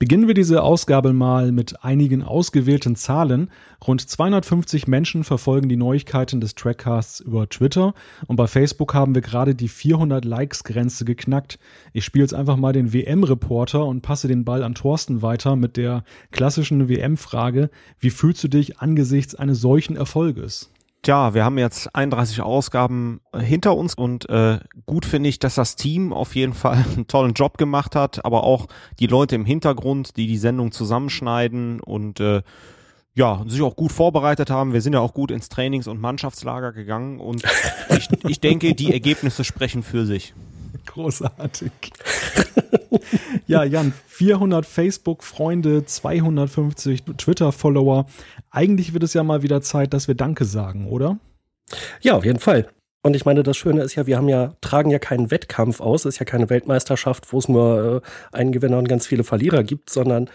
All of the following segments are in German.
Beginnen wir diese Ausgabe mal mit einigen ausgewählten Zahlen. Rund 250 Menschen verfolgen die Neuigkeiten des Trackcasts über Twitter und bei Facebook haben wir gerade die 400 Likes-Grenze geknackt. Ich spiele jetzt einfach mal den WM-Reporter und passe den Ball an Thorsten weiter mit der klassischen WM-Frage. Wie fühlst du dich angesichts eines solchen Erfolges? Tja, wir haben jetzt 31 Ausgaben hinter uns und äh, gut finde ich, dass das Team auf jeden Fall einen tollen Job gemacht hat, aber auch die Leute im Hintergrund, die die Sendung zusammenschneiden und äh, ja, sich auch gut vorbereitet haben. Wir sind ja auch gut ins Trainings- und Mannschaftslager gegangen und ich, ich denke, die Ergebnisse sprechen für sich. Großartig. ja, Jan, 400 Facebook-Freunde, 250 Twitter-Follower. Eigentlich wird es ja mal wieder Zeit, dass wir Danke sagen, oder? Ja, auf jeden Fall. Und ich meine, das Schöne ist ja, wir haben ja, tragen ja keinen Wettkampf aus, es ist ja keine Weltmeisterschaft, wo es nur äh, einen Gewinner und ganz viele Verlierer gibt, sondern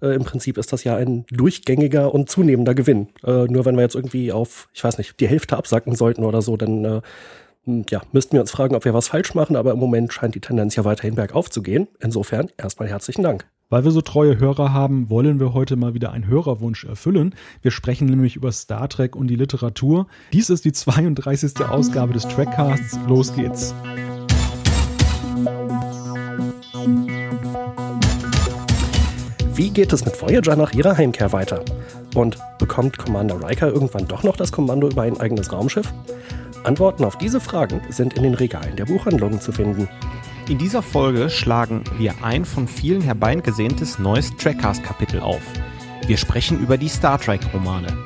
äh, im Prinzip ist das ja ein durchgängiger und zunehmender Gewinn. Äh, nur wenn wir jetzt irgendwie auf, ich weiß nicht, die Hälfte absacken sollten oder so, dann äh, ja, müssten wir uns fragen, ob wir was falsch machen, aber im Moment scheint die Tendenz ja weiterhin bergauf zu gehen. Insofern erstmal herzlichen Dank. Weil wir so treue Hörer haben, wollen wir heute mal wieder einen Hörerwunsch erfüllen. Wir sprechen nämlich über Star Trek und die Literatur. Dies ist die 32. Ausgabe des Trackcasts. Los geht's. Wie geht es mit Voyager nach ihrer Heimkehr weiter? Und bekommt Commander Riker irgendwann doch noch das Kommando über ein eigenes Raumschiff? Antworten auf diese Fragen sind in den Regalen der Buchhandlungen zu finden. In dieser Folge schlagen wir ein von vielen herbeigesehntes neues Trackcast-Kapitel auf. Wir sprechen über die Star Trek-Romane.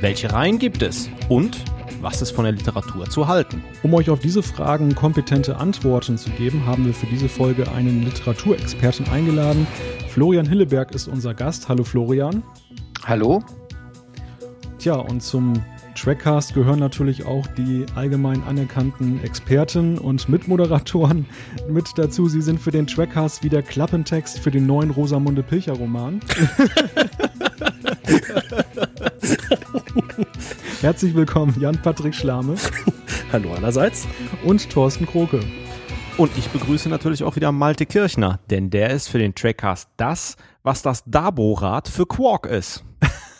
Welche Reihen gibt es? Und was ist von der Literatur zu halten? Um euch auf diese Fragen kompetente Antworten zu geben, haben wir für diese Folge einen Literaturexperten eingeladen. Florian Hilleberg ist unser Gast. Hallo Florian. Hallo. Tja, und zum Trackcast gehören natürlich auch die allgemein anerkannten Experten und Mitmoderatoren mit dazu. Sie sind für den Trackcast wie der Klappentext für den neuen Rosamunde Pilcher Roman. Herzlich willkommen, Jan-Patrick Schlame. Hallo allerseits. Und Thorsten Kroke. Und ich begrüße natürlich auch wieder Malte Kirchner, denn der ist für den Trackcast das, was das Dabo-Rad für Quark ist.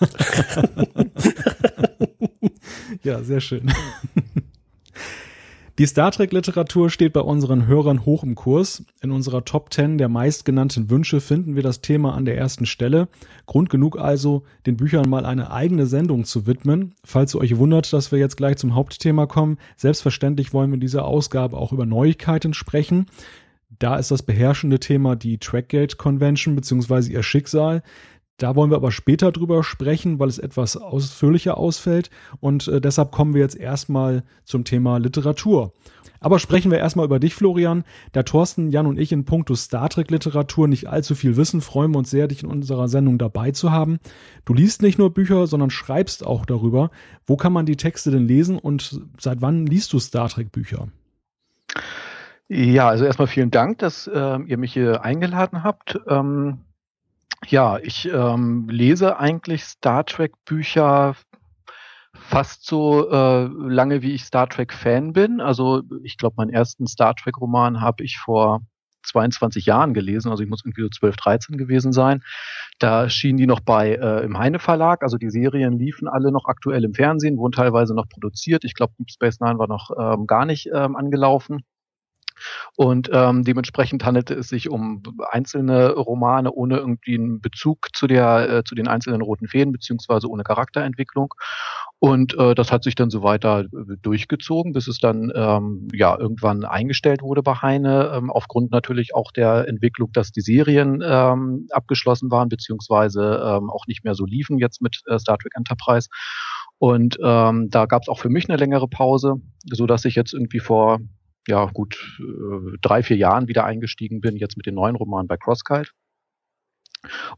ja, sehr schön. Die Star Trek-Literatur steht bei unseren Hörern hoch im Kurs. In unserer Top 10 der meistgenannten Wünsche finden wir das Thema an der ersten Stelle. Grund genug also, den Büchern mal eine eigene Sendung zu widmen. Falls ihr euch wundert, dass wir jetzt gleich zum Hauptthema kommen, selbstverständlich wollen wir in dieser Ausgabe auch über Neuigkeiten sprechen. Da ist das beherrschende Thema die Trackgate Convention bzw. ihr Schicksal. Da wollen wir aber später drüber sprechen, weil es etwas ausführlicher ausfällt. Und äh, deshalb kommen wir jetzt erstmal zum Thema Literatur. Aber sprechen wir erstmal über dich, Florian. Da Thorsten, Jan und ich in puncto Star Trek Literatur nicht allzu viel wissen, freuen wir uns sehr, dich in unserer Sendung dabei zu haben. Du liest nicht nur Bücher, sondern schreibst auch darüber. Wo kann man die Texte denn lesen und seit wann liest du Star Trek Bücher? Ja, also erstmal vielen Dank, dass äh, ihr mich hier eingeladen habt. Ähm, ja, ich ähm, lese eigentlich Star Trek-Bücher fast so äh, lange, wie ich Star Trek-Fan bin. Also ich glaube, meinen ersten Star Trek-Roman habe ich vor 22 Jahren gelesen, also ich muss irgendwie so 12, 13 gewesen sein. Da schienen die noch bei äh, im Heine Verlag, also die Serien liefen alle noch aktuell im Fernsehen, wurden teilweise noch produziert. Ich glaube, Space Nine war noch ähm, gar nicht ähm, angelaufen. Und ähm, dementsprechend handelte es sich um einzelne Romane ohne irgendwie einen Bezug zu der äh, zu den einzelnen roten Fäden beziehungsweise ohne Charakterentwicklung. Und äh, das hat sich dann so weiter äh, durchgezogen, bis es dann ähm, ja irgendwann eingestellt wurde bei Heine, ähm, aufgrund natürlich auch der Entwicklung, dass die Serien ähm, abgeschlossen waren, beziehungsweise ähm, auch nicht mehr so liefen jetzt mit äh, Star Trek Enterprise. Und ähm, da gab es auch für mich eine längere Pause, so dass ich jetzt irgendwie vor ja gut äh, drei, vier Jahren wieder eingestiegen bin, jetzt mit den neuen Romanen bei Crosskite.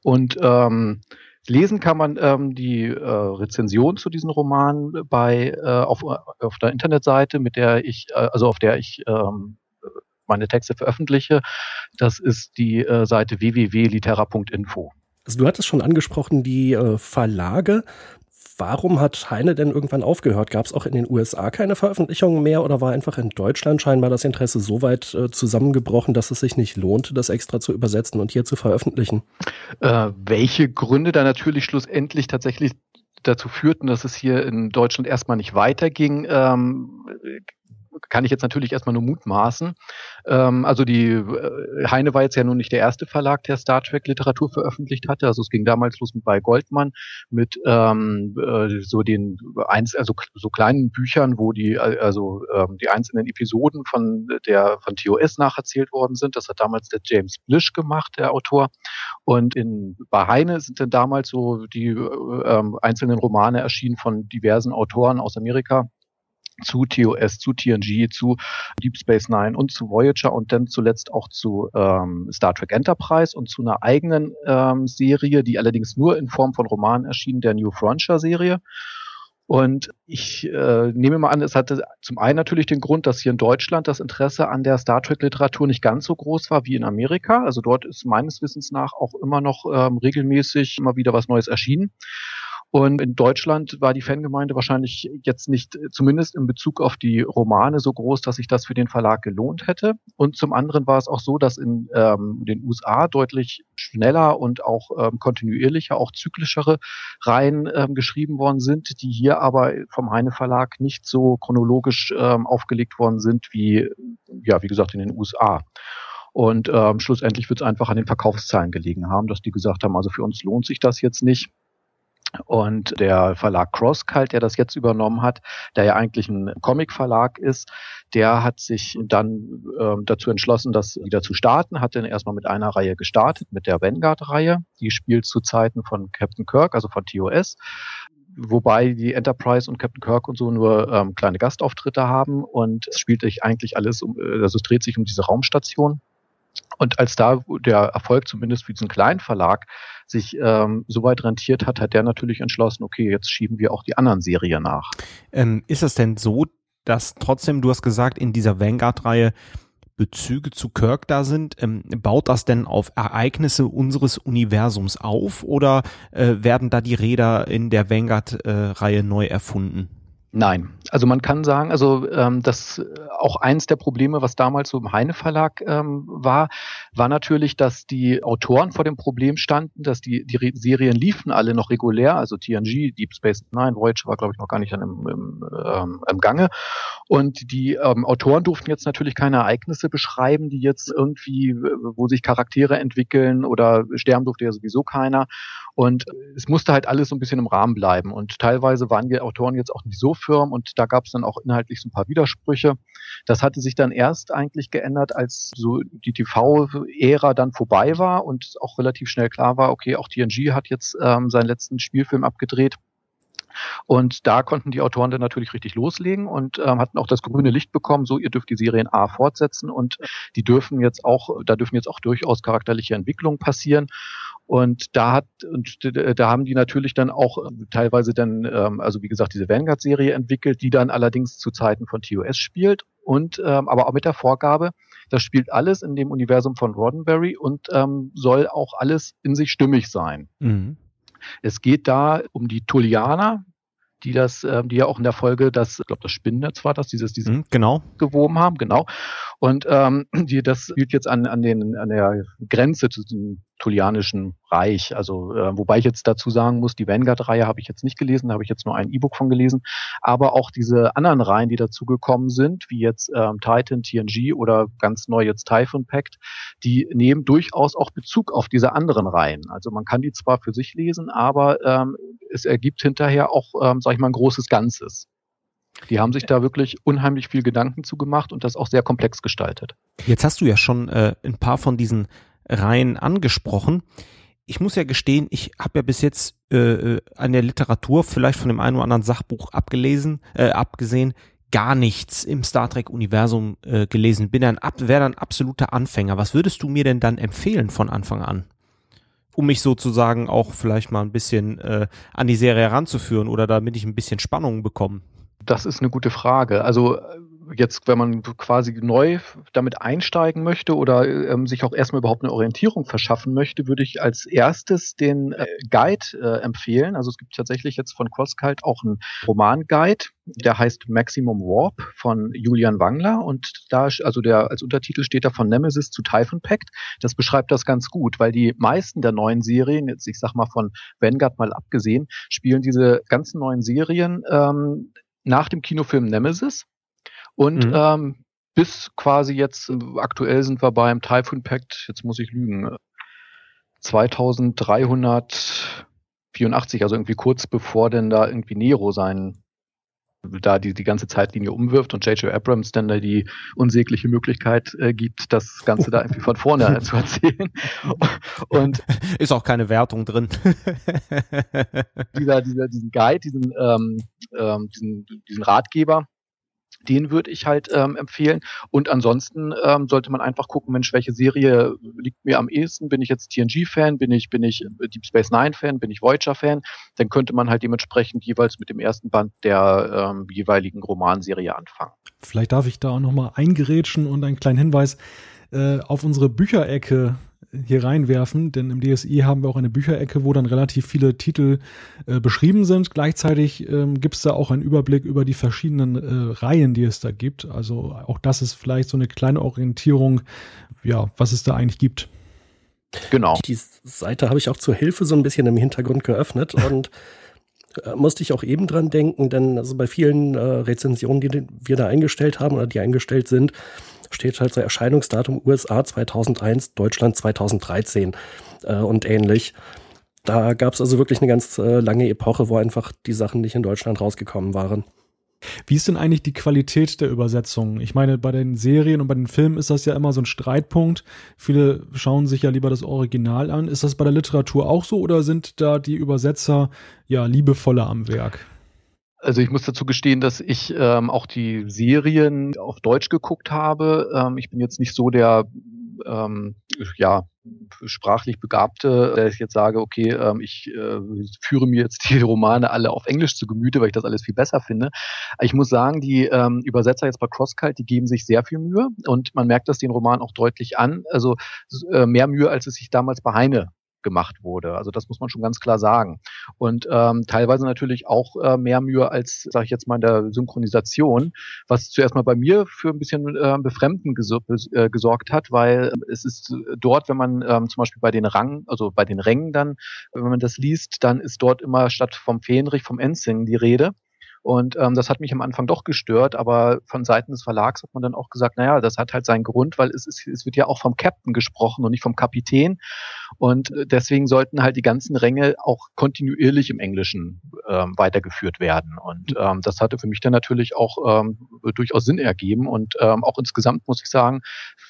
Und ähm, lesen kann man ähm, die äh, Rezension zu diesen Romanen bei äh, auf, auf der Internetseite, mit der ich, äh, also auf der ich ähm, meine Texte veröffentliche. Das ist die äh, Seite www.litera.info. Also du hattest schon angesprochen, die äh, Verlage warum hat Heine denn irgendwann aufgehört? Gab es auch in den USA keine Veröffentlichungen mehr oder war einfach in Deutschland scheinbar das Interesse so weit äh, zusammengebrochen, dass es sich nicht lohnte, das extra zu übersetzen und hier zu veröffentlichen? Äh, welche Gründe da natürlich schlussendlich tatsächlich dazu führten, dass es hier in Deutschland erstmal nicht weiterging, ähm, kann ich jetzt natürlich erstmal nur mutmaßen. Ähm, also die äh, Heine war jetzt ja nun nicht der erste Verlag, der Star Trek Literatur veröffentlicht hatte. Also es ging damals los mit bei Goldman mit ähm, äh, so den eins, also so kleinen Büchern, wo die also ähm, die einzelnen Episoden von der von TOS nacherzählt worden sind. Das hat damals der James Blish gemacht, der Autor. Und in bei Heine sind dann damals so die äh, einzelnen Romane erschienen von diversen Autoren aus Amerika zu TOS, zu TNG, zu Deep Space Nine und zu Voyager und dann zuletzt auch zu ähm, Star Trek Enterprise und zu einer eigenen ähm, Serie, die allerdings nur in Form von Romanen erschien, der New Frontier Serie. Und ich äh, nehme mal an, es hatte zum einen natürlich den Grund, dass hier in Deutschland das Interesse an der Star Trek-Literatur nicht ganz so groß war wie in Amerika. Also dort ist meines Wissens nach auch immer noch ähm, regelmäßig immer wieder was Neues erschienen. Und in Deutschland war die Fangemeinde wahrscheinlich jetzt nicht, zumindest in Bezug auf die Romane, so groß, dass sich das für den Verlag gelohnt hätte. Und zum anderen war es auch so, dass in ähm, den USA deutlich schneller und auch ähm, kontinuierlicher, auch zyklischere Reihen ähm, geschrieben worden sind, die hier aber vom Heine Verlag nicht so chronologisch ähm, aufgelegt worden sind wie, ja, wie gesagt, in den USA. Und ähm, schlussendlich wird es einfach an den Verkaufszahlen gelegen haben, dass die gesagt haben, also für uns lohnt sich das jetzt nicht. Und der Verlag Crosskalt, der das jetzt übernommen hat, der ja eigentlich ein Comic-Verlag ist, der hat sich dann ähm, dazu entschlossen, das wieder zu starten, hat dann erstmal mit einer Reihe gestartet, mit der Vanguard-Reihe. Die spielt zu Zeiten von Captain Kirk, also von TOS wobei die Enterprise und Captain Kirk und so nur ähm, kleine Gastauftritte haben. Und es spielt sich eigentlich alles um, äh, also es dreht sich um diese Raumstation und als da der Erfolg zumindest für diesen kleinen Verlag sich ähm, so weit rentiert hat, hat der natürlich entschlossen, okay, jetzt schieben wir auch die anderen Serien nach. Ähm, ist es denn so, dass trotzdem, du hast gesagt, in dieser Vanguard-Reihe Bezüge zu Kirk da sind, ähm, baut das denn auf Ereignisse unseres Universums auf oder äh, werden da die Räder in der Vanguard-Reihe äh, neu erfunden? Nein, also man kann sagen, also ähm, das auch eins der Probleme, was damals so im Heine Verlag ähm, war, war natürlich, dass die Autoren vor dem Problem standen, dass die die Serien liefen alle noch regulär, also TNG, Deep Space Nine, Voyager war glaube ich noch gar nicht dann im, im, ähm, im Gange. Und die ähm, Autoren durften jetzt natürlich keine Ereignisse beschreiben, die jetzt irgendwie, wo sich Charaktere entwickeln oder sterben durfte ja sowieso keiner und es musste halt alles so ein bisschen im Rahmen bleiben und teilweise waren die Autoren jetzt auch nicht so firm und da gab es dann auch inhaltlich so ein paar Widersprüche. Das hatte sich dann erst eigentlich geändert, als so die TV-Ära dann vorbei war und auch relativ schnell klar war, okay, auch TNG hat jetzt ähm, seinen letzten Spielfilm abgedreht. Und da konnten die Autoren dann natürlich richtig loslegen und ähm, hatten auch das grüne Licht bekommen, so ihr dürft die Serien A fortsetzen und die dürfen jetzt auch, da dürfen jetzt auch durchaus charakterliche Entwicklungen passieren. Und da hat und da haben die natürlich dann auch ähm, teilweise dann, ähm, also wie gesagt, diese Vanguard-Serie entwickelt, die dann allerdings zu Zeiten von TOS spielt und ähm, aber auch mit der Vorgabe, das spielt alles in dem Universum von Roddenberry und ähm, soll auch alles in sich stimmig sein. Mhm. Es geht da um die Tullianer, die das, ähm, die ja auch in der Folge das, ich glaube, das Spinnennetz war das, dieses, dieses mhm, genau. gewoben haben, genau. Und ähm, die, das spielt jetzt an, an, den, an der Grenze zu den Tullianischen Reich. Also äh, wobei ich jetzt dazu sagen muss, die Vanguard-Reihe habe ich jetzt nicht gelesen, da habe ich jetzt nur ein E-Book von gelesen. Aber auch diese anderen Reihen, die dazugekommen sind, wie jetzt ähm, Titan, TNG oder ganz neu jetzt Typhon Pact, die nehmen durchaus auch Bezug auf diese anderen Reihen. Also man kann die zwar für sich lesen, aber ähm, es ergibt hinterher auch, ähm, sag ich mal, ein großes Ganzes. Die haben sich da wirklich unheimlich viel Gedanken zugemacht und das auch sehr komplex gestaltet. Jetzt hast du ja schon äh, ein paar von diesen rein angesprochen. Ich muss ja gestehen, ich habe ja bis jetzt äh, äh, an der Literatur, vielleicht von dem einen oder anderen Sachbuch abgelesen, äh, abgesehen, gar nichts im Star Trek-Universum äh, gelesen. Bin ab, wäre dann absoluter Anfänger. Was würdest du mir denn dann empfehlen von Anfang an? Um mich sozusagen auch vielleicht mal ein bisschen äh, an die Serie heranzuführen oder damit ich ein bisschen Spannung bekomme? Das ist eine gute Frage. Also jetzt, wenn man quasi neu damit einsteigen möchte oder ähm, sich auch erstmal überhaupt eine Orientierung verschaffen möchte, würde ich als erstes den äh, Guide äh, empfehlen. Also es gibt tatsächlich jetzt von CrossCult auch einen Roman-Guide, der heißt Maximum Warp von Julian Wangler und da, also der als Untertitel steht da von Nemesis zu Typhon Pact. Das beschreibt das ganz gut, weil die meisten der neuen Serien, jetzt ich sag mal von Vanguard mal abgesehen, spielen diese ganzen neuen Serien ähm, nach dem Kinofilm Nemesis und mhm. ähm, bis quasi jetzt, aktuell sind wir beim Typhoon Pact, jetzt muss ich lügen, 2384, also irgendwie kurz bevor denn da irgendwie Nero sein da die, die ganze Zeitlinie umwirft und J.J. Abrams dann da die unsägliche Möglichkeit äh, gibt, das Ganze da irgendwie von vorne zu erzählen. Und ist auch keine Wertung drin. dieser, dieser, diesen Guide, diesen, ähm, ähm, diesen, diesen Ratgeber, den würde ich halt ähm, empfehlen. Und ansonsten ähm, sollte man einfach gucken, Mensch, welche Serie liegt mir am ehesten? Bin ich jetzt TNG-Fan? Bin ich, bin ich äh, Deep Space Nine-Fan? Bin ich Voyager-Fan? Dann könnte man halt dementsprechend jeweils mit dem ersten Band der ähm, jeweiligen Romanserie anfangen. Vielleicht darf ich da auch nochmal eingerätschen und einen kleinen Hinweis äh, auf unsere Bücherecke hier reinwerfen, denn im DSI haben wir auch eine Bücherecke, wo dann relativ viele Titel äh, beschrieben sind. Gleichzeitig ähm, gibt es da auch einen Überblick über die verschiedenen äh, Reihen, die es da gibt. Also auch das ist vielleicht so eine kleine Orientierung, ja, was es da eigentlich gibt. Genau. Die Seite habe ich auch zur Hilfe so ein bisschen im Hintergrund geöffnet und musste ich auch eben dran denken, denn also bei vielen äh, Rezensionen, die wir da eingestellt haben oder die eingestellt sind, steht halt so Erscheinungsdatum USA 2001, Deutschland 2013 äh, und ähnlich. Da gab es also wirklich eine ganz äh, lange Epoche, wo einfach die Sachen nicht in Deutschland rausgekommen waren. Wie ist denn eigentlich die Qualität der Übersetzung? Ich meine, bei den Serien und bei den Filmen ist das ja immer so ein Streitpunkt. Viele schauen sich ja lieber das Original an. Ist das bei der Literatur auch so oder sind da die Übersetzer ja liebevoller am Werk? Also ich muss dazu gestehen, dass ich ähm, auch die Serien auf Deutsch geguckt habe. Ähm, ich bin jetzt nicht so der ähm, ja sprachlich Begabte, der ich jetzt sage, okay, ähm, ich äh, führe mir jetzt die Romane alle auf Englisch zu Gemüte, weil ich das alles viel besser finde. Ich muss sagen, die ähm, Übersetzer jetzt bei CrossCult, die geben sich sehr viel Mühe und man merkt das den Roman auch deutlich an. Also äh, mehr Mühe, als es sich damals bei Heine gemacht wurde. Also das muss man schon ganz klar sagen. Und ähm, teilweise natürlich auch äh, mehr Mühe als, sage ich jetzt mal, in der Synchronisation, was zuerst mal bei mir für ein bisschen äh, Befremden gesor äh, gesorgt hat, weil es ist dort, wenn man ähm, zum Beispiel bei den Rang, also bei den Rängen dann, wenn man das liest, dann ist dort immer statt vom Fähnrich, vom Enzing die Rede. Und ähm, das hat mich am Anfang doch gestört, aber von Seiten des Verlags hat man dann auch gesagt, naja, das hat halt seinen Grund, weil es, ist, es wird ja auch vom Captain gesprochen und nicht vom Kapitän. Und äh, deswegen sollten halt die ganzen Ränge auch kontinuierlich im Englischen ähm, weitergeführt werden. Und ähm, das hatte für mich dann natürlich auch ähm, durchaus Sinn ergeben. Und ähm, auch insgesamt muss ich sagen,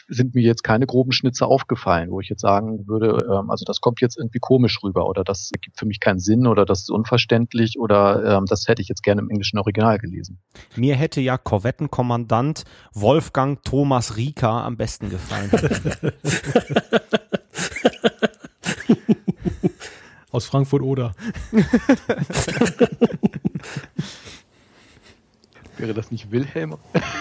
sind mir jetzt keine groben Schnitze aufgefallen, wo ich jetzt sagen würde, ähm, also das kommt jetzt irgendwie komisch rüber oder das gibt für mich keinen Sinn oder das ist unverständlich oder ähm, das hätte ich jetzt gerne im englischen Original gelesen. Mir hätte ja Korvettenkommandant Wolfgang Thomas Rieker am besten gefallen. Aus Frankfurt oder. Wäre das nicht Wilhelm?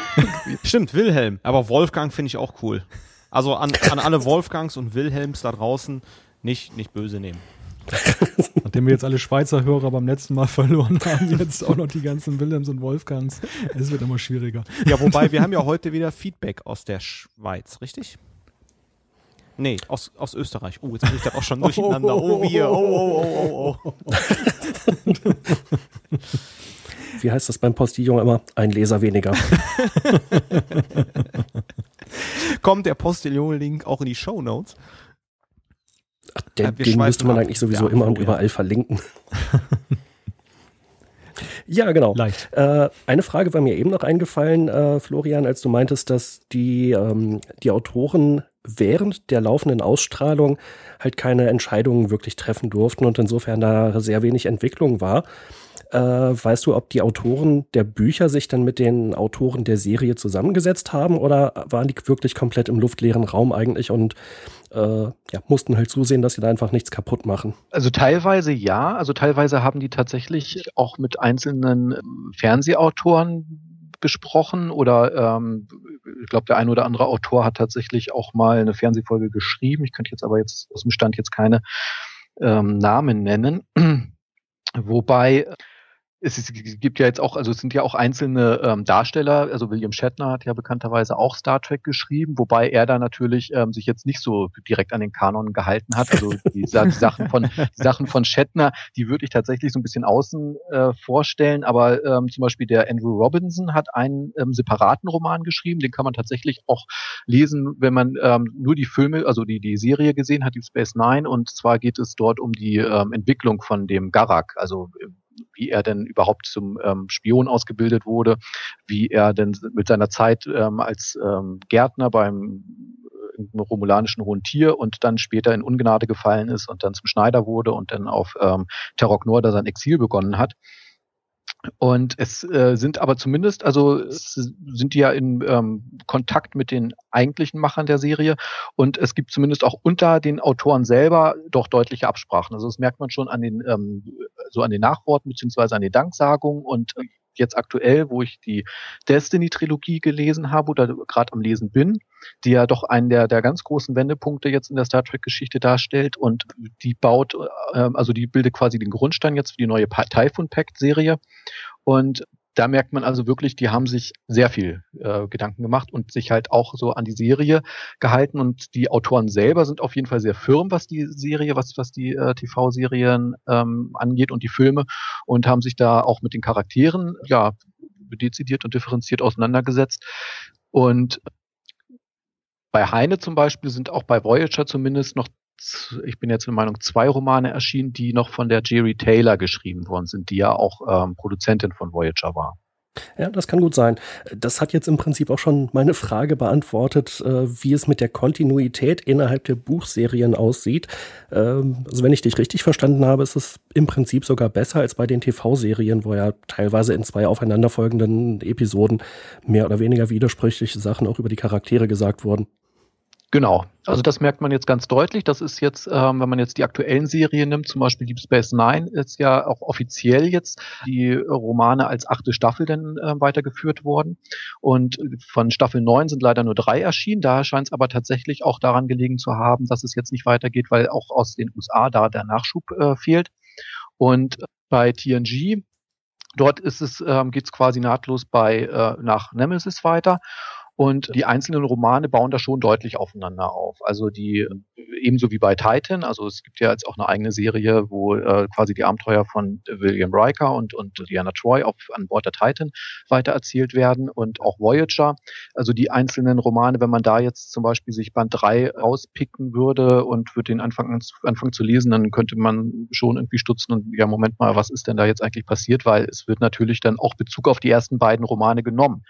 Stimmt, Wilhelm. Aber Wolfgang finde ich auch cool. Also an, an alle Wolfgangs und Wilhelms da draußen nicht, nicht böse nehmen. Nachdem wir jetzt alle Schweizer Hörer beim letzten Mal verloren haben, jetzt auch noch die ganzen Wilhelms und Wolfgangs. Es wird immer schwieriger. Ja, wobei wir haben ja heute wieder Feedback aus der Schweiz, richtig? Nee, aus, aus Österreich. Oh, jetzt bin ich da auch schon durcheinander. Oh, wir. Oh, oh, oh, oh, oh. Wie heißt das beim Postillon immer? Ein Leser weniger. Kommt der Postillon-Link auch in die Show Notes? Den, den müsste man eigentlich sowieso immer und überall verlinken. ja, genau. Äh, eine Frage war mir eben noch eingefallen, äh, Florian, als du meintest, dass die, ähm, die Autoren während der laufenden Ausstrahlung halt keine Entscheidungen wirklich treffen durften und insofern da sehr wenig Entwicklung war. Äh, weißt du, ob die Autoren der Bücher sich dann mit den Autoren der Serie zusammengesetzt haben oder waren die wirklich komplett im luftleeren Raum eigentlich und äh, ja, mussten halt zusehen, dass sie da einfach nichts kaputt machen? Also teilweise ja, also teilweise haben die tatsächlich auch mit einzelnen Fernsehautoren besprochen oder ähm, ich glaube, der ein oder andere Autor hat tatsächlich auch mal eine Fernsehfolge geschrieben. Ich könnte jetzt aber jetzt aus dem Stand jetzt keine ähm, Namen nennen. Wobei es, ist, es gibt ja jetzt auch, also es sind ja auch einzelne ähm, Darsteller, also William Shatner hat ja bekannterweise auch Star Trek geschrieben, wobei er da natürlich ähm, sich jetzt nicht so direkt an den Kanon gehalten hat. Also die, die Sachen von die Sachen von Shatner, die würde ich tatsächlich so ein bisschen außen äh, vorstellen, aber ähm, zum Beispiel der Andrew Robinson hat einen ähm, separaten Roman geschrieben, den kann man tatsächlich auch lesen, wenn man ähm, nur die Filme, also die, die Serie gesehen hat, die Space Nine, und zwar geht es dort um die ähm, Entwicklung von dem Garak, also wie er denn überhaupt zum ähm, Spion ausgebildet wurde, wie er denn mit seiner Zeit ähm, als ähm, Gärtner beim äh, romulanischen hohen Tier und dann später in Ungnade gefallen ist und dann zum Schneider wurde und dann auf ähm, Terok Nor da sein Exil begonnen hat. Und es äh, sind aber zumindest, also sind die ja in ähm, Kontakt mit den eigentlichen Machern der Serie und es gibt zumindest auch unter den Autoren selber doch deutliche Absprachen. Also das merkt man schon an den ähm, so an den Nachworten beziehungsweise an den Danksagungen und äh, jetzt aktuell, wo ich die Destiny-Trilogie gelesen habe oder gerade am Lesen bin, die ja doch einen der, der ganz großen Wendepunkte jetzt in der Star Trek-Geschichte darstellt und die baut, äh, also die bildet quasi den Grundstein jetzt für die neue Typhoon Pact-Serie und da merkt man also wirklich, die haben sich sehr viel äh, Gedanken gemacht und sich halt auch so an die Serie gehalten. Und die Autoren selber sind auf jeden Fall sehr firm, was die Serie, was, was die äh, TV-Serien ähm, angeht und die Filme und haben sich da auch mit den Charakteren ja dezidiert und differenziert auseinandergesetzt. Und bei Heine zum Beispiel sind auch bei Voyager zumindest noch ich bin jetzt der Meinung, zwei Romane erschienen, die noch von der Jerry Taylor geschrieben worden sind, die ja auch ähm, Produzentin von Voyager war. Ja, das kann gut sein. Das hat jetzt im Prinzip auch schon meine Frage beantwortet, äh, wie es mit der Kontinuität innerhalb der Buchserien aussieht. Ähm, also wenn ich dich richtig verstanden habe, ist es im Prinzip sogar besser als bei den TV-Serien, wo ja teilweise in zwei aufeinanderfolgenden Episoden mehr oder weniger widersprüchliche Sachen auch über die Charaktere gesagt wurden. Genau, also das merkt man jetzt ganz deutlich. Das ist jetzt, ähm, wenn man jetzt die aktuellen Serien nimmt, zum Beispiel Deep Space Nine, ist ja auch offiziell jetzt die Romane als achte Staffel dann äh, weitergeführt worden. Und von Staffel 9 sind leider nur drei erschienen. Da scheint es aber tatsächlich auch daran gelegen zu haben, dass es jetzt nicht weitergeht, weil auch aus den USA da der Nachschub äh, fehlt. Und bei TNG Dort ist es, ähm, geht es quasi nahtlos bei äh, nach Nemesis weiter. Und die einzelnen Romane bauen da schon deutlich aufeinander auf. Also die ebenso wie bei Titan, also es gibt ja jetzt auch eine eigene Serie, wo äh, quasi die Abenteuer von William Riker und, und Diana Troy auf, an Bord der Titan weitererzählt werden und auch Voyager. Also die einzelnen Romane, wenn man da jetzt zum Beispiel sich Band 3 rauspicken würde und würde den anfangen, anfangen zu lesen, dann könnte man schon irgendwie stutzen und ja, Moment mal, was ist denn da jetzt eigentlich passiert? Weil es wird natürlich dann auch Bezug auf die ersten beiden Romane genommen.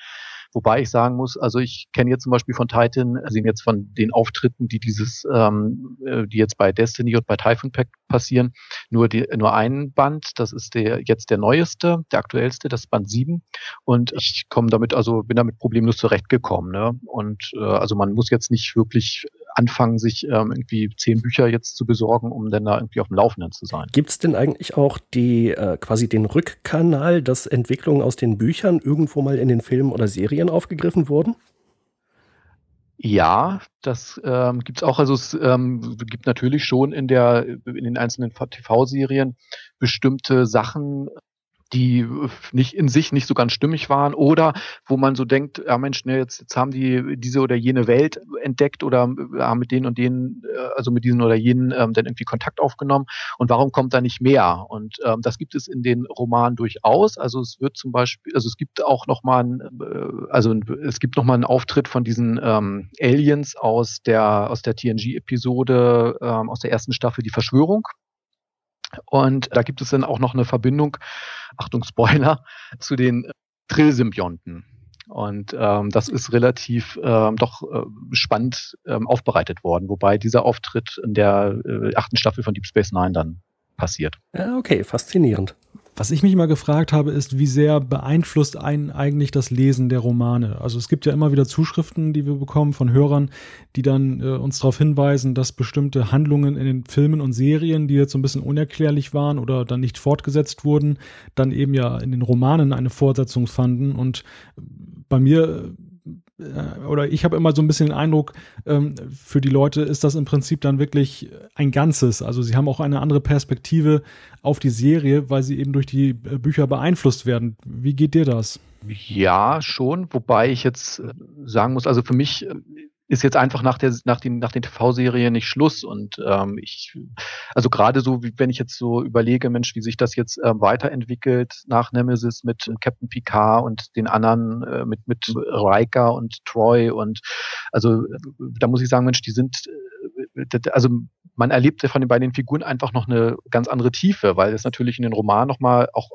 Wobei ich sagen muss, also ich kenne jetzt zum Beispiel von Titan, also jetzt von den Auftritten, die dieses, ähm, äh, die jetzt bei Destiny und bei Typhoon Pack passieren, nur die, nur einen Band, das ist der jetzt der neueste, der aktuellste, das ist Band 7. Und ich komme damit, also bin damit problemlos zurechtgekommen. Ne? Und äh, also man muss jetzt nicht wirklich anfangen, sich ähm, irgendwie zehn Bücher jetzt zu besorgen, um dann da irgendwie auf dem Laufenden zu sein. Gibt es denn eigentlich auch die äh, quasi den Rückkanal, dass Entwicklungen aus den Büchern irgendwo mal in den Filmen oder Serien aufgegriffen wurden? Ja, das ähm, gibt es auch. Also es ähm, gibt natürlich schon in der in den einzelnen TV-Serien bestimmte Sachen, die nicht in sich nicht so ganz stimmig waren oder wo man so denkt, ja Mensch, ne, jetzt, jetzt haben die diese oder jene Welt entdeckt oder haben mit denen und denen, äh, also mit diesen oder jenen ähm, dann irgendwie Kontakt aufgenommen und warum kommt da nicht mehr? Und ähm, das gibt es in den Romanen durchaus. Also es wird zum Beispiel, also es gibt auch noch mal, ein, äh, also es gibt noch mal einen Auftritt von diesen ähm, Aliens aus der aus der TNG-Episode ähm, aus der ersten Staffel, die Verschwörung. Und da gibt es dann auch noch eine Verbindung, Achtung Spoiler, zu den Trill-Symbionten. Und ähm, das ist relativ ähm, doch äh, spannend ähm, aufbereitet worden, wobei dieser Auftritt in der äh, achten Staffel von Deep Space Nine dann passiert. Okay, faszinierend. Was ich mich mal gefragt habe, ist, wie sehr beeinflusst einen eigentlich das Lesen der Romane? Also es gibt ja immer wieder Zuschriften, die wir bekommen von Hörern, die dann äh, uns darauf hinweisen, dass bestimmte Handlungen in den Filmen und Serien, die jetzt so ein bisschen unerklärlich waren oder dann nicht fortgesetzt wurden, dann eben ja in den Romanen eine Fortsetzung fanden. Und bei mir oder ich habe immer so ein bisschen den Eindruck, ähm, für die Leute ist das im Prinzip dann wirklich ein Ganzes. Also sie haben auch eine andere Perspektive auf die Serie, weil sie eben durch die äh, Bücher beeinflusst werden. Wie geht dir das? Ja, schon, wobei ich jetzt äh, sagen muss, also für mich ist jetzt einfach nach der nach den nach den TV-Serien nicht Schluss und ähm, ich also gerade so wie wenn ich jetzt so überlege Mensch wie sich das jetzt ähm, weiterentwickelt nach Nemesis mit Captain Picard und den anderen äh, mit mit Riker und Troy und also da muss ich sagen Mensch die sind äh, also man erlebt von den beiden Figuren einfach noch eine ganz andere Tiefe, weil es natürlich in den Roman nochmal auch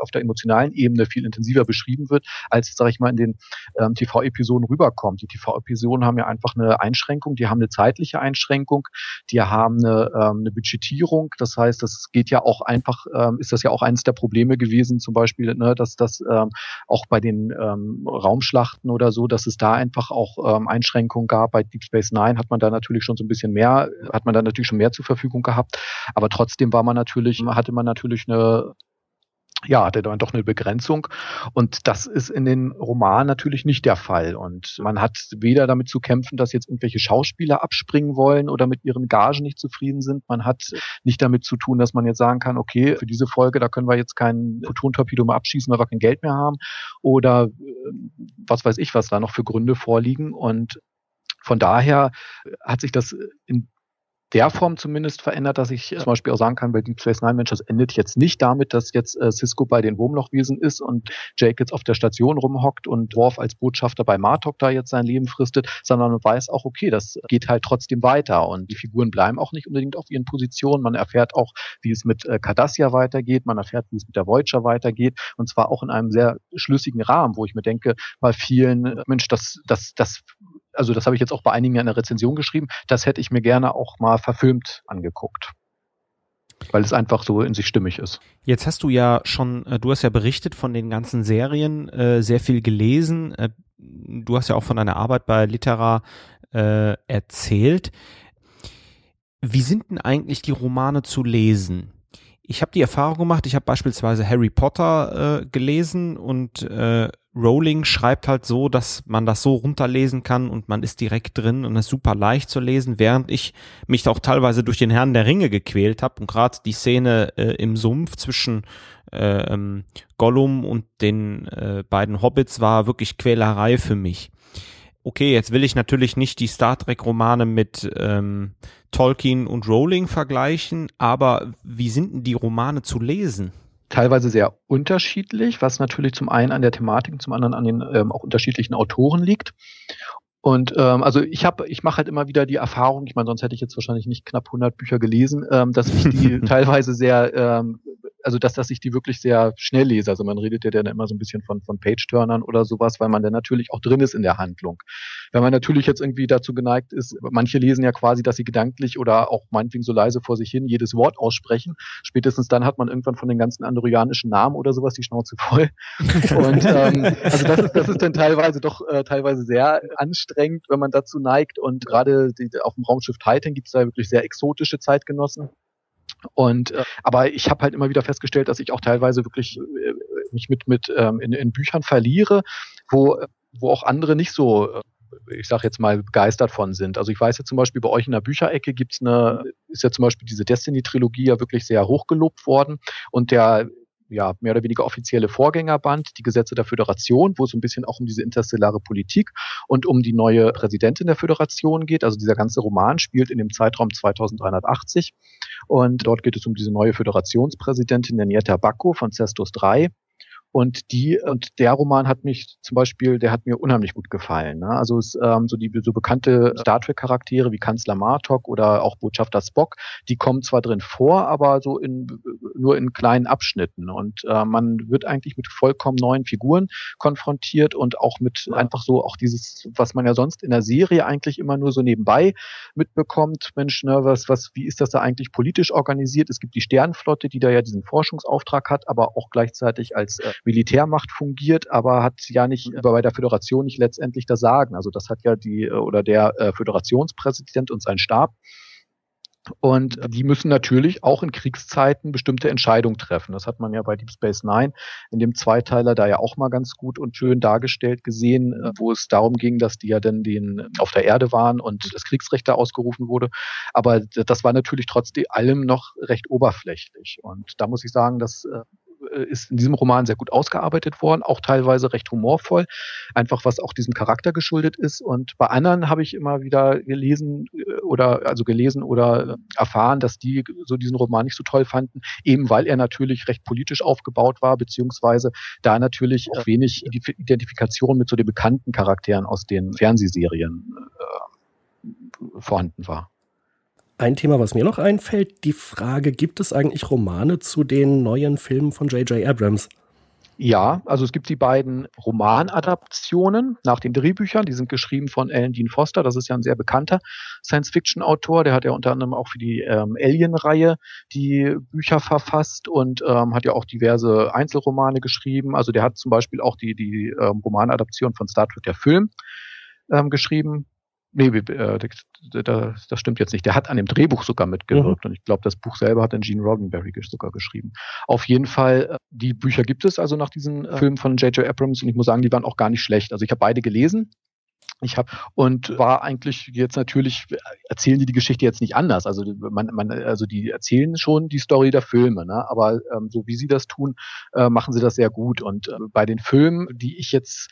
auf der emotionalen Ebene viel intensiver beschrieben wird, als, sage ich mal, in den ähm, TV-Episoden rüberkommt. Die TV-Episoden haben ja einfach eine Einschränkung, die haben eine zeitliche Einschränkung, die haben eine, ähm, eine Budgetierung. Das heißt, das geht ja auch einfach, ähm, ist das ja auch eines der Probleme gewesen, zum Beispiel, ne, dass das ähm, auch bei den ähm, Raumschlachten oder so, dass es da einfach auch ähm, Einschränkungen gab. Bei Deep Space Nine hat man da natürlich schon so ein bisschen mehr, hat man da natürlich schon mehr zur Verfügung gehabt. Aber trotzdem war man natürlich, hatte man natürlich eine ja, hatte dann doch eine Begrenzung. Und das ist in den Romanen natürlich nicht der Fall. Und man hat weder damit zu kämpfen, dass jetzt irgendwelche Schauspieler abspringen wollen oder mit ihren Gagen nicht zufrieden sind. Man hat nicht damit zu tun, dass man jetzt sagen kann, okay, für diese Folge, da können wir jetzt keinen Photon-Torpedo mehr abschießen, weil wir kein Geld mehr haben. Oder äh, was weiß ich, was da noch für Gründe vorliegen. Und von daher hat sich das in der Form zumindest verändert, dass ich zum Beispiel auch sagen kann, bei Deep Space Nine, Mensch, das endet jetzt nicht damit, dass jetzt äh, Cisco bei den Wurmlochwesen ist und Jake jetzt auf der Station rumhockt und Worf als Botschafter bei Martok da jetzt sein Leben fristet, sondern man weiß auch, okay, das geht halt trotzdem weiter und die Figuren bleiben auch nicht unbedingt auf ihren Positionen. Man erfährt auch, wie es mit äh, Cardassia weitergeht, man erfährt, wie es mit der Voyager weitergeht und zwar auch in einem sehr schlüssigen Rahmen, wo ich mir denke, bei vielen, äh, Mensch, das, das, das also das habe ich jetzt auch bei einigen in der Rezension geschrieben, das hätte ich mir gerne auch mal verfilmt angeguckt weil es einfach so in sich stimmig ist. Jetzt hast du ja schon, äh, du hast ja berichtet von den ganzen Serien, äh, sehr viel gelesen. Äh, du hast ja auch von deiner Arbeit bei Litera erzählt. Wie sind denn eigentlich die Romane zu lesen? Ich habe die Erfahrung gemacht, ich habe beispielsweise Harry Potter gelesen und Rowling schreibt halt so, dass man das so runterlesen kann und man ist direkt drin und ist super leicht zu lesen, während ich mich auch teilweise durch den Herrn der Ringe gequält habe und gerade die Szene äh, im Sumpf zwischen äh, ähm, Gollum und den äh, beiden Hobbits war wirklich Quälerei für mich. Okay, jetzt will ich natürlich nicht die Star Trek Romane mit ähm, Tolkien und Rowling vergleichen, aber wie sind denn die Romane zu lesen? Teilweise sehr unterschiedlich, was natürlich zum einen an der Thematik, zum anderen an den ähm, auch unterschiedlichen Autoren liegt. Und ähm, also ich habe, ich mache halt immer wieder die Erfahrung, ich meine, sonst hätte ich jetzt wahrscheinlich nicht knapp 100 Bücher gelesen, ähm, dass ich die teilweise sehr ähm, also dass, dass ich die wirklich sehr schnell lese. Also man redet ja dann immer so ein bisschen von, von Page-Turnern oder sowas, weil man dann natürlich auch drin ist in der Handlung. Wenn man natürlich jetzt irgendwie dazu geneigt ist, manche lesen ja quasi, dass sie gedanklich oder auch meinetwegen so leise vor sich hin jedes Wort aussprechen. Spätestens dann hat man irgendwann von den ganzen andorianischen Namen oder sowas die Schnauze voll. Und ähm, also das ist, das ist dann teilweise doch äh, teilweise sehr anstrengend, wenn man dazu neigt. Und gerade die, auf dem Raumschiff Titan gibt es da wirklich sehr exotische Zeitgenossen. Und äh, aber ich habe halt immer wieder festgestellt, dass ich auch teilweise wirklich äh, mich mit mit ähm, in, in Büchern verliere, wo wo auch andere nicht so äh, ich sage jetzt mal, begeistert von sind. Also ich weiß ja zum Beispiel, bei euch in der Bücherecke gibt's eine, ist ja zum Beispiel diese Destiny-Trilogie ja wirklich sehr hochgelobt worden. Und der ja, mehr oder weniger offizielle Vorgängerband, die Gesetze der Föderation, wo es ein bisschen auch um diese interstellare Politik und um die neue Präsidentin der Föderation geht. Also dieser ganze Roman spielt in dem Zeitraum 2380 und dort geht es um diese neue Föderationspräsidentin Nanieta Bacco von Cestus III. Und die und der Roman hat mich zum Beispiel, der hat mir unheimlich gut gefallen. Ne? Also es, ähm, so die so bekannte Star Trek Charaktere wie Kanzler Martok oder auch Botschafter Spock, die kommen zwar drin vor, aber so in nur in kleinen Abschnitten. Und äh, man wird eigentlich mit vollkommen neuen Figuren konfrontiert und auch mit einfach so auch dieses, was man ja sonst in der Serie eigentlich immer nur so nebenbei mitbekommt. Mensch, ne, was, was, wie ist das da eigentlich politisch organisiert? Es gibt die Sternenflotte, die da ja diesen Forschungsauftrag hat, aber auch gleichzeitig als äh, Militärmacht fungiert, aber hat ja nicht bei der Föderation nicht letztendlich das Sagen. Also das hat ja die oder der äh, Föderationspräsident und sein Stab und die müssen natürlich auch in Kriegszeiten bestimmte Entscheidungen treffen. Das hat man ja bei Deep Space Nine in dem Zweiteiler da ja auch mal ganz gut und schön dargestellt gesehen, äh, wo es darum ging, dass die ja dann den auf der Erde waren und das Kriegsrecht da ausgerufen wurde. Aber das war natürlich trotz allem noch recht oberflächlich. Und da muss ich sagen, dass äh, äh, ist in diesem Roman sehr gut ausgearbeitet worden, auch teilweise recht humorvoll, einfach was auch diesem Charakter geschuldet ist. Und bei anderen habe ich immer wieder gelesen äh, oder also gelesen oder äh, erfahren, dass die so diesen Roman nicht so toll fanden, eben weil er natürlich recht politisch aufgebaut war, beziehungsweise da natürlich auch wenig Identifikation mit so den bekannten Charakteren aus den Fernsehserien äh, vorhanden war. Ein Thema, was mir noch einfällt, die Frage, gibt es eigentlich Romane zu den neuen Filmen von J.J. Abrams? Ja, also es gibt die beiden Romanadaptionen nach den Drehbüchern. Die sind geschrieben von Alan Dean Foster. Das ist ja ein sehr bekannter Science-Fiction-Autor. Der hat ja unter anderem auch für die ähm, Alien-Reihe die Bücher verfasst und ähm, hat ja auch diverse Einzelromane geschrieben. Also der hat zum Beispiel auch die, die ähm, Romanadaption von Star Trek, der Film, ähm, geschrieben. Nee, äh, das, das stimmt jetzt nicht. Der hat an dem Drehbuch sogar mitgewirkt mhm. und ich glaube, das Buch selber hat dann Gene Roddenberry sogar geschrieben. Auf jeden Fall, äh, die Bücher gibt es also nach diesen äh, Filmen von J.J. Abrams und ich muss sagen, die waren auch gar nicht schlecht. Also ich habe beide gelesen. Ich habe und war eigentlich jetzt natürlich erzählen die die Geschichte jetzt nicht anders. Also man, man also die erzählen schon die Story der Filme, ne? aber ähm, so wie sie das tun, äh, machen sie das sehr gut. Und äh, bei den Filmen, die ich jetzt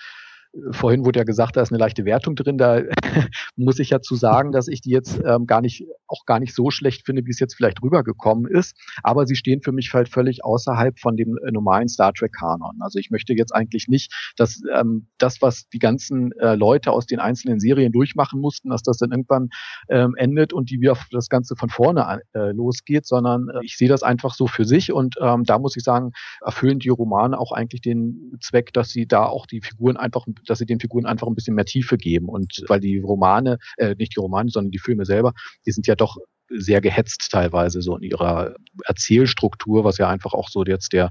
vorhin wurde ja gesagt, da ist eine leichte Wertung drin. Da muss ich ja zu sagen, dass ich die jetzt ähm, gar nicht, auch gar nicht so schlecht finde, wie es jetzt vielleicht rübergekommen ist. Aber sie stehen für mich halt völlig außerhalb von dem äh, normalen Star Trek Kanon. Also ich möchte jetzt eigentlich nicht, dass ähm, das, was die ganzen äh, Leute aus den einzelnen Serien durchmachen mussten, dass das dann irgendwann ähm, endet und die wieder das Ganze von vorne äh, losgeht, sondern äh, ich sehe das einfach so für sich und ähm, da muss ich sagen, erfüllen die Romane auch eigentlich den Zweck, dass sie da auch die Figuren einfach dass sie den Figuren einfach ein bisschen mehr Tiefe geben. Und weil die Romane, äh, nicht die Romane, sondern die Filme selber, die sind ja doch sehr gehetzt teilweise so in ihrer Erzählstruktur, was ja einfach auch so jetzt der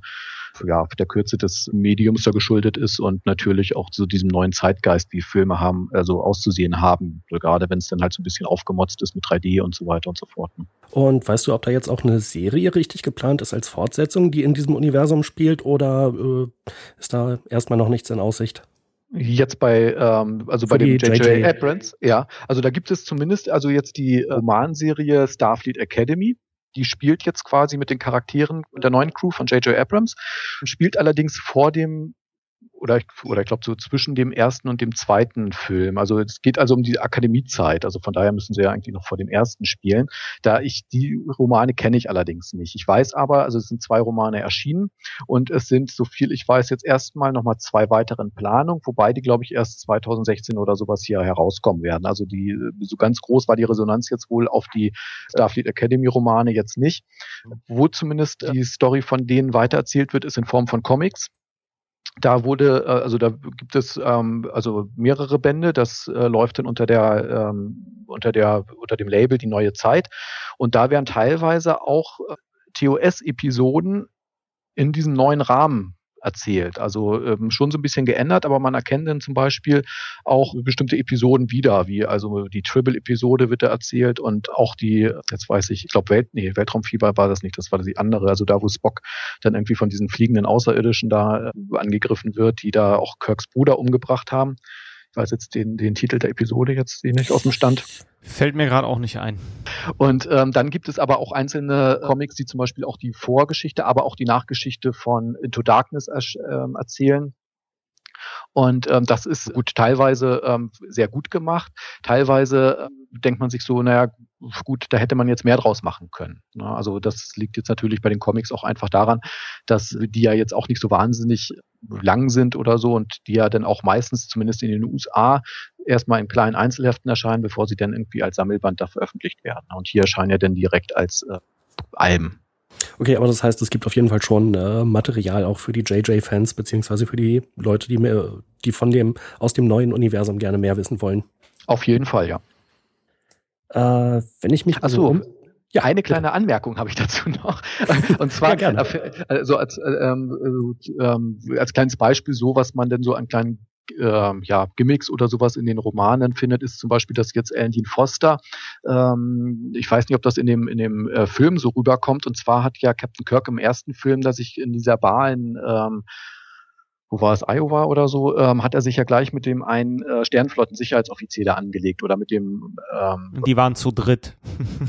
ja, der Kürze des Mediums da geschuldet ist und natürlich auch zu diesem neuen Zeitgeist, wie Filme haben, also auszusehen haben, gerade wenn es dann halt so ein bisschen aufgemotzt ist mit 3D und so weiter und so fort. Ne? Und weißt du, ob da jetzt auch eine Serie richtig geplant ist als Fortsetzung, die in diesem Universum spielt oder äh, ist da erstmal noch nichts in Aussicht? Jetzt bei, ähm, also bei dem J.J. Abrams, ja. Also da gibt es zumindest, also jetzt die äh, Romanserie Starfleet Academy. Die spielt jetzt quasi mit den Charakteren der neuen Crew von J.J. Abrams, spielt allerdings vor dem oder ich, oder ich glaube so zwischen dem ersten und dem zweiten Film. Also es geht also um die Akademiezeit. Also von daher müssen sie ja eigentlich noch vor dem ersten spielen. Da ich die Romane kenne ich allerdings nicht. Ich weiß aber, also es sind zwei Romane erschienen und es sind, so viel ich weiß, jetzt erstmal nochmal zwei weiteren Planungen, wobei die, glaube ich, erst 2016 oder sowas hier herauskommen werden. Also die, so ganz groß war die Resonanz jetzt wohl auf die Starfleet Academy Romane jetzt nicht. Wo zumindest die Story von denen weitererzählt wird, ist in Form von Comics. Da wurde, äh, also da gibt es ähm, also mehrere Bände. Das äh, läuft dann unter der ähm, unter der unter dem Label die neue Zeit. Und da werden teilweise auch äh, TOS-Episoden in diesem neuen Rahmen erzählt. Also ähm, schon so ein bisschen geändert, aber man erkennt dann zum Beispiel auch bestimmte Episoden wieder, wie also die Tribble-Episode wird da erzählt und auch die, jetzt weiß ich, ich glaube Welt, nee, Weltraumfieber war das nicht, das war die andere, also da, wo Spock dann irgendwie von diesen fliegenden Außerirdischen da äh, angegriffen wird, die da auch Kirks Bruder umgebracht haben. Ich weiß jetzt den, den Titel der Episode jetzt nicht aus dem Stand. Fällt mir gerade auch nicht ein. Und ähm, dann gibt es aber auch einzelne Comics, die zum Beispiel auch die Vorgeschichte, aber auch die Nachgeschichte von Into Darkness ähm, erzählen. Und ähm, das ist gut teilweise ähm, sehr gut gemacht. Teilweise ähm, denkt man sich so, naja, gut, da hätte man jetzt mehr draus machen können. Ne? Also das liegt jetzt natürlich bei den Comics auch einfach daran, dass die ja jetzt auch nicht so wahnsinnig lang sind oder so und die ja dann auch meistens, zumindest in den USA, erstmal in kleinen Einzelheften erscheinen, bevor sie dann irgendwie als Sammelband da veröffentlicht werden. Und hier erscheinen ja dann direkt als äh, Alben. Okay, aber das heißt, es gibt auf jeden Fall schon äh, Material auch für die JJ-Fans, beziehungsweise für die Leute, die, mehr, die von dem, aus dem neuen Universum gerne mehr wissen wollen. Auf jeden Fall, ja. Äh, wenn ich mich Ach so, um, ja, eine kleine bitte. Anmerkung habe ich dazu noch. Und zwar ja, also als, äh, ähm, äh, als kleines Beispiel so, was man denn so an kleinen äh, ja, Gimmicks oder sowas in den Romanen findet, ist zum Beispiel, dass jetzt Alan Dean Foster, ähm, ich weiß nicht, ob das in dem, in dem äh, Film so rüberkommt, und zwar hat ja Captain Kirk im ersten Film, dass ich in dieser Bar in ähm, wo war es, Iowa oder so, ähm, hat er sich ja gleich mit dem einen äh, Sternflotten-Sicherheitsoffizier da angelegt oder mit dem. Ähm, Die waren zu dritt.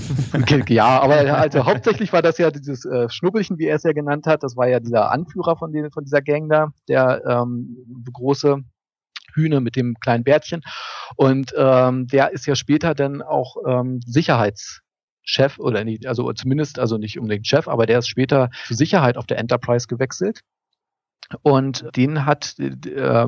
ja, aber also hauptsächlich war das ja dieses äh, Schnubbelchen, wie er es ja genannt hat. Das war ja dieser Anführer von, den, von dieser Gang da, der ähm, große Hühne mit dem kleinen Bärtchen. Und ähm, der ist ja später dann auch ähm, Sicherheitschef oder nicht, also zumindest, also nicht unbedingt Chef, aber der ist später zur Sicherheit auf der Enterprise gewechselt. Und den hat äh,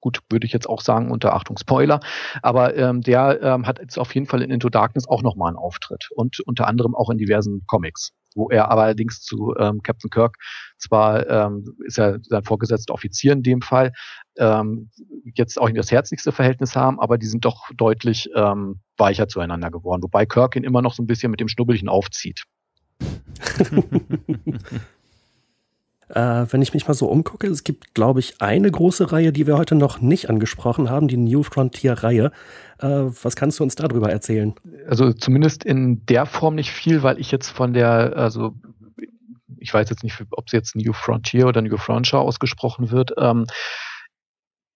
gut, würde ich jetzt auch sagen, unter Achtung Spoiler, aber ähm, der ähm, hat jetzt auf jeden Fall in Into Darkness auch nochmal einen Auftritt und unter anderem auch in diversen Comics wo er aber allerdings zu ähm, Captain Kirk zwar ähm, ist er sein vorgesetzter Offizier in dem Fall, ähm, jetzt auch nicht das herzlichste Verhältnis haben, aber die sind doch deutlich ähm, weicher zueinander geworden, wobei Kirk ihn immer noch so ein bisschen mit dem Schnubbelchen aufzieht. Äh, wenn ich mich mal so umgucke, es gibt, glaube ich, eine große Reihe, die wir heute noch nicht angesprochen haben, die New Frontier-Reihe. Äh, was kannst du uns darüber erzählen? Also zumindest in der Form nicht viel, weil ich jetzt von der, also ich weiß jetzt nicht, ob es jetzt New Frontier oder New Frontier ausgesprochen wird. Ähm,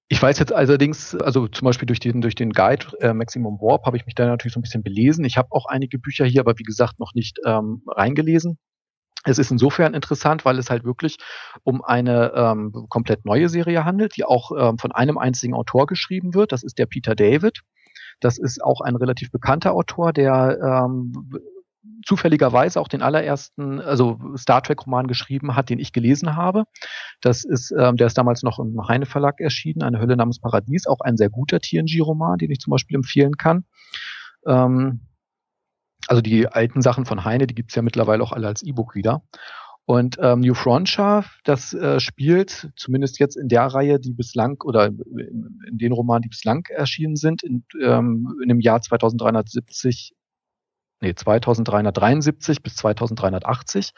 ich weiß jetzt allerdings, also zum Beispiel durch den, durch den Guide äh, Maximum Warp habe ich mich da natürlich so ein bisschen belesen. Ich habe auch einige Bücher hier, aber wie gesagt noch nicht ähm, reingelesen. Es ist insofern interessant, weil es halt wirklich um eine ähm, komplett neue Serie handelt, die auch ähm, von einem einzigen Autor geschrieben wird. Das ist der Peter David. Das ist auch ein relativ bekannter Autor, der ähm, zufälligerweise auch den allerersten, also Star Trek Roman geschrieben hat, den ich gelesen habe. Das ist, ähm, der ist damals noch im Heine Verlag erschienen, eine Hölle namens Paradies, auch ein sehr guter TNG Roman, den ich zum Beispiel empfehlen kann. Ähm, also die alten Sachen von Heine, die gibt's ja mittlerweile auch alle als E-Book wieder. Und ähm, New Frontier, das äh, spielt zumindest jetzt in der Reihe, die bislang oder in, in den Romanen, die bislang erschienen sind, in, ähm, in dem Jahr 2370 nee, 2373 bis 2380.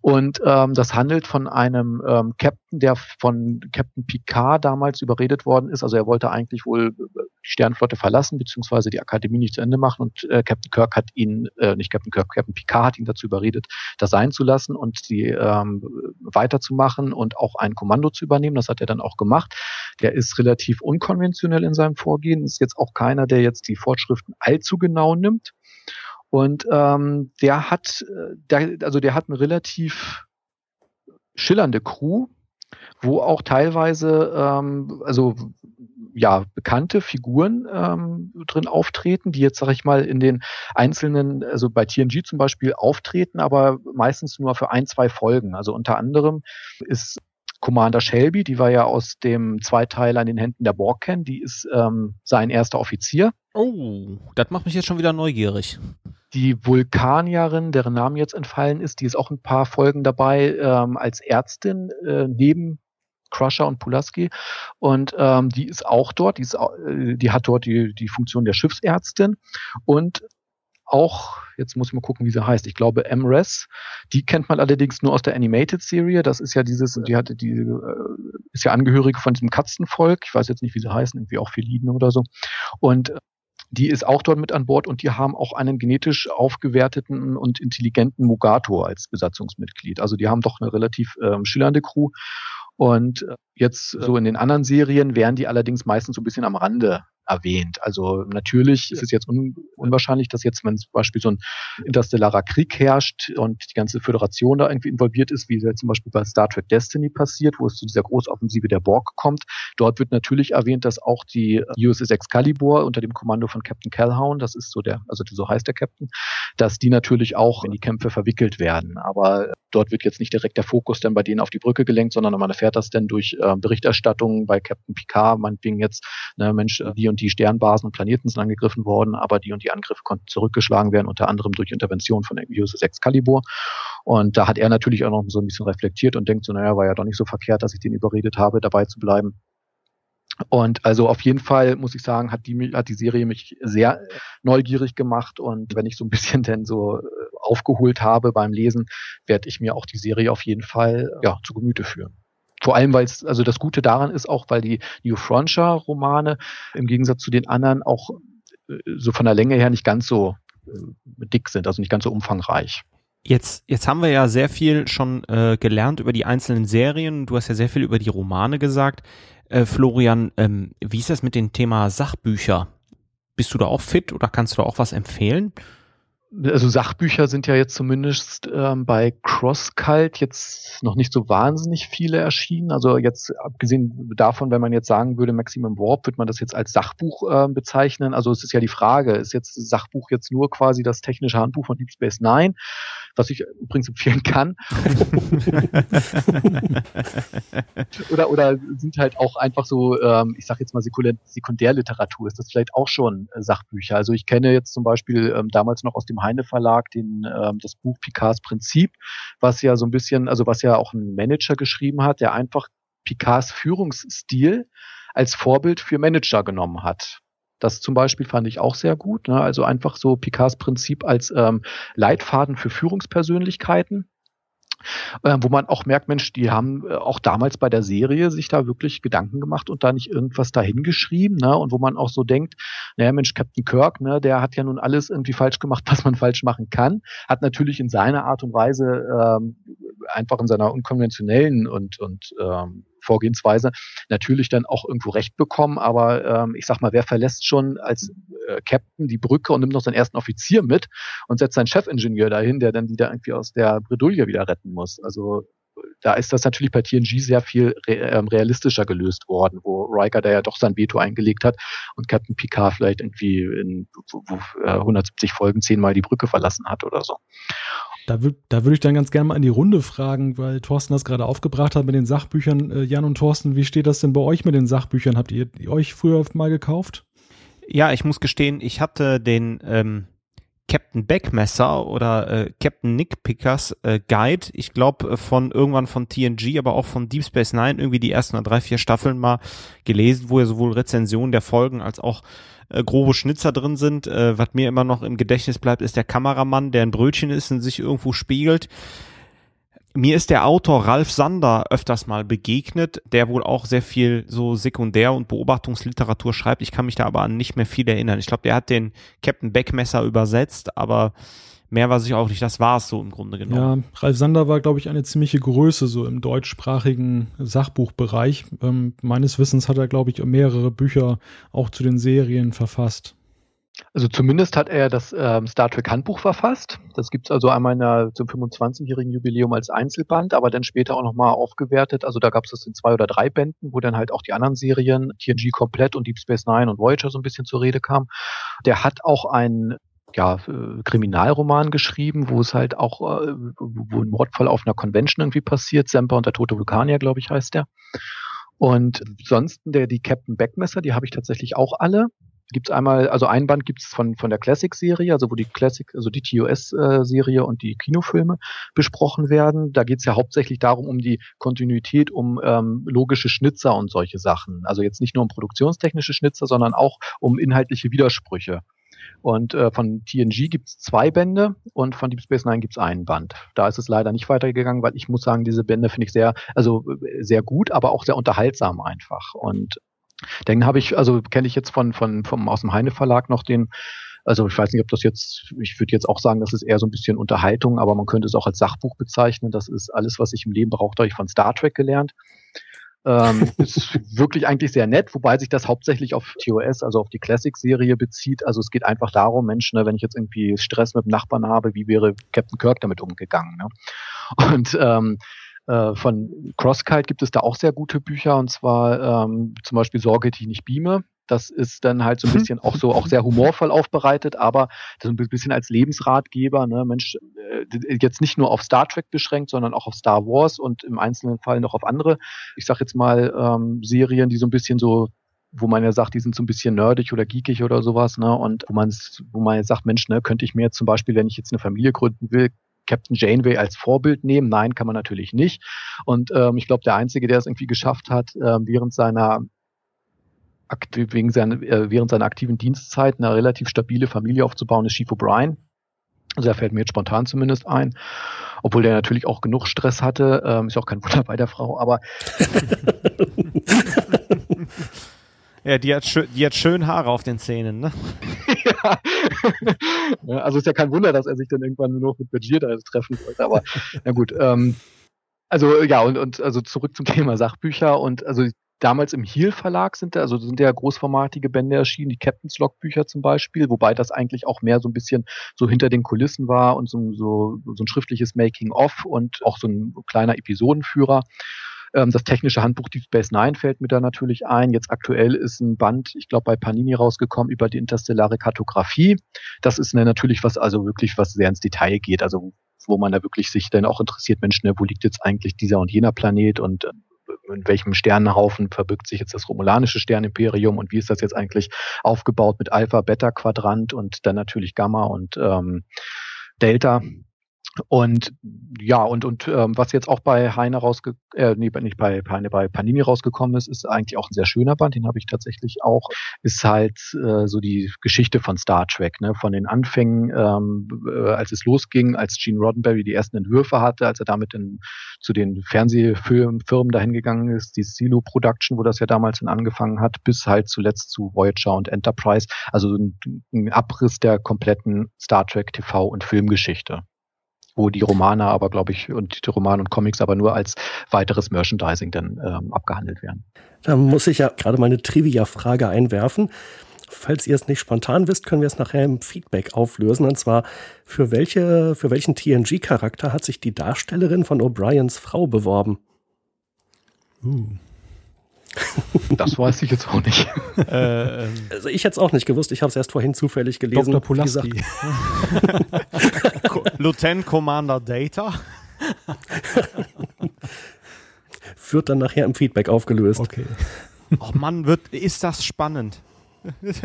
Und ähm, das handelt von einem ähm, Captain, der von Captain Picard damals überredet worden ist. Also er wollte eigentlich wohl die Sternflotte verlassen, beziehungsweise die Akademie nicht zu Ende machen. Und äh, Captain Kirk hat ihn, äh, nicht Captain Kirk, Captain Picard hat ihn dazu überredet, das sein zu lassen und die ähm, weiterzumachen und auch ein Kommando zu übernehmen. Das hat er dann auch gemacht. Der ist relativ unkonventionell in seinem Vorgehen, ist jetzt auch keiner, der jetzt die Vorschriften allzu genau nimmt. Und ähm, der hat, äh, der, also der hat eine relativ schillernde Crew, wo auch teilweise ähm, also ja bekannte Figuren ähm, drin auftreten, die jetzt sage ich mal in den einzelnen, also bei TNG zum Beispiel auftreten, aber meistens nur für ein zwei Folgen. Also unter anderem ist Commander Shelby, die war ja aus dem Zweiteiler in den Händen der Borg kennen, die ist ähm, sein erster Offizier. Oh, das macht mich jetzt schon wieder neugierig die Vulkanierin, deren Name jetzt entfallen ist, die ist auch ein paar Folgen dabei ähm, als Ärztin äh, neben Crusher und Pulaski. Und ähm, die ist auch dort, die, ist, äh, die hat dort die, die Funktion der Schiffsärztin. Und auch, jetzt muss ich mal gucken, wie sie heißt, ich glaube MRES, die kennt man allerdings nur aus der Animated Serie, das ist ja dieses, die hatte die, äh, ist ja Angehörige von diesem Katzenvolk, ich weiß jetzt nicht, wie sie heißen, irgendwie auch Feliden oder so. Und die ist auch dort mit an Bord und die haben auch einen genetisch aufgewerteten und intelligenten Mugato als Besatzungsmitglied. Also die haben doch eine relativ ähm, schillernde Crew. Und äh, jetzt so in den anderen Serien wären die allerdings meistens so ein bisschen am Rande erwähnt. Also natürlich ist es jetzt un unwahrscheinlich, dass jetzt, wenn zum Beispiel so ein interstellarer Krieg herrscht und die ganze Föderation da irgendwie involviert ist, wie es ja zum Beispiel bei Star Trek Destiny passiert, wo es zu dieser Großoffensive der Borg kommt. Dort wird natürlich erwähnt, dass auch die USS Excalibur unter dem Kommando von Captain Calhoun, das ist so der, also so heißt der Captain, dass die natürlich auch in die Kämpfe verwickelt werden. Aber dort wird jetzt nicht direkt der Fokus dann bei denen auf die Brücke gelenkt, sondern man erfährt das dann durch äh, Berichterstattungen bei Captain Picard, meinetwegen jetzt, ne, Mensch, äh, die und die Sternbasen und Planeten sind angegriffen worden, aber die und die Angriffe konnten zurückgeschlagen werden, unter anderem durch Intervention von USS Excalibur. Und da hat er natürlich auch noch so ein bisschen reflektiert und denkt so, naja, war ja doch nicht so verkehrt, dass ich den überredet habe, dabei zu bleiben. Und also auf jeden Fall muss ich sagen, hat die, hat die Serie mich sehr neugierig gemacht. Und wenn ich so ein bisschen denn so äh, aufgeholt habe beim Lesen, werde ich mir auch die Serie auf jeden Fall ja, zu Gemüte führen. Vor allem, weil es, also das Gute daran ist auch, weil die New Frontier Romane im Gegensatz zu den anderen auch äh, so von der Länge her nicht ganz so äh, dick sind, also nicht ganz so umfangreich. Jetzt, jetzt haben wir ja sehr viel schon äh, gelernt über die einzelnen Serien. Du hast ja sehr viel über die Romane gesagt. Äh, Florian, ähm, wie ist das mit dem Thema Sachbücher? Bist du da auch fit oder kannst du da auch was empfehlen? Also Sachbücher sind ja jetzt zumindest ähm, bei CrossCult jetzt noch nicht so wahnsinnig viele erschienen. Also jetzt abgesehen davon, wenn man jetzt sagen würde, Maximum Warp, wird man das jetzt als Sachbuch äh, bezeichnen. Also es ist ja die Frage, ist jetzt Sachbuch jetzt nur quasi das technische Handbuch von Deep Space Nine, was ich übrigens empfehlen kann. oder, oder sind halt auch einfach so, ähm, ich sage jetzt mal Sekundärliteratur, ist das vielleicht auch schon äh, Sachbücher. Also ich kenne jetzt zum Beispiel ähm, damals noch aus dem Heine Verlag den, ähm, das Buch Picards Prinzip, was ja so ein bisschen, also was ja auch ein Manager geschrieben hat, der einfach Picards Führungsstil als Vorbild für Manager genommen hat. Das zum Beispiel fand ich auch sehr gut. Ne? Also einfach so Picards Prinzip als ähm, Leitfaden für Führungspersönlichkeiten äh, wo man auch merkt, Mensch, die haben äh, auch damals bei der Serie sich da wirklich Gedanken gemacht und da nicht irgendwas dahingeschrieben, ne? Und wo man auch so denkt, naja, Mensch, Captain Kirk, ne, der hat ja nun alles irgendwie falsch gemacht, was man falsch machen kann, hat natürlich in seiner Art und Weise ähm, einfach in seiner unkonventionellen und und ähm, Vorgehensweise natürlich dann auch irgendwo recht bekommen. Aber ähm, ich sag mal, wer verlässt schon als äh, Captain die Brücke und nimmt noch seinen ersten Offizier mit und setzt seinen Chefingenieur dahin, der dann die da irgendwie aus der Bredouille wieder retten muss. Also da ist das natürlich bei TNG sehr viel ähm, realistischer gelöst worden, wo Riker da ja doch sein Veto eingelegt hat und Captain Picard vielleicht irgendwie in 170 Folgen zehnmal die Brücke verlassen hat oder so. Da, würd, da würde ich dann ganz gerne mal in die Runde fragen, weil Thorsten das gerade aufgebracht hat mit den Sachbüchern. Äh, Jan und Thorsten, wie steht das denn bei euch mit den Sachbüchern? Habt ihr euch früher mal gekauft? Ja, ich muss gestehen, ich hatte den ähm, Captain Backmesser oder äh, Captain Nick Pickers äh, Guide, ich glaube äh, von irgendwann von TNG, aber auch von Deep Space Nine, irgendwie die ersten drei, vier Staffeln mal gelesen, wo er sowohl Rezensionen der Folgen als auch äh, grobe Schnitzer drin sind. Äh, was mir immer noch im Gedächtnis bleibt, ist der Kameramann, der ein Brötchen isst und sich irgendwo spiegelt. Mir ist der Autor Ralf Sander öfters mal begegnet, der wohl auch sehr viel so Sekundär- und Beobachtungsliteratur schreibt. Ich kann mich da aber an nicht mehr viel erinnern. Ich glaube, der hat den Captain Beckmesser übersetzt, aber mehr weiß ich auch nicht. Das war es so im Grunde genommen. Ja, Ralf Sander war, glaube ich, eine ziemliche Größe so im deutschsprachigen Sachbuchbereich. Ähm, meines Wissens hat er, glaube ich, mehrere Bücher auch zu den Serien verfasst. Also zumindest hat er das ähm, Star Trek Handbuch verfasst. Das gibt's also einmal in der, zum 25-jährigen Jubiläum als Einzelband, aber dann später auch nochmal aufgewertet. Also da gab's das in zwei oder drei Bänden, wo dann halt auch die anderen Serien, TNG komplett und Deep Space Nine und Voyager so ein bisschen zur Rede kamen. Der hat auch ein ja, äh, Kriminalroman geschrieben, wo es halt auch, äh, wo ein Mordfall auf einer Convention irgendwie passiert. Semper und der tote Vulkanier, glaube ich, heißt der. Und sonst der, die Captain Backmesser, die habe ich tatsächlich auch alle. Gibt's einmal, also ein Band gibt's von, von der Classic-Serie, also wo die Classic, also die TOS-Serie und die Kinofilme besprochen werden. Da geht's ja hauptsächlich darum, um die Kontinuität, um ähm, logische Schnitzer und solche Sachen. Also jetzt nicht nur um produktionstechnische Schnitzer, sondern auch um inhaltliche Widersprüche. Und äh, von TNG gibt es zwei Bände und von Deep Space Nine gibt es einen Band. Da ist es leider nicht weitergegangen, weil ich muss sagen, diese Bände finde ich sehr, also äh, sehr gut, aber auch sehr unterhaltsam einfach. Und dann habe ich, also kenne ich jetzt von, von, vom aus dem Heine Verlag noch den, also ich weiß nicht, ob das jetzt, ich würde jetzt auch sagen, das ist eher so ein bisschen Unterhaltung, aber man könnte es auch als Sachbuch bezeichnen. Das ist alles, was ich im Leben brauche, habe ich von Star Trek gelernt. Ähm, ist wirklich eigentlich sehr nett, wobei sich das hauptsächlich auf TOS, also auf die Classic-Serie bezieht. Also es geht einfach darum, Mensch, ne, wenn ich jetzt irgendwie Stress mit dem Nachbarn habe, wie wäre Captain Kirk damit umgegangen? Ne? Und ähm, äh, von CrossKite gibt es da auch sehr gute Bücher, und zwar ähm, zum Beispiel Sorge, die ich nicht beame. Das ist dann halt so ein bisschen auch so auch sehr humorvoll aufbereitet, aber so ein bisschen als Lebensratgeber, ne, Mensch, äh, jetzt nicht nur auf Star Trek beschränkt, sondern auch auf Star Wars und im einzelnen Fall noch auf andere, ich sag jetzt mal, ähm, Serien, die so ein bisschen so wo man ja sagt, die sind so ein bisschen nerdig oder geekig oder sowas, ne? Und wo man wo man jetzt sagt, Mensch, ne, könnte ich mir jetzt zum Beispiel, wenn ich jetzt eine Familie gründen will, Captain Janeway als Vorbild nehmen? Nein, kann man natürlich nicht. Und ähm, ich glaube, der Einzige, der es irgendwie geschafft hat, äh, während seiner wegen seiner, äh, während seiner aktiven Dienstzeit eine relativ stabile Familie aufzubauen, ist Chief O'Brien. Also er fällt mir jetzt spontan zumindest ein. Obwohl der natürlich auch genug Stress hatte. Ähm, ist auch kein Wunder bei der Frau, aber. ja, die hat, schön, die hat schön Haare auf den Zähnen, ne? ja. Also ist ja kein Wunder, dass er sich dann irgendwann nur noch mit Vegeta treffen wollte. Aber na gut. Ähm, also ja, und, und also zurück zum Thema Sachbücher und also damals im Heal Verlag sind da, also sind ja großformatige Bände erschienen, die Captain's Log Bücher zum Beispiel, wobei das eigentlich auch mehr so ein bisschen so hinter den Kulissen war und so, so, so ein schriftliches Making of und auch so ein kleiner Episodenführer. Ähm, das technische Handbuch Deep Space Nine fällt mir da natürlich ein. Jetzt aktuell ist ein Band, ich glaube, bei Panini rausgekommen über die interstellare Kartografie. Das ist natürlich was, also wirklich was sehr ins Detail geht. Also wo man da wirklich sich dann auch interessiert, Mensch, ne, wo liegt jetzt eigentlich dieser und jener Planet und äh, in welchem Sternenhaufen verbirgt sich jetzt das romulanische Sternimperium und wie ist das jetzt eigentlich aufgebaut mit Alpha, Beta Quadrant und dann natürlich Gamma und ähm, Delta. Und ja, und, und ähm, was jetzt auch bei Heine rausge äh, nee, nicht bei Heine, bei Panini rausgekommen ist, ist eigentlich auch ein sehr schöner Band, den habe ich tatsächlich auch, ist halt äh, so die Geschichte von Star Trek, ne? Von den Anfängen, ähm, äh, als es losging, als Gene Roddenberry die ersten Entwürfe hatte, als er damit in, zu den Fernsehfirmen dahin gegangen ist, die Silo Production, wo das ja damals dann angefangen hat, bis halt zuletzt zu Voyager und Enterprise. Also ein, ein Abriss der kompletten Star Trek TV und Filmgeschichte wo die Romane aber, glaube ich, und die Romane und Comics aber nur als weiteres Merchandising dann ähm, abgehandelt werden. Da muss ich ja gerade mal eine Trivia-Frage einwerfen. Falls ihr es nicht spontan wisst, können wir es nachher im Feedback auflösen. Und zwar, für, welche, für welchen TNG-Charakter hat sich die Darstellerin von O'Briens Frau beworben? Uh. Das weiß ich jetzt auch nicht. Äh, ähm. also ich hätte es auch nicht gewusst. Ich habe es erst vorhin zufällig gelesen. Dr. Pulaski. Lieutenant Commander Data. Wird dann nachher im Feedback aufgelöst. Okay. Oh Mann, wird, ist das spannend.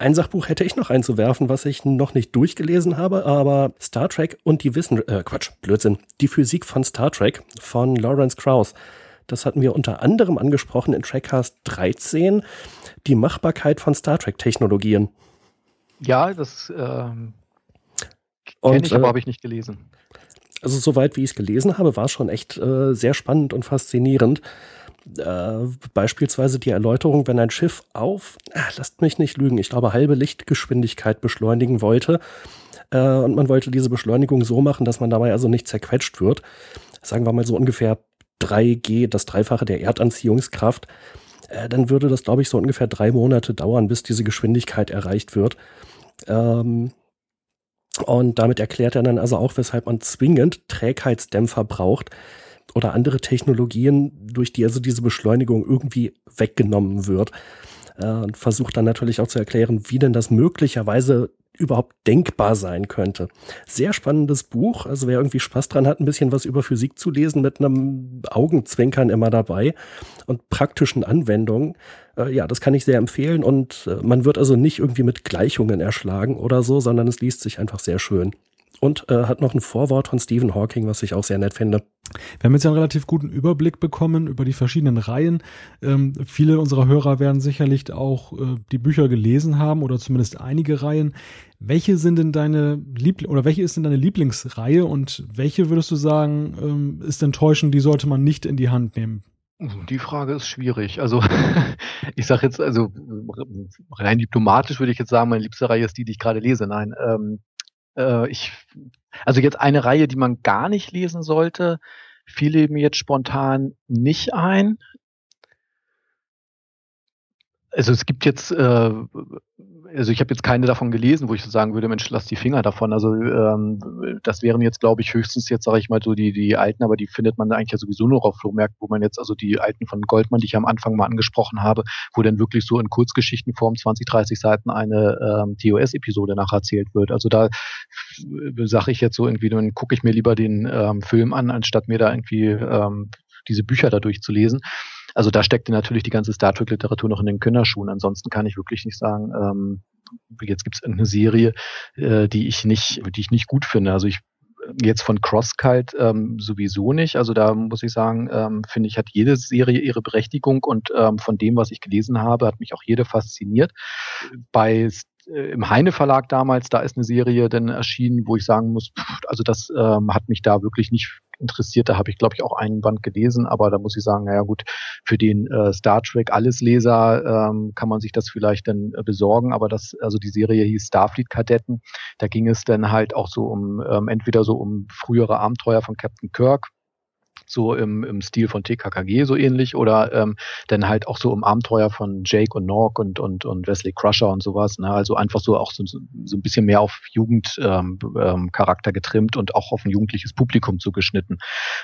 Ein Sachbuch hätte ich noch einzuwerfen, was ich noch nicht durchgelesen habe, aber Star Trek und die Wissen, äh, Quatsch, Blödsinn, die Physik von Star Trek von Lawrence Krauss. Das hatten wir unter anderem angesprochen in Trackcast 13, die Machbarkeit von Star Trek-Technologien. Ja, das ähm, kenne ich, aber äh, habe ich nicht gelesen. Also soweit wie ich es gelesen habe, war es schon echt äh, sehr spannend und faszinierend. Äh, beispielsweise die Erläuterung, wenn ein Schiff auf, ach, lasst mich nicht lügen, ich glaube halbe Lichtgeschwindigkeit beschleunigen wollte. Äh, und man wollte diese Beschleunigung so machen, dass man dabei also nicht zerquetscht wird. Sagen wir mal so ungefähr 3G, das Dreifache der Erdanziehungskraft, äh, dann würde das, glaube ich, so ungefähr drei Monate dauern, bis diese Geschwindigkeit erreicht wird. Ähm, und damit erklärt er dann also auch, weshalb man zwingend Trägheitsdämpfer braucht oder andere Technologien, durch die also diese Beschleunigung irgendwie weggenommen wird. Äh, und versucht dann natürlich auch zu erklären, wie denn das möglicherweise überhaupt denkbar sein könnte. Sehr spannendes Buch. Also wer irgendwie Spaß dran hat, ein bisschen was über Physik zu lesen, mit einem Augenzwinkern immer dabei und praktischen Anwendungen. Äh, ja, das kann ich sehr empfehlen. Und äh, man wird also nicht irgendwie mit Gleichungen erschlagen oder so, sondern es liest sich einfach sehr schön und äh, hat noch ein Vorwort von Stephen Hawking, was ich auch sehr nett finde. Wir haben jetzt ja einen relativ guten Überblick bekommen über die verschiedenen Reihen. Ähm, viele unserer Hörer werden sicherlich auch äh, die Bücher gelesen haben oder zumindest einige Reihen. Welche sind denn deine Liebl oder welche ist denn deine Lieblingsreihe und welche würdest du sagen, ähm, ist enttäuschend, die sollte man nicht in die Hand nehmen? Die Frage ist schwierig. Also ich sage jetzt, also rein diplomatisch würde ich jetzt sagen, meine liebste Reihe ist die, die ich gerade lese. Nein, ähm, äh, ich, also jetzt eine Reihe, die man gar nicht lesen sollte, fiel mir jetzt spontan nicht ein. Also es gibt jetzt äh, also ich habe jetzt keine davon gelesen, wo ich so sagen würde, Mensch, lass die Finger davon. Also ähm, das wären jetzt, glaube ich, höchstens jetzt, sage ich mal, so die, die alten, aber die findet man eigentlich ja sowieso nur auf Flohmärkten, wo man jetzt, also die alten von Goldmann, die ich am Anfang mal angesprochen habe, wo dann wirklich so in Kurzgeschichtenform 20, 30 Seiten eine ähm, TOS-Episode nacherzählt wird. Also da sage ich jetzt so irgendwie, dann gucke ich mir lieber den ähm, Film an, anstatt mir da irgendwie ähm, diese Bücher da durchzulesen. Also da steckte natürlich die ganze Star Trek-Literatur noch in den Kinderschuhen. Ansonsten kann ich wirklich nicht sagen, ähm, jetzt gibt es eine Serie, äh, die ich nicht, die ich nicht gut finde. Also ich jetzt von Crosskite ähm, sowieso nicht. Also da muss ich sagen, ähm, finde ich, hat jede Serie ihre Berechtigung und ähm, von dem, was ich gelesen habe, hat mich auch jede fasziniert. Bei äh, im Heine Verlag damals, da ist eine Serie dann erschienen, wo ich sagen muss, pff, also das ähm, hat mich da wirklich nicht interessiert. Da habe ich, glaube ich, auch einen Band gelesen, aber da muss ich sagen, naja gut, für den äh, Star Trek Allesleser ähm, kann man sich das vielleicht dann äh, besorgen, aber das, also die Serie hieß Starfleet Kadetten. Da ging es dann halt auch so um ähm, entweder so um frühere Abenteuer von Captain Kirk so im, im Stil von TKKG so ähnlich oder ähm, dann halt auch so im Abenteuer von Jake und Nork und, und, und Wesley Crusher und sowas. Ne? Also einfach so auch so, so ein bisschen mehr auf Jugendcharakter ähm, ähm, getrimmt und auch auf ein jugendliches Publikum zugeschnitten.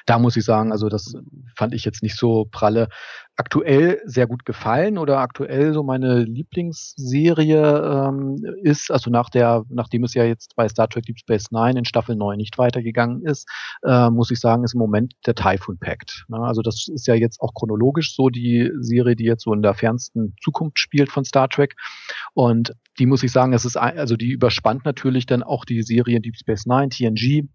Da muss ich sagen, also das fand ich jetzt nicht so pralle aktuell sehr gut gefallen oder aktuell so meine Lieblingsserie ähm, ist, also nach der, nachdem es ja jetzt bei Star Trek Deep Space Nine in Staffel 9 nicht weitergegangen ist, äh, muss ich sagen, ist im Moment der Typhoon Pact. Ne? Also das ist ja jetzt auch chronologisch so die Serie, die jetzt so in der fernsten Zukunft spielt von Star Trek. Und die muss ich sagen, es ist, also die überspannt natürlich dann auch die Serie Deep Space Nine, TNG,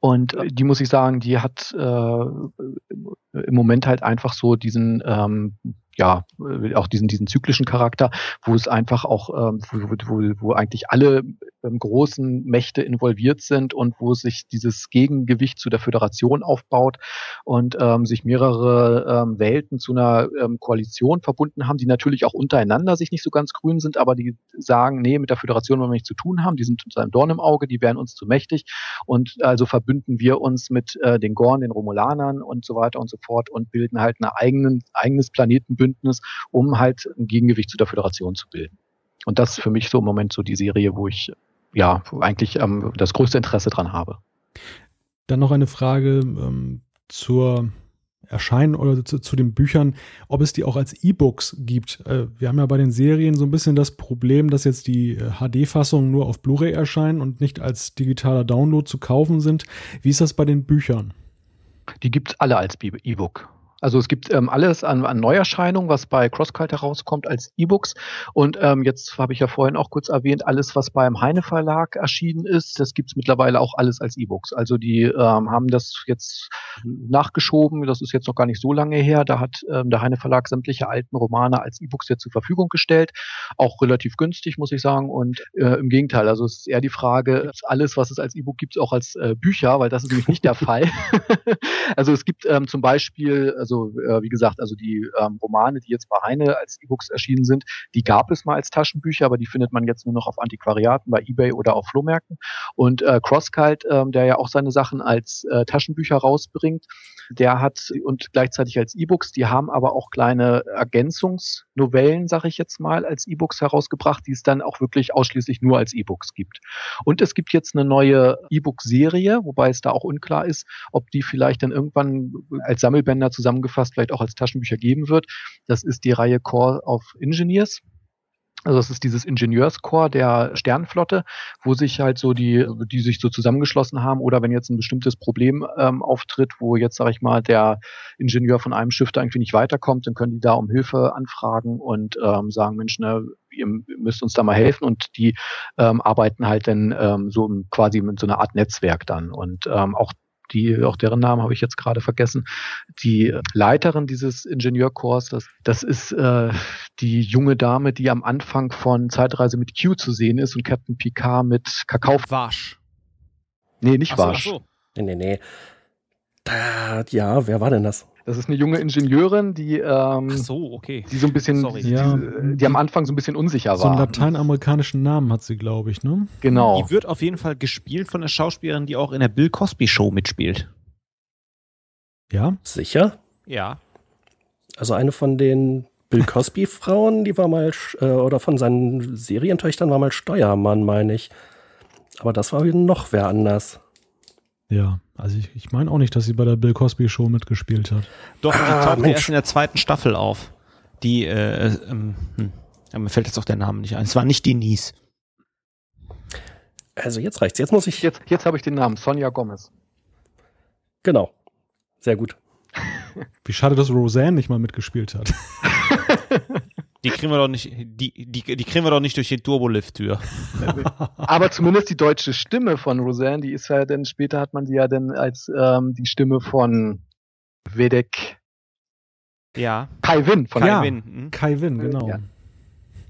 und äh, die muss ich sagen, die hat äh, im Moment halt einfach so diesen ähm, ja, äh, auch diesen, diesen zyklischen Charakter, wo es einfach auch, ähm, wo, wo, wo eigentlich alle ähm, großen Mächte involviert sind und wo sich dieses Gegengewicht zu der Föderation aufbaut und ähm, sich mehrere ähm, Welten zu einer ähm, Koalition verbunden haben, die natürlich auch untereinander sich nicht so ganz grün sind, aber die sagen, nee, mit der Föderation wollen wir nichts zu tun haben, die sind uns ein Dorn im Auge, die wären uns zu mächtig und also verbünden wir uns mit äh, den Gorn, den Romulanern und so weiter und so fort und bilden halt ein eigenen, eigenes Planetenbündnis Bündnis, um halt ein Gegengewicht zu der Föderation zu bilden. Und das ist für mich so im Moment so die Serie, wo ich ja eigentlich ähm, das größte Interesse dran habe. Dann noch eine Frage ähm, zur Erscheinen oder zu, zu, den Büchern, ob es die auch als E-Books gibt. Äh, wir haben ja bei den Serien so ein bisschen das Problem, dass jetzt die HD-Fassungen nur auf Blu-ray erscheinen und nicht als digitaler Download zu kaufen sind. Wie ist das bei den Büchern? Die gibt es alle als E-Book. Also es gibt ähm, alles an, an Neuerscheinungen, was bei CrossCult herauskommt als E-Books. Und ähm, jetzt habe ich ja vorhin auch kurz erwähnt, alles, was beim Heine Verlag erschienen ist, das gibt es mittlerweile auch alles als E-Books. Also die ähm, haben das jetzt nachgeschoben, das ist jetzt noch gar nicht so lange her. Da hat ähm, der Heine Verlag sämtliche alten Romane als E-Books jetzt zur Verfügung gestellt. Auch relativ günstig, muss ich sagen. Und äh, im Gegenteil, also es ist eher die Frage, alles, was es als E-Book gibt, auch als äh, Bücher, weil das ist nämlich nicht der Fall. also es gibt ähm, zum Beispiel also äh, wie gesagt, also die ähm, Romane, die jetzt bei Heine als E-Books erschienen sind, die gab es mal als Taschenbücher, aber die findet man jetzt nur noch auf Antiquariaten bei eBay oder auf Flohmärkten. Und äh, Crosskite, ähm, der ja auch seine Sachen als äh, Taschenbücher rausbringt, der hat und gleichzeitig als E-Books, die haben aber auch kleine Ergänzungsnovellen, sage ich jetzt mal, als E-Books herausgebracht, die es dann auch wirklich ausschließlich nur als E-Books gibt. Und es gibt jetzt eine neue E-Book-Serie, wobei es da auch unklar ist, ob die vielleicht dann irgendwann als Sammelbänder zusammengefasst vielleicht auch als Taschenbücher geben wird. Das ist die Reihe Core of Engineers. Also das ist dieses Ingenieurskorps der Sternflotte, wo sich halt so die, die sich so zusammengeschlossen haben oder wenn jetzt ein bestimmtes Problem ähm, auftritt, wo jetzt, sage ich mal, der Ingenieur von einem Schiff da irgendwie nicht weiterkommt, dann können die da um Hilfe anfragen und ähm, sagen, Mensch, ne, ihr müsst uns da mal helfen und die ähm, arbeiten halt dann ähm, so quasi mit so einer Art Netzwerk dann und ähm, auch die, auch deren Namen habe ich jetzt gerade vergessen, die Leiterin dieses Ingenieurkurs, das, das ist äh, die junge Dame, die am Anfang von Zeitreise mit Q zu sehen ist und Captain Picard mit Kakao. Warsch. Nee, nicht ach so, Warsch. Ach so. Nee, nee, nee. Da, ja, wer war denn das? Das ist eine junge Ingenieurin, die, ähm, Ach so, okay. die so ein bisschen, die, ja. die, die, am Anfang so ein bisschen unsicher war. So einen lateinamerikanischen Namen hat sie, glaube ich, ne? Genau. Die wird auf jeden Fall gespielt von einer Schauspielerin, die auch in der Bill Cosby Show mitspielt. Ja? Sicher? Ja. Also eine von den Bill Cosby-Frauen, die war mal, äh, oder von seinen Serientöchtern war mal Steuermann, meine ich. Aber das war noch wer anders. Ja, also ich, ich meine auch nicht, dass sie bei der Bill Cosby Show mitgespielt hat. Doch, die ah, tauchte erst in der zweiten Staffel auf. Die, äh, ähm, hm, mir fällt jetzt auch der Name nicht ein. Es war nicht Denise. Also jetzt reicht's. Jetzt muss ich. Jetzt, jetzt habe ich den Namen. Sonja Gomez. Genau. Sehr gut. Wie schade, dass Roseanne nicht mal mitgespielt hat. Die kriegen wir doch nicht, die, die, die kriegen wir doch nicht durch die Turbolift-Tür. Aber zumindest die deutsche Stimme von Roseanne, die ist ja dann, später hat man die ja dann als ähm, die Stimme von Vedek. Ja. Kai Win von Kai Win. Hm? Kai Win, genau. Ja.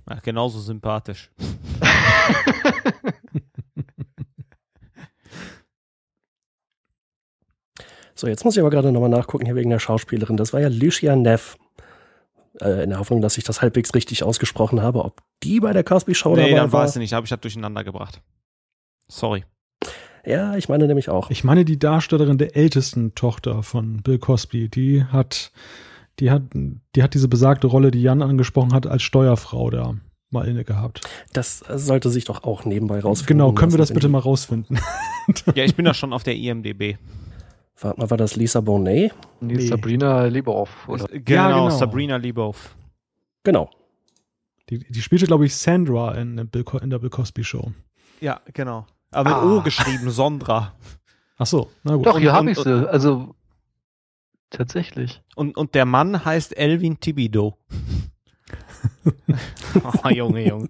Ach, genauso sympathisch. so, jetzt muss ich aber gerade nochmal nachgucken hier wegen der Schauspielerin. Das war ja Lucia Neff äh, in der Hoffnung, dass ich das halbwegs richtig ausgesprochen habe, ob die bei der Cosby Show nee, dabei dann war. weiß ich nicht, habe ich das durcheinander gebracht. Sorry. Ja, ich meine nämlich auch. Ich meine die Darstellerin der ältesten Tochter von Bill Cosby, die hat, die hat, die hat diese besagte Rolle, die Jan angesprochen hat, als Steuerfrau da mal inne gehabt. Das sollte sich doch auch nebenbei rausfinden. Genau, können wir das bitte mal rausfinden? ja, ich bin da schon auf der IMDB. Warte mal, war das Lisa Bonet? Nee, nee. Sabrina Lieboff. Oder? Genau, ja, genau, Sabrina Lieboff. Genau. Die, die spielte, glaube ich, Sandra in, in, der Bill Cosby Show. Ja, genau. Aber mit ah. O geschrieben, Sondra. Ach so, na gut. Doch, hier habe ich sie. Also, tatsächlich. Und, und der Mann heißt Elvin Thibido. oh, Junge, Junge.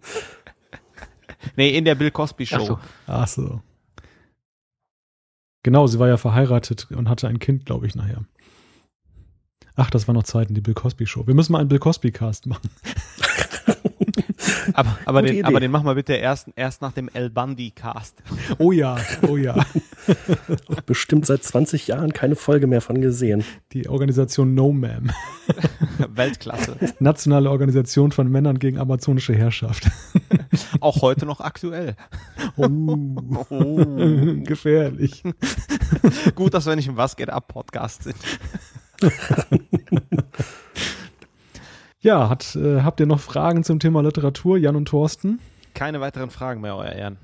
Nee, in der Bill Cosby Show. Ach so. Ach so. Genau, sie war ja verheiratet und hatte ein Kind, glaube ich, nachher. Ach, das war noch Zeiten, die Bill Cosby Show. Wir müssen mal einen Bill Cosby Cast machen. aber, aber, den, aber den machen wir bitte erst, erst nach dem El Bundy Cast. Oh ja, oh ja. Bestimmt seit 20 Jahren keine Folge mehr von gesehen. Die Organisation No Ma'am. Weltklasse. Nationale Organisation von Männern gegen amazonische Herrschaft. Auch heute noch aktuell. Oh, oh. gefährlich. Gut, dass wir nicht im Was geht ab Podcast sind. ja, hat, äh, habt ihr noch Fragen zum Thema Literatur, Jan und Thorsten? Keine weiteren Fragen mehr, euer Ehren.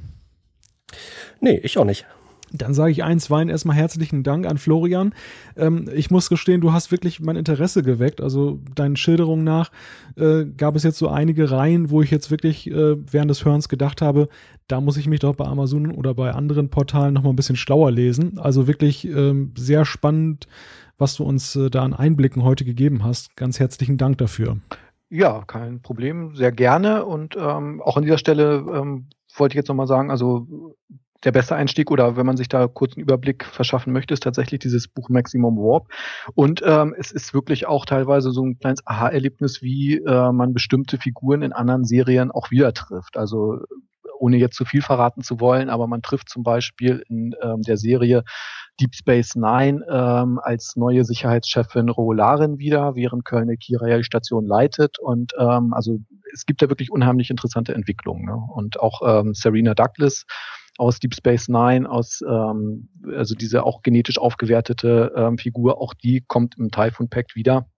Nee, ich auch nicht. Dann sage ich eins, Wein, erstmal herzlichen Dank an Florian. Ähm, ich muss gestehen, du hast wirklich mein Interesse geweckt. Also deinen Schilderungen nach äh, gab es jetzt so einige Reihen, wo ich jetzt wirklich äh, während des Hörens gedacht habe, da muss ich mich doch bei Amazon oder bei anderen Portalen noch mal ein bisschen schlauer lesen. Also wirklich ähm, sehr spannend, was du uns äh, da an Einblicken heute gegeben hast. Ganz herzlichen Dank dafür. Ja, kein Problem, sehr gerne. Und ähm, auch an dieser Stelle ähm, wollte ich jetzt nochmal sagen, also der beste Einstieg oder wenn man sich da kurz einen Überblick verschaffen möchte, ist tatsächlich dieses Buch Maximum Warp. Und ähm, es ist wirklich auch teilweise so ein kleines Aha-Erlebnis, wie äh, man bestimmte Figuren in anderen Serien auch wieder trifft. Also ohne jetzt zu viel verraten zu wollen, aber man trifft zum Beispiel in ähm, der Serie Deep Space Nine ähm, als neue Sicherheitschefin Roolarin wieder, während Köln Kira die Station leitet. Und ähm, also es gibt da wirklich unheimlich interessante Entwicklungen. Ne? Und auch ähm, Serena Douglas aus Deep Space Nine, aus ähm, also diese auch genetisch aufgewertete ähm, Figur, auch die kommt im Typhoon Pact wieder.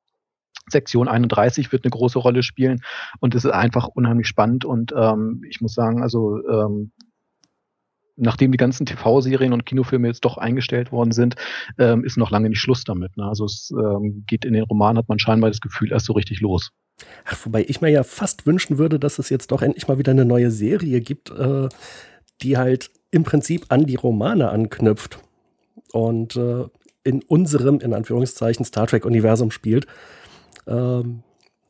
Sektion 31 wird eine große Rolle spielen und es ist einfach unheimlich spannend und ähm, ich muss sagen, also ähm, nachdem die ganzen TV-Serien und Kinofilme jetzt doch eingestellt worden sind, ähm, ist noch lange nicht Schluss damit. Ne? Also es ähm, geht in den Roman, hat man scheinbar das Gefühl, erst so richtig los. Ach, wobei ich mir ja fast wünschen würde, dass es jetzt doch endlich mal wieder eine neue Serie gibt, äh, die halt im Prinzip an die Romane anknüpft und äh, in unserem, in Anführungszeichen, Star Trek-Universum spielt. Ähm,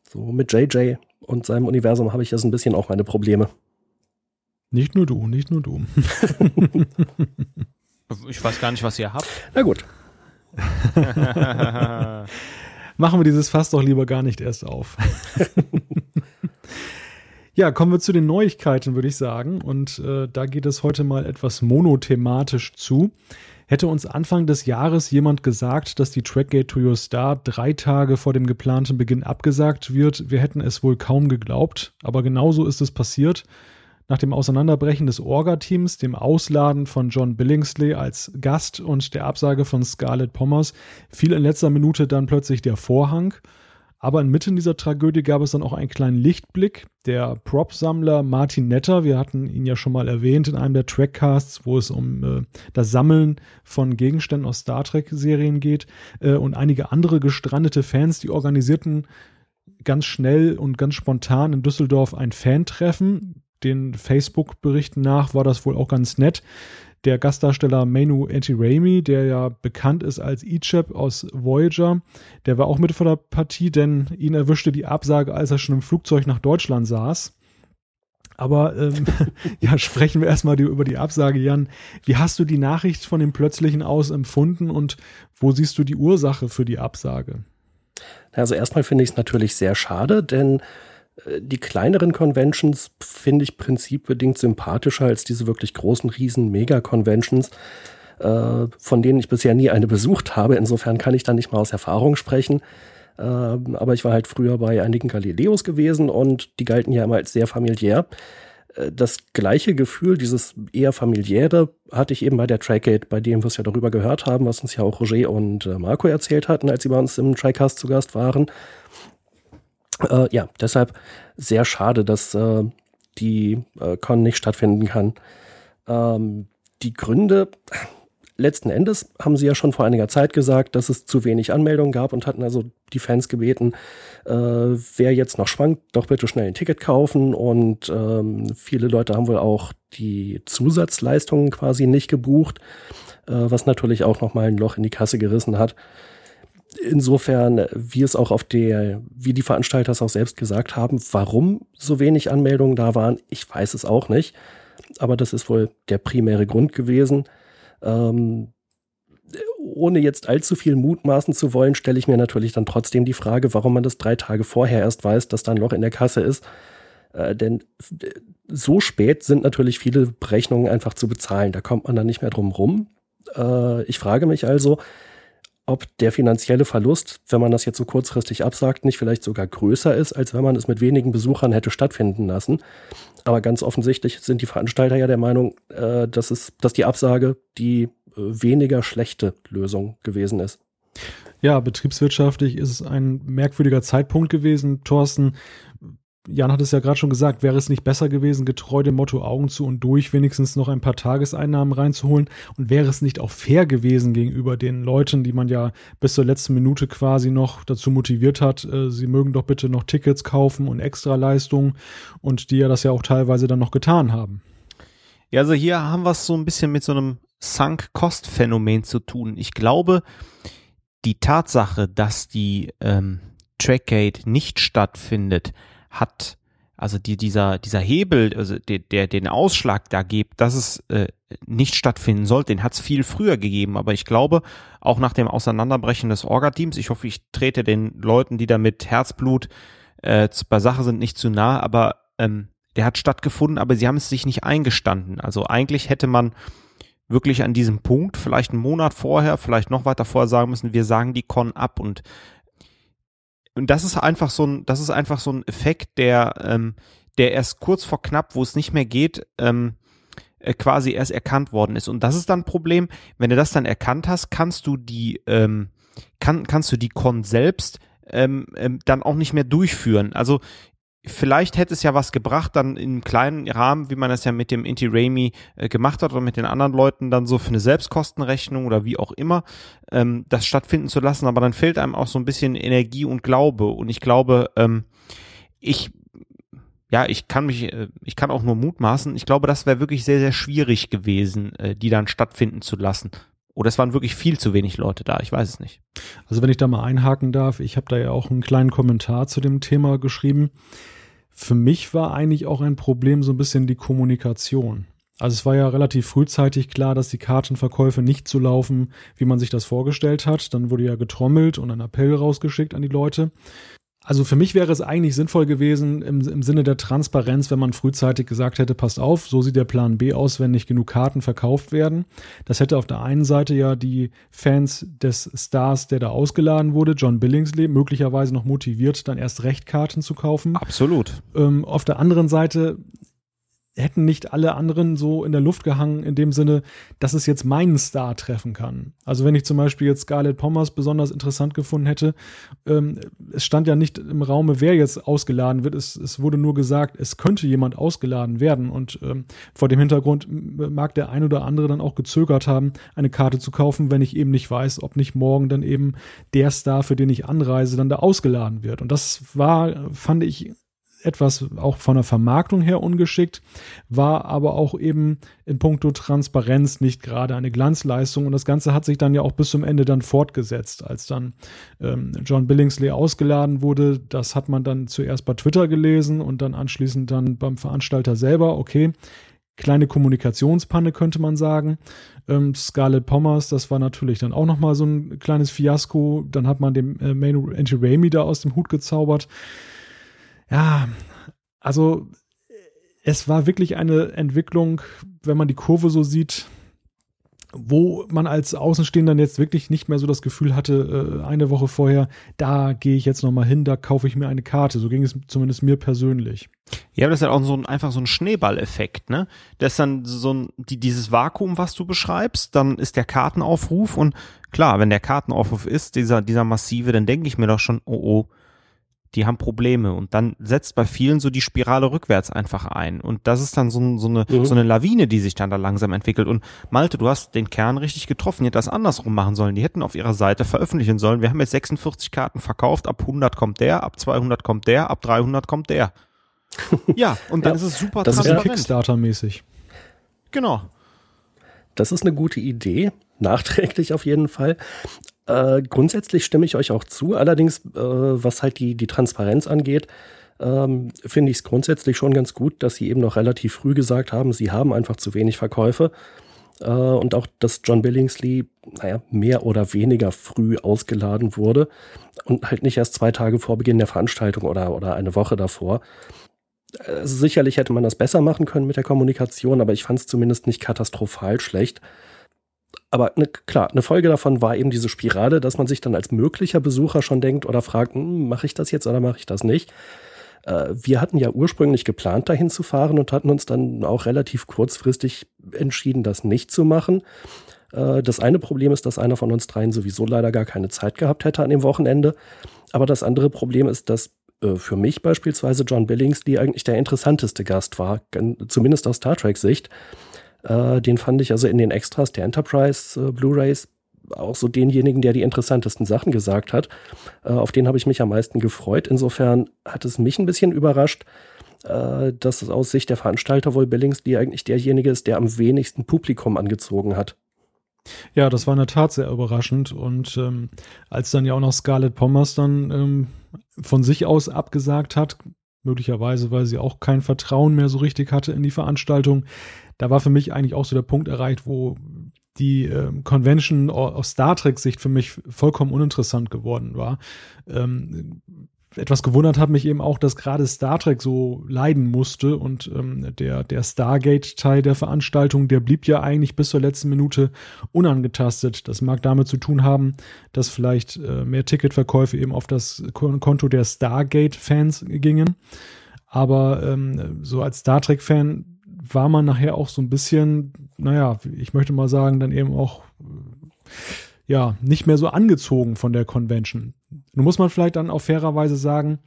so mit JJ und seinem Universum habe ich jetzt ein bisschen auch meine Probleme. Nicht nur du, nicht nur du. ich weiß gar nicht, was ihr habt. Na gut. Machen wir dieses Fass doch lieber gar nicht erst auf. Ja, kommen wir zu den Neuigkeiten, würde ich sagen. Und äh, da geht es heute mal etwas monothematisch zu. Hätte uns Anfang des Jahres jemand gesagt, dass die Trackgate to Your Star drei Tage vor dem geplanten Beginn abgesagt wird, wir hätten es wohl kaum geglaubt. Aber genauso ist es passiert. Nach dem Auseinanderbrechen des Orga-Teams, dem Ausladen von John Billingsley als Gast und der Absage von Scarlett Pommers fiel in letzter Minute dann plötzlich der Vorhang. Aber inmitten dieser Tragödie gab es dann auch einen kleinen Lichtblick. Der Prop-Sammler Martin Netter, wir hatten ihn ja schon mal erwähnt in einem der Trackcasts, wo es um äh, das Sammeln von Gegenständen aus Star Trek-Serien geht äh, und einige andere gestrandete Fans, die organisierten ganz schnell und ganz spontan in Düsseldorf ein Fan-Treffen. Den Facebook-Berichten nach war das wohl auch ganz nett der Gastdarsteller Manu Antirami, der ja bekannt ist als Ichab aus Voyager, der war auch mit vor der Partie, denn ihn erwischte die Absage, als er schon im Flugzeug nach Deutschland saß. Aber ähm, ja, sprechen wir erstmal über die Absage, Jan. Wie hast du die Nachricht von dem plötzlichen Aus empfunden und wo siehst du die Ursache für die Absage? Also erstmal finde ich es natürlich sehr schade, denn die kleineren Conventions finde ich prinzipbedingt sympathischer als diese wirklich großen, riesen Mega-Conventions, äh, von denen ich bisher nie eine besucht habe. Insofern kann ich da nicht mal aus Erfahrung sprechen. Äh, aber ich war halt früher bei einigen Galileos gewesen und die galten ja immer als sehr familiär. Äh, das gleiche Gefühl, dieses eher familiäre, hatte ich eben bei der Trackgate, bei dem wir es ja darüber gehört haben, was uns ja auch Roger und äh, Marco erzählt hatten, als sie bei uns im Tricast zu Gast waren. Äh, ja, deshalb sehr schade, dass äh, die äh, Con nicht stattfinden kann. Ähm, die Gründe, letzten Endes haben sie ja schon vor einiger Zeit gesagt, dass es zu wenig Anmeldungen gab und hatten also die Fans gebeten, äh, wer jetzt noch schwankt, doch bitte schnell ein Ticket kaufen. Und ähm, viele Leute haben wohl auch die Zusatzleistungen quasi nicht gebucht, äh, was natürlich auch nochmal ein Loch in die Kasse gerissen hat insofern, wie es auch auf der, wie die Veranstalter es auch selbst gesagt haben, warum so wenig Anmeldungen da waren, ich weiß es auch nicht. Aber das ist wohl der primäre Grund gewesen. Ähm, ohne jetzt allzu viel mutmaßen zu wollen, stelle ich mir natürlich dann trotzdem die Frage, warum man das drei Tage vorher erst weiß, dass da ein Loch in der Kasse ist. Äh, denn so spät sind natürlich viele Berechnungen einfach zu bezahlen. Da kommt man dann nicht mehr drum rum. Äh, ich frage mich also, ob der finanzielle Verlust, wenn man das jetzt so kurzfristig absagt, nicht vielleicht sogar größer ist, als wenn man es mit wenigen Besuchern hätte stattfinden lassen. Aber ganz offensichtlich sind die Veranstalter ja der Meinung, äh, dass, es, dass die Absage die äh, weniger schlechte Lösung gewesen ist. Ja, betriebswirtschaftlich ist es ein merkwürdiger Zeitpunkt gewesen. Thorsten, Jan hat es ja gerade schon gesagt, wäre es nicht besser gewesen, getreu dem Motto Augen zu und durch wenigstens noch ein paar Tageseinnahmen reinzuholen? Und wäre es nicht auch fair gewesen gegenüber den Leuten, die man ja bis zur letzten Minute quasi noch dazu motiviert hat, äh, sie mögen doch bitte noch Tickets kaufen und Extraleistungen und die ja das ja auch teilweise dann noch getan haben? Ja, also hier haben wir es so ein bisschen mit so einem Sunk-Cost-Phänomen zu tun. Ich glaube, die Tatsache, dass die ähm, Trackgate nicht stattfindet, hat, also die, dieser, dieser Hebel, also der, der den Ausschlag da gibt, dass es äh, nicht stattfinden sollte, den hat es viel früher gegeben. Aber ich glaube, auch nach dem Auseinanderbrechen des Orga-Teams, ich hoffe, ich trete den Leuten, die da mit Herzblut äh, bei Sache sind, nicht zu nah, aber ähm, der hat stattgefunden, aber sie haben es sich nicht eingestanden. Also eigentlich hätte man wirklich an diesem Punkt, vielleicht einen Monat vorher, vielleicht noch weiter vorher sagen müssen, wir sagen die Con ab und und das ist einfach so ein, das ist einfach so ein Effekt, der, ähm, der erst kurz vor knapp, wo es nicht mehr geht, ähm, äh, quasi erst erkannt worden ist. Und das ist dann ein Problem, wenn du das dann erkannt hast, kannst du die, ähm, kann, kannst du die Con selbst ähm, ähm, dann auch nicht mehr durchführen. Also vielleicht hätte es ja was gebracht, dann im kleinen Rahmen, wie man das ja mit dem Inti Raimi äh, gemacht hat oder mit den anderen Leuten dann so für eine Selbstkostenrechnung oder wie auch immer, ähm, das stattfinden zu lassen. Aber dann fehlt einem auch so ein bisschen Energie und Glaube. Und ich glaube, ähm, ich ja, ich kann mich, äh, ich kann auch nur mutmaßen. Ich glaube, das wäre wirklich sehr, sehr schwierig gewesen, äh, die dann stattfinden zu lassen. Oder es waren wirklich viel zu wenig Leute da, ich weiß es nicht. Also wenn ich da mal einhaken darf, ich habe da ja auch einen kleinen Kommentar zu dem Thema geschrieben. Für mich war eigentlich auch ein Problem so ein bisschen die Kommunikation. Also es war ja relativ frühzeitig klar, dass die Kartenverkäufe nicht so laufen, wie man sich das vorgestellt hat. Dann wurde ja getrommelt und ein Appell rausgeschickt an die Leute. Also für mich wäre es eigentlich sinnvoll gewesen im, im, Sinne der Transparenz, wenn man frühzeitig gesagt hätte, passt auf, so sieht der Plan B aus, wenn nicht genug Karten verkauft werden. Das hätte auf der einen Seite ja die Fans des Stars, der da ausgeladen wurde, John Billingsley, möglicherweise noch motiviert, dann erst recht Karten zu kaufen. Absolut. Ähm, auf der anderen Seite hätten nicht alle anderen so in der Luft gehangen, in dem Sinne, dass es jetzt meinen Star treffen kann. Also wenn ich zum Beispiel jetzt Scarlett Pommers besonders interessant gefunden hätte, ähm, es stand ja nicht im Raume, wer jetzt ausgeladen wird. Es, es wurde nur gesagt, es könnte jemand ausgeladen werden. Und ähm, vor dem Hintergrund mag der ein oder andere dann auch gezögert haben, eine Karte zu kaufen, wenn ich eben nicht weiß, ob nicht morgen dann eben der Star, für den ich anreise, dann da ausgeladen wird. Und das war, fand ich, etwas auch von der Vermarktung her ungeschickt, war aber auch eben in puncto Transparenz nicht gerade eine Glanzleistung. Und das Ganze hat sich dann ja auch bis zum Ende dann fortgesetzt, als dann ähm, John Billingsley ausgeladen wurde. Das hat man dann zuerst bei Twitter gelesen und dann anschließend dann beim Veranstalter selber. Okay, kleine Kommunikationspanne könnte man sagen. Ähm, Scarlett Pommers, das war natürlich dann auch nochmal so ein kleines Fiasko. Dann hat man dem äh, Main Anti-Raimi da aus dem Hut gezaubert ja, also es war wirklich eine Entwicklung, wenn man die Kurve so sieht, wo man als Außenstehender jetzt wirklich nicht mehr so das Gefühl hatte, äh, eine Woche vorher, da gehe ich jetzt nochmal hin, da kaufe ich mir eine Karte. So ging es zumindest mir persönlich. Ja, das ist halt auch so ein, einfach so ein Schneeballeffekt, ne? Das ist dann so ein, die, dieses Vakuum, was du beschreibst, dann ist der Kartenaufruf und klar, wenn der Kartenaufruf ist, dieser, dieser massive, dann denke ich mir doch schon, oh oh, die haben Probleme und dann setzt bei vielen so die Spirale rückwärts einfach ein und das ist dann so, so eine mhm. so eine Lawine, die sich dann da langsam entwickelt und Malte, du hast den Kern richtig getroffen, die hätten das andersrum machen sollen, die hätten auf ihrer Seite veröffentlichen sollen, wir haben jetzt 46 Karten verkauft, ab 100 kommt der, ab 200 kommt der, ab 300 kommt der. Ja, und dann ja, ist es super das transparent. ist Kickstarter-mäßig. Genau. Das ist eine gute Idee, nachträglich auf jeden Fall. Äh, grundsätzlich stimme ich euch auch zu. Allerdings, äh, was halt die, die Transparenz angeht, ähm, finde ich es grundsätzlich schon ganz gut, dass sie eben noch relativ früh gesagt haben, sie haben einfach zu wenig Verkäufe. Äh, und auch, dass John Billingsley, naja, mehr oder weniger früh ausgeladen wurde und halt nicht erst zwei Tage vor Beginn der Veranstaltung oder, oder eine Woche davor. Also sicherlich hätte man das besser machen können mit der Kommunikation, aber ich fand es zumindest nicht katastrophal schlecht aber ne, klar, eine Folge davon war eben diese Spirale, dass man sich dann als möglicher Besucher schon denkt oder fragt, hm, mache ich das jetzt oder mache ich das nicht? Äh, wir hatten ja ursprünglich geplant, dahin zu fahren und hatten uns dann auch relativ kurzfristig entschieden, das nicht zu machen. Äh, das eine Problem ist, dass einer von uns dreien sowieso leider gar keine Zeit gehabt hätte an dem Wochenende. Aber das andere Problem ist, dass äh, für mich beispielsweise John Billingsley eigentlich der interessanteste Gast war, zumindest aus Star Trek Sicht. Äh, den fand ich also in den Extras der Enterprise äh, Blu-rays auch so denjenigen, der die interessantesten Sachen gesagt hat. Äh, auf den habe ich mich am meisten gefreut. Insofern hat es mich ein bisschen überrascht, äh, dass es aus Sicht der Veranstalter wohl Billingsley eigentlich derjenige ist, der am wenigsten Publikum angezogen hat. Ja, das war in der Tat sehr überraschend. Und ähm, als dann ja auch noch Scarlett Pommers dann ähm, von sich aus abgesagt hat, möglicherweise, weil sie auch kein Vertrauen mehr so richtig hatte in die Veranstaltung, da war für mich eigentlich auch so der Punkt erreicht, wo die äh, Convention aus Star Trek-Sicht für mich vollkommen uninteressant geworden war. Ähm, etwas gewundert hat mich eben auch, dass gerade Star Trek so leiden musste und ähm, der, der Stargate-Teil der Veranstaltung, der blieb ja eigentlich bis zur letzten Minute unangetastet. Das mag damit zu tun haben, dass vielleicht äh, mehr Ticketverkäufe eben auf das Konto der Stargate-Fans gingen. Aber ähm, so als Star Trek-Fan war man nachher auch so ein bisschen, naja, ich möchte mal sagen, dann eben auch, ja, nicht mehr so angezogen von der Convention. Nun muss man vielleicht dann auch fairerweise sagen,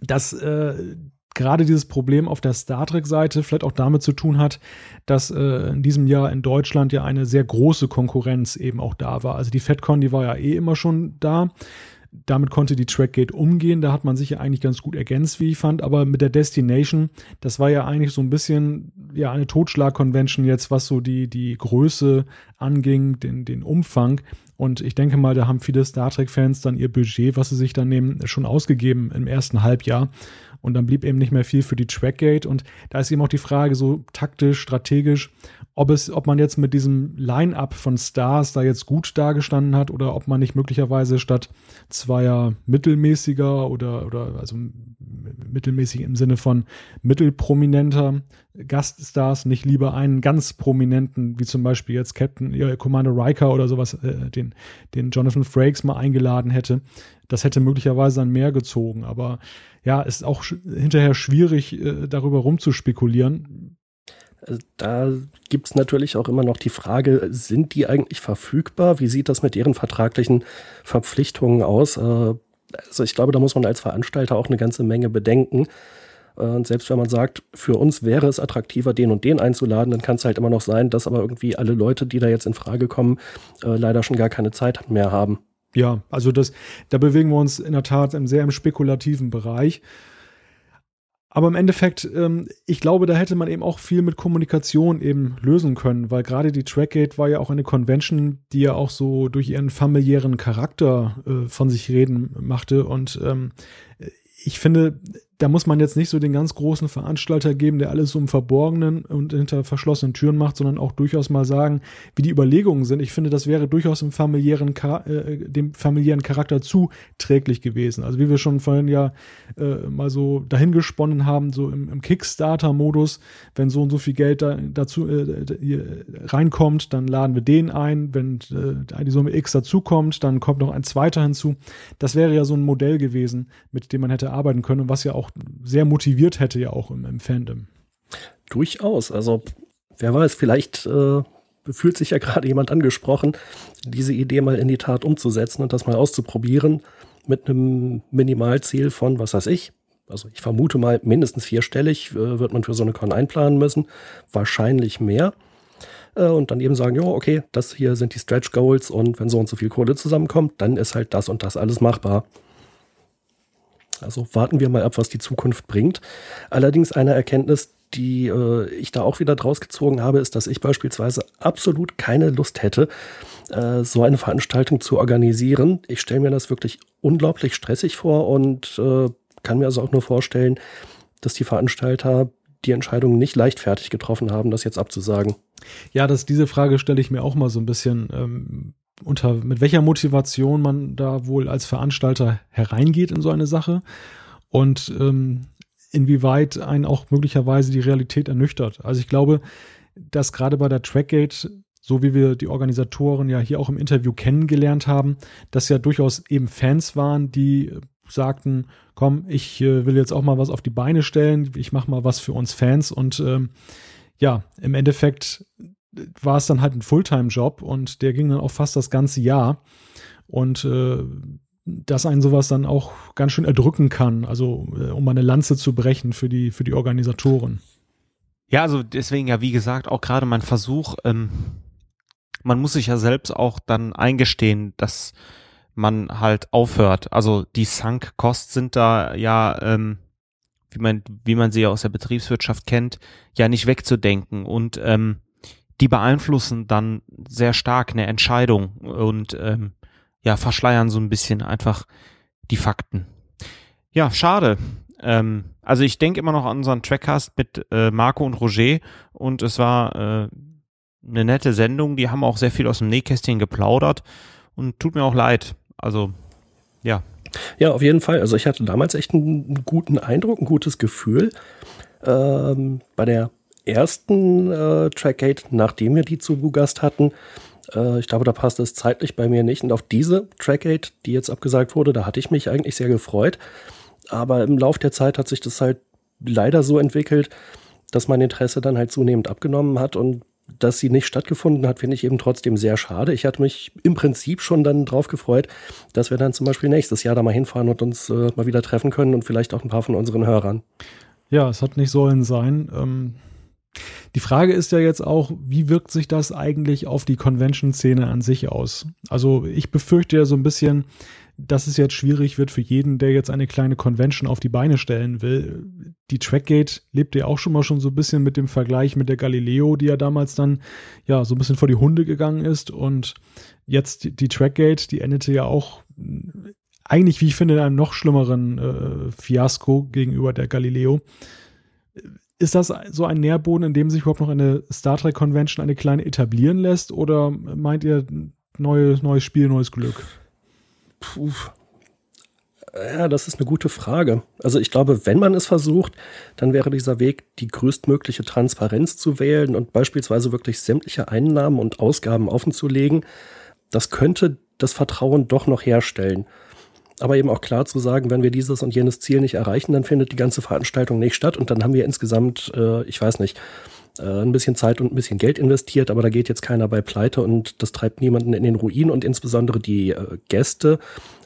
dass äh, gerade dieses Problem auf der Star Trek-Seite vielleicht auch damit zu tun hat, dass äh, in diesem Jahr in Deutschland ja eine sehr große Konkurrenz eben auch da war. Also die FedCon, die war ja eh immer schon da damit konnte die Trackgate umgehen. Da hat man sich ja eigentlich ganz gut ergänzt, wie ich fand. Aber mit der Destination, das war ja eigentlich so ein bisschen ja eine Totschlag-Convention jetzt, was so die, die Größe anging, den, den Umfang. Und ich denke mal, da haben viele Star Trek-Fans dann ihr Budget, was sie sich dann nehmen, schon ausgegeben im ersten Halbjahr. Und dann blieb eben nicht mehr viel für die Trackgate. Und da ist eben auch die Frage, so taktisch, strategisch, ob es, ob man jetzt mit diesem Line-up von Stars da jetzt gut dargestanden hat oder ob man nicht möglicherweise statt zweier mittelmäßiger oder, oder also mittelmäßig im Sinne von mittelprominenter Gaststars nicht lieber einen ganz prominenten, wie zum Beispiel jetzt Captain ja, Commander Riker oder sowas, äh, den, den Jonathan Frakes mal eingeladen hätte. Das hätte möglicherweise dann mehr gezogen. Aber ja, ist auch hinterher schwierig, äh, darüber rumzuspekulieren. Äh, da gibt es natürlich auch immer noch die Frage, sind die eigentlich verfügbar? Wie sieht das mit ihren vertraglichen Verpflichtungen aus? Äh, also ich glaube, da muss man als Veranstalter auch eine ganze Menge bedenken. Äh, und selbst wenn man sagt, für uns wäre es attraktiver, den und den einzuladen, dann kann es halt immer noch sein, dass aber irgendwie alle Leute, die da jetzt in Frage kommen, leider schon gar keine Zeit mehr haben. Ja, also das, da bewegen wir uns in der Tat sehr im spekulativen Bereich. Aber im Endeffekt, ähm, ich glaube, da hätte man eben auch viel mit Kommunikation eben lösen können, weil gerade die Trackgate war ja auch eine Convention, die ja auch so durch ihren familiären Charakter äh, von sich reden machte. Und ähm, ich finde, da muss man jetzt nicht so den ganz großen Veranstalter geben, der alles so im Verborgenen und hinter verschlossenen Türen macht, sondern auch durchaus mal sagen, wie die Überlegungen sind. Ich finde, das wäre durchaus im familiären, äh, dem familiären Charakter zuträglich gewesen. Also wie wir schon vorhin ja äh, mal so dahingesponnen haben, so im, im Kickstarter-Modus, wenn so und so viel Geld da, dazu äh, reinkommt, dann laden wir den ein. Wenn äh, die Summe X dazukommt, dann kommt noch ein zweiter hinzu. Das wäre ja so ein Modell gewesen, mit dem man hätte arbeiten können und was ja auch auch sehr motiviert hätte, ja auch im, im Fandom. Durchaus. Also, wer weiß, vielleicht äh, fühlt sich ja gerade jemand angesprochen, diese Idee mal in die Tat umzusetzen und das mal auszuprobieren mit einem Minimalziel von, was weiß ich, also ich vermute mal mindestens vierstellig äh, wird man für so eine Con einplanen müssen, wahrscheinlich mehr. Äh, und dann eben sagen, ja, okay, das hier sind die Stretch Goals und wenn so und so viel Kohle zusammenkommt, dann ist halt das und das alles machbar. Also warten wir mal ab, was die Zukunft bringt. Allerdings eine Erkenntnis, die äh, ich da auch wieder draus gezogen habe, ist, dass ich beispielsweise absolut keine Lust hätte, äh, so eine Veranstaltung zu organisieren. Ich stelle mir das wirklich unglaublich stressig vor und äh, kann mir also auch nur vorstellen, dass die Veranstalter die Entscheidung nicht leichtfertig getroffen haben, das jetzt abzusagen. Ja, das, diese Frage stelle ich mir auch mal so ein bisschen. Ähm, unter mit welcher Motivation man da wohl als Veranstalter hereingeht in so eine Sache und ähm, inwieweit einen auch möglicherweise die Realität ernüchtert. Also ich glaube, dass gerade bei der Trackgate, so wie wir die Organisatoren ja hier auch im Interview kennengelernt haben, dass ja durchaus eben Fans waren, die sagten, komm, ich äh, will jetzt auch mal was auf die Beine stellen, ich mache mal was für uns Fans und ähm, ja, im Endeffekt war es dann halt ein Fulltime-Job und der ging dann auch fast das ganze Jahr. Und äh, dass einen sowas dann auch ganz schön erdrücken kann, also äh, um eine Lanze zu brechen für die, für die Organisatoren. Ja, also deswegen ja, wie gesagt, auch gerade mein Versuch, ähm, man muss sich ja selbst auch dann eingestehen, dass man halt aufhört. Also die Sunk-Costs sind da ja, ähm, wie man, wie man sie ja aus der Betriebswirtschaft kennt, ja nicht wegzudenken. Und ähm, die beeinflussen dann sehr stark eine Entscheidung und ähm, ja, verschleiern so ein bisschen einfach die Fakten. Ja, schade. Ähm, also ich denke immer noch an unseren Trackcast mit äh, Marco und Roger und es war äh, eine nette Sendung. Die haben auch sehr viel aus dem Nähkästchen geplaudert und tut mir auch leid. Also ja. Ja, auf jeden Fall. Also ich hatte damals echt einen guten Eindruck, ein gutes Gefühl. Ähm, bei der ersten äh, Trackgate, nachdem wir die zu Gast hatten. Äh, ich glaube, da passt es zeitlich bei mir nicht. Und auf diese Trackgate, die jetzt abgesagt wurde, da hatte ich mich eigentlich sehr gefreut. Aber im Lauf der Zeit hat sich das halt leider so entwickelt, dass mein Interesse dann halt zunehmend abgenommen hat und dass sie nicht stattgefunden hat, finde ich eben trotzdem sehr schade. Ich hatte mich im Prinzip schon dann drauf gefreut, dass wir dann zum Beispiel nächstes Jahr da mal hinfahren und uns äh, mal wieder treffen können und vielleicht auch ein paar von unseren Hörern. Ja, es hat nicht sollen sein. Ähm, die Frage ist ja jetzt auch, wie wirkt sich das eigentlich auf die Convention-Szene an sich aus? Also ich befürchte ja so ein bisschen, dass es jetzt schwierig wird für jeden, der jetzt eine kleine Convention auf die Beine stellen will. Die Trackgate lebte ja auch schon mal schon so ein bisschen mit dem Vergleich mit der Galileo, die ja damals dann ja so ein bisschen vor die Hunde gegangen ist und jetzt die Trackgate, die endete ja auch eigentlich, wie ich finde, in einem noch schlimmeren äh, Fiasko gegenüber der Galileo ist das so ein Nährboden, in dem sich überhaupt noch eine Star Trek Convention eine kleine etablieren lässt? Oder meint ihr neue, neues Spiel, neues Glück? Puh. Ja, das ist eine gute Frage. Also ich glaube, wenn man es versucht, dann wäre dieser Weg, die größtmögliche Transparenz zu wählen und beispielsweise wirklich sämtliche Einnahmen und Ausgaben offenzulegen. Das könnte das Vertrauen doch noch herstellen aber eben auch klar zu sagen, wenn wir dieses und jenes Ziel nicht erreichen, dann findet die ganze Veranstaltung nicht statt und dann haben wir insgesamt, äh, ich weiß nicht, äh, ein bisschen Zeit und ein bisschen Geld investiert, aber da geht jetzt keiner bei pleite und das treibt niemanden in den Ruin und insbesondere die äh, Gäste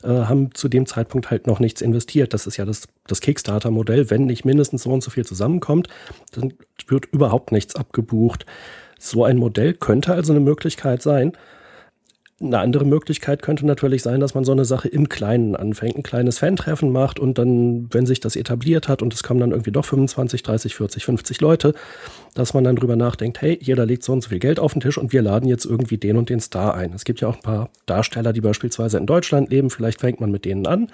äh, haben zu dem Zeitpunkt halt noch nichts investiert. Das ist ja das, das Kickstarter-Modell. Wenn nicht mindestens so und so viel zusammenkommt, dann wird überhaupt nichts abgebucht. So ein Modell könnte also eine Möglichkeit sein. Eine andere Möglichkeit könnte natürlich sein, dass man so eine Sache im Kleinen anfängt, ein kleines Fan-Treffen macht und dann, wenn sich das etabliert hat und es kommen dann irgendwie doch 25, 30, 40, 50 Leute, dass man dann drüber nachdenkt, hey, jeder legt so und so viel Geld auf den Tisch und wir laden jetzt irgendwie den und den Star ein. Es gibt ja auch ein paar Darsteller, die beispielsweise in Deutschland leben. Vielleicht fängt man mit denen an,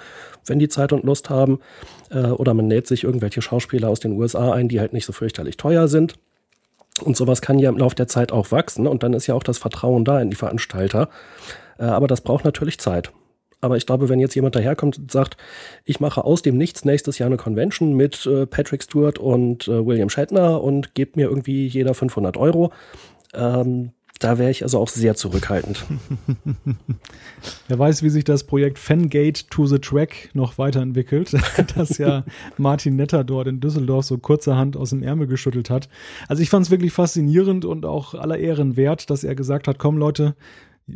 wenn die Zeit und Lust haben. Äh, oder man lädt sich irgendwelche Schauspieler aus den USA ein, die halt nicht so fürchterlich teuer sind. Und sowas kann ja im Laufe der Zeit auch wachsen und dann ist ja auch das Vertrauen da in die Veranstalter. Äh, aber das braucht natürlich Zeit. Aber ich glaube, wenn jetzt jemand daherkommt und sagt, ich mache aus dem Nichts nächstes Jahr eine Convention mit äh, Patrick Stewart und äh, William Shatner und gebt mir irgendwie jeder 500 Euro, ähm, da wäre ich also auch sehr zurückhaltend. Wer weiß, wie sich das Projekt Fangate to the Track noch weiterentwickelt, das ja Martin Netter dort in Düsseldorf so kurzerhand aus dem Ärmel geschüttelt hat. Also ich fand es wirklich faszinierend und auch aller Ehren wert, dass er gesagt hat, komm Leute,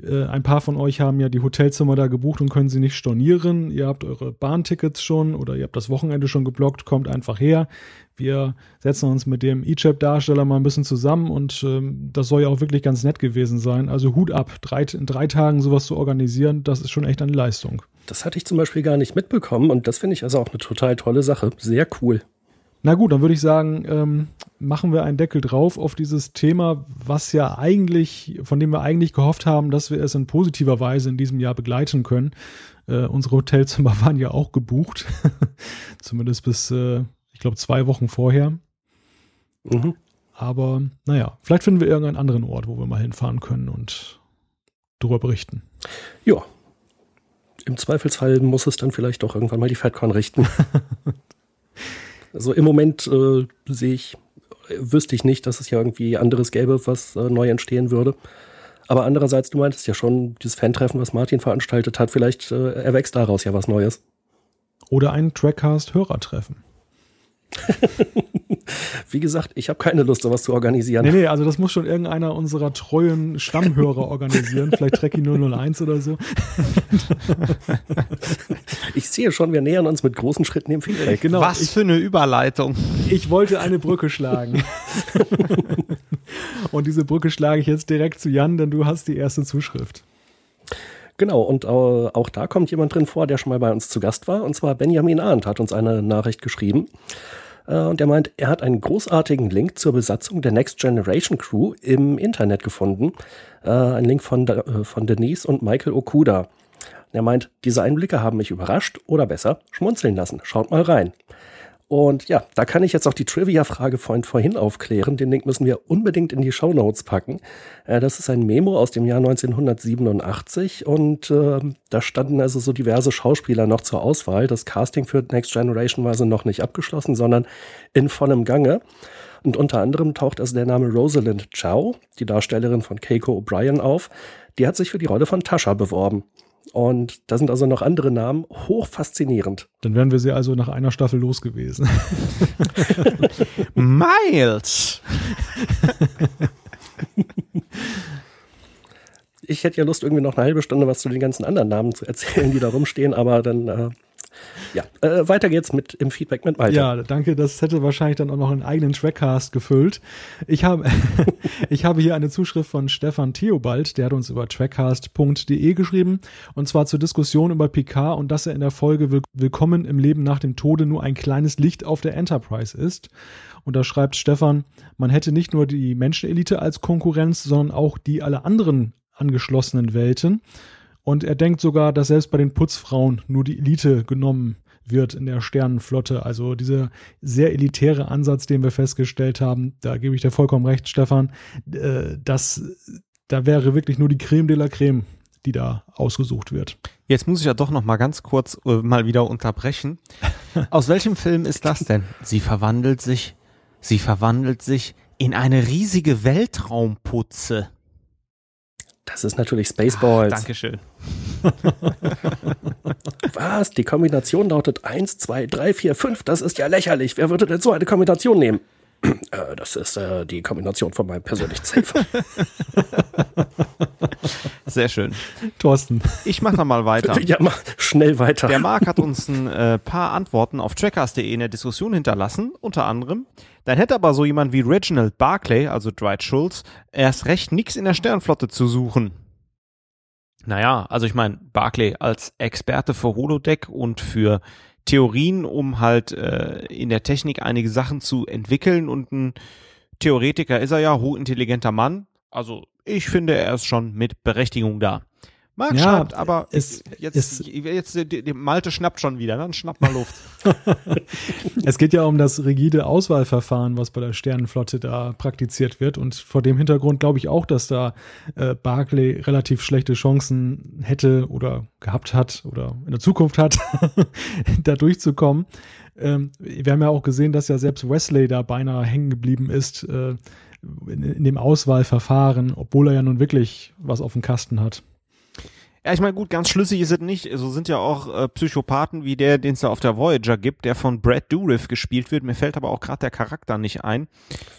äh, ein paar von euch haben ja die Hotelzimmer da gebucht und können sie nicht stornieren. Ihr habt eure Bahntickets schon oder ihr habt das Wochenende schon geblockt, kommt einfach her. Wir setzen uns mit dem E-Chap-Darsteller mal ein bisschen zusammen und ähm, das soll ja auch wirklich ganz nett gewesen sein. Also Hut ab, drei, in drei Tagen sowas zu organisieren, das ist schon echt eine Leistung. Das hatte ich zum Beispiel gar nicht mitbekommen und das finde ich also auch eine total tolle Sache. Sehr cool. Na gut, dann würde ich sagen, ähm, machen wir einen Deckel drauf auf dieses Thema, was ja eigentlich, von dem wir eigentlich gehofft haben, dass wir es in positiver Weise in diesem Jahr begleiten können. Äh, unsere Hotelzimmer waren ja auch gebucht, zumindest bis, äh, ich glaube, zwei Wochen vorher. Mhm. Aber naja, vielleicht finden wir irgendeinen anderen Ort, wo wir mal hinfahren können und darüber berichten. Ja. Im Zweifelsfall muss es dann vielleicht doch irgendwann mal die FedCon richten. Also im Moment äh, sehe ich, wüsste ich nicht, dass es ja irgendwie anderes gäbe, was äh, neu entstehen würde. Aber andererseits, du meintest ja schon, dieses Fan-Treffen, was Martin veranstaltet hat, vielleicht äh, erwächst daraus ja was Neues. Oder ein Trackcast-Hörertreffen. Wie gesagt, ich habe keine Lust, sowas zu organisieren. Nee, nee, also das muss schon irgendeiner unserer treuen Stammhörer organisieren. Vielleicht Trekkie 001 oder so. Ich sehe schon, wir nähern uns mit großen Schritten dem Feedback. Genau. Was ich, für eine Überleitung. Ich wollte eine Brücke schlagen. Und diese Brücke schlage ich jetzt direkt zu Jan, denn du hast die erste Zuschrift. Genau, und auch da kommt jemand drin vor, der schon mal bei uns zu Gast war. Und zwar Benjamin Arndt hat uns eine Nachricht geschrieben. Äh, und er meint, er hat einen großartigen Link zur Besatzung der Next Generation Crew im Internet gefunden. Äh, ein Link von, äh, von Denise und Michael Okuda. Er meint, diese Einblicke haben mich überrascht oder besser schmunzeln lassen. Schaut mal rein. Und ja, da kann ich jetzt auch die Trivia-Frage von vorhin aufklären. Den Link müssen wir unbedingt in die Show Notes packen. Äh, das ist ein Memo aus dem Jahr 1987 und äh, da standen also so diverse Schauspieler noch zur Auswahl. Das Casting für Next Generation war so noch nicht abgeschlossen, sondern in vollem Gange. Und unter anderem taucht also der Name Rosalind Chow, die Darstellerin von Keiko O'Brien, auf. Die hat sich für die Rolle von Tascha beworben. Und da sind also noch andere Namen, hoch faszinierend. Dann wären wir sie also nach einer Staffel los gewesen. Miles! ich hätte ja Lust, irgendwie noch eine halbe Stunde was zu den ganzen anderen Namen zu erzählen, die da rumstehen, aber dann äh, ja, äh, weiter geht's mit im Feedback mit Malte. Ja, danke. Das hätte wahrscheinlich dann auch noch einen eigenen Trackcast gefüllt. Ich habe, ich habe hier eine Zuschrift von Stefan Theobald, der hat uns über trackcast.de geschrieben und zwar zur Diskussion über Picard und dass er in der Folge Will Willkommen im Leben nach dem Tode nur ein kleines Licht auf der Enterprise ist. Und da schreibt Stefan, man hätte nicht nur die Menschenelite als Konkurrenz, sondern auch die alle anderen angeschlossenen Welten. Und er denkt sogar, dass selbst bei den Putzfrauen nur die Elite genommen wird in der Sternenflotte. Also dieser sehr elitäre Ansatz, den wir festgestellt haben, da gebe ich dir vollkommen recht, Stefan, äh, dass da wäre wirklich nur die Creme de la Creme, die da ausgesucht wird. Jetzt muss ich ja doch noch mal ganz kurz äh, mal wieder unterbrechen. Aus welchem Film ist das denn? Sie verwandelt sich, sie verwandelt sich in eine riesige Weltraumputze. Das ist natürlich Spaceballs. Ach, Dankeschön. Was? Die Kombination lautet 1, 2, 3, 4, 5. Das ist ja lächerlich. Wer würde denn so eine Kombination nehmen? Äh, das ist äh, die Kombination von meinem persönlichen Safe. Sehr schön. Thorsten. Ich mache da mal weiter. ja, mach schnell weiter. Der Marc hat uns ein äh, paar Antworten auf trackers.de in der Diskussion hinterlassen, unter anderem. Dann hätte aber so jemand wie Reginald Barclay, also Dwight Schultz, erst recht nix in der Sternflotte zu suchen. Naja, also ich meine, Barclay als Experte für Holodeck und für Theorien, um halt äh, in der Technik einige Sachen zu entwickeln und ein Theoretiker ist er ja, hochintelligenter Mann. Also ich finde, er ist schon mit Berechtigung da. Marc Ja, schreibt, aber es- jetzt, es- jetzt, die, die Malte schnappt schon wieder, dann schnapp mal Luft. Es geht ja um das rigide Auswahlverfahren, was bei der Sternenflotte da praktiziert wird. Und vor dem Hintergrund glaube ich auch, dass da äh, Barclay relativ schlechte Chancen hätte oder gehabt hat oder in der Zukunft hat, da durchzukommen. Ähm, wir haben ja auch gesehen, dass ja selbst Wesley da beinahe hängen geblieben ist äh, in, in dem Auswahlverfahren, obwohl er ja nun wirklich was auf dem Kasten hat. Ja, ich meine, gut, ganz schlüssig ist es nicht. So sind ja auch äh, Psychopathen wie der, den es da auf der Voyager gibt, der von Brad Dourif gespielt wird. Mir fällt aber auch gerade der Charakter nicht ein.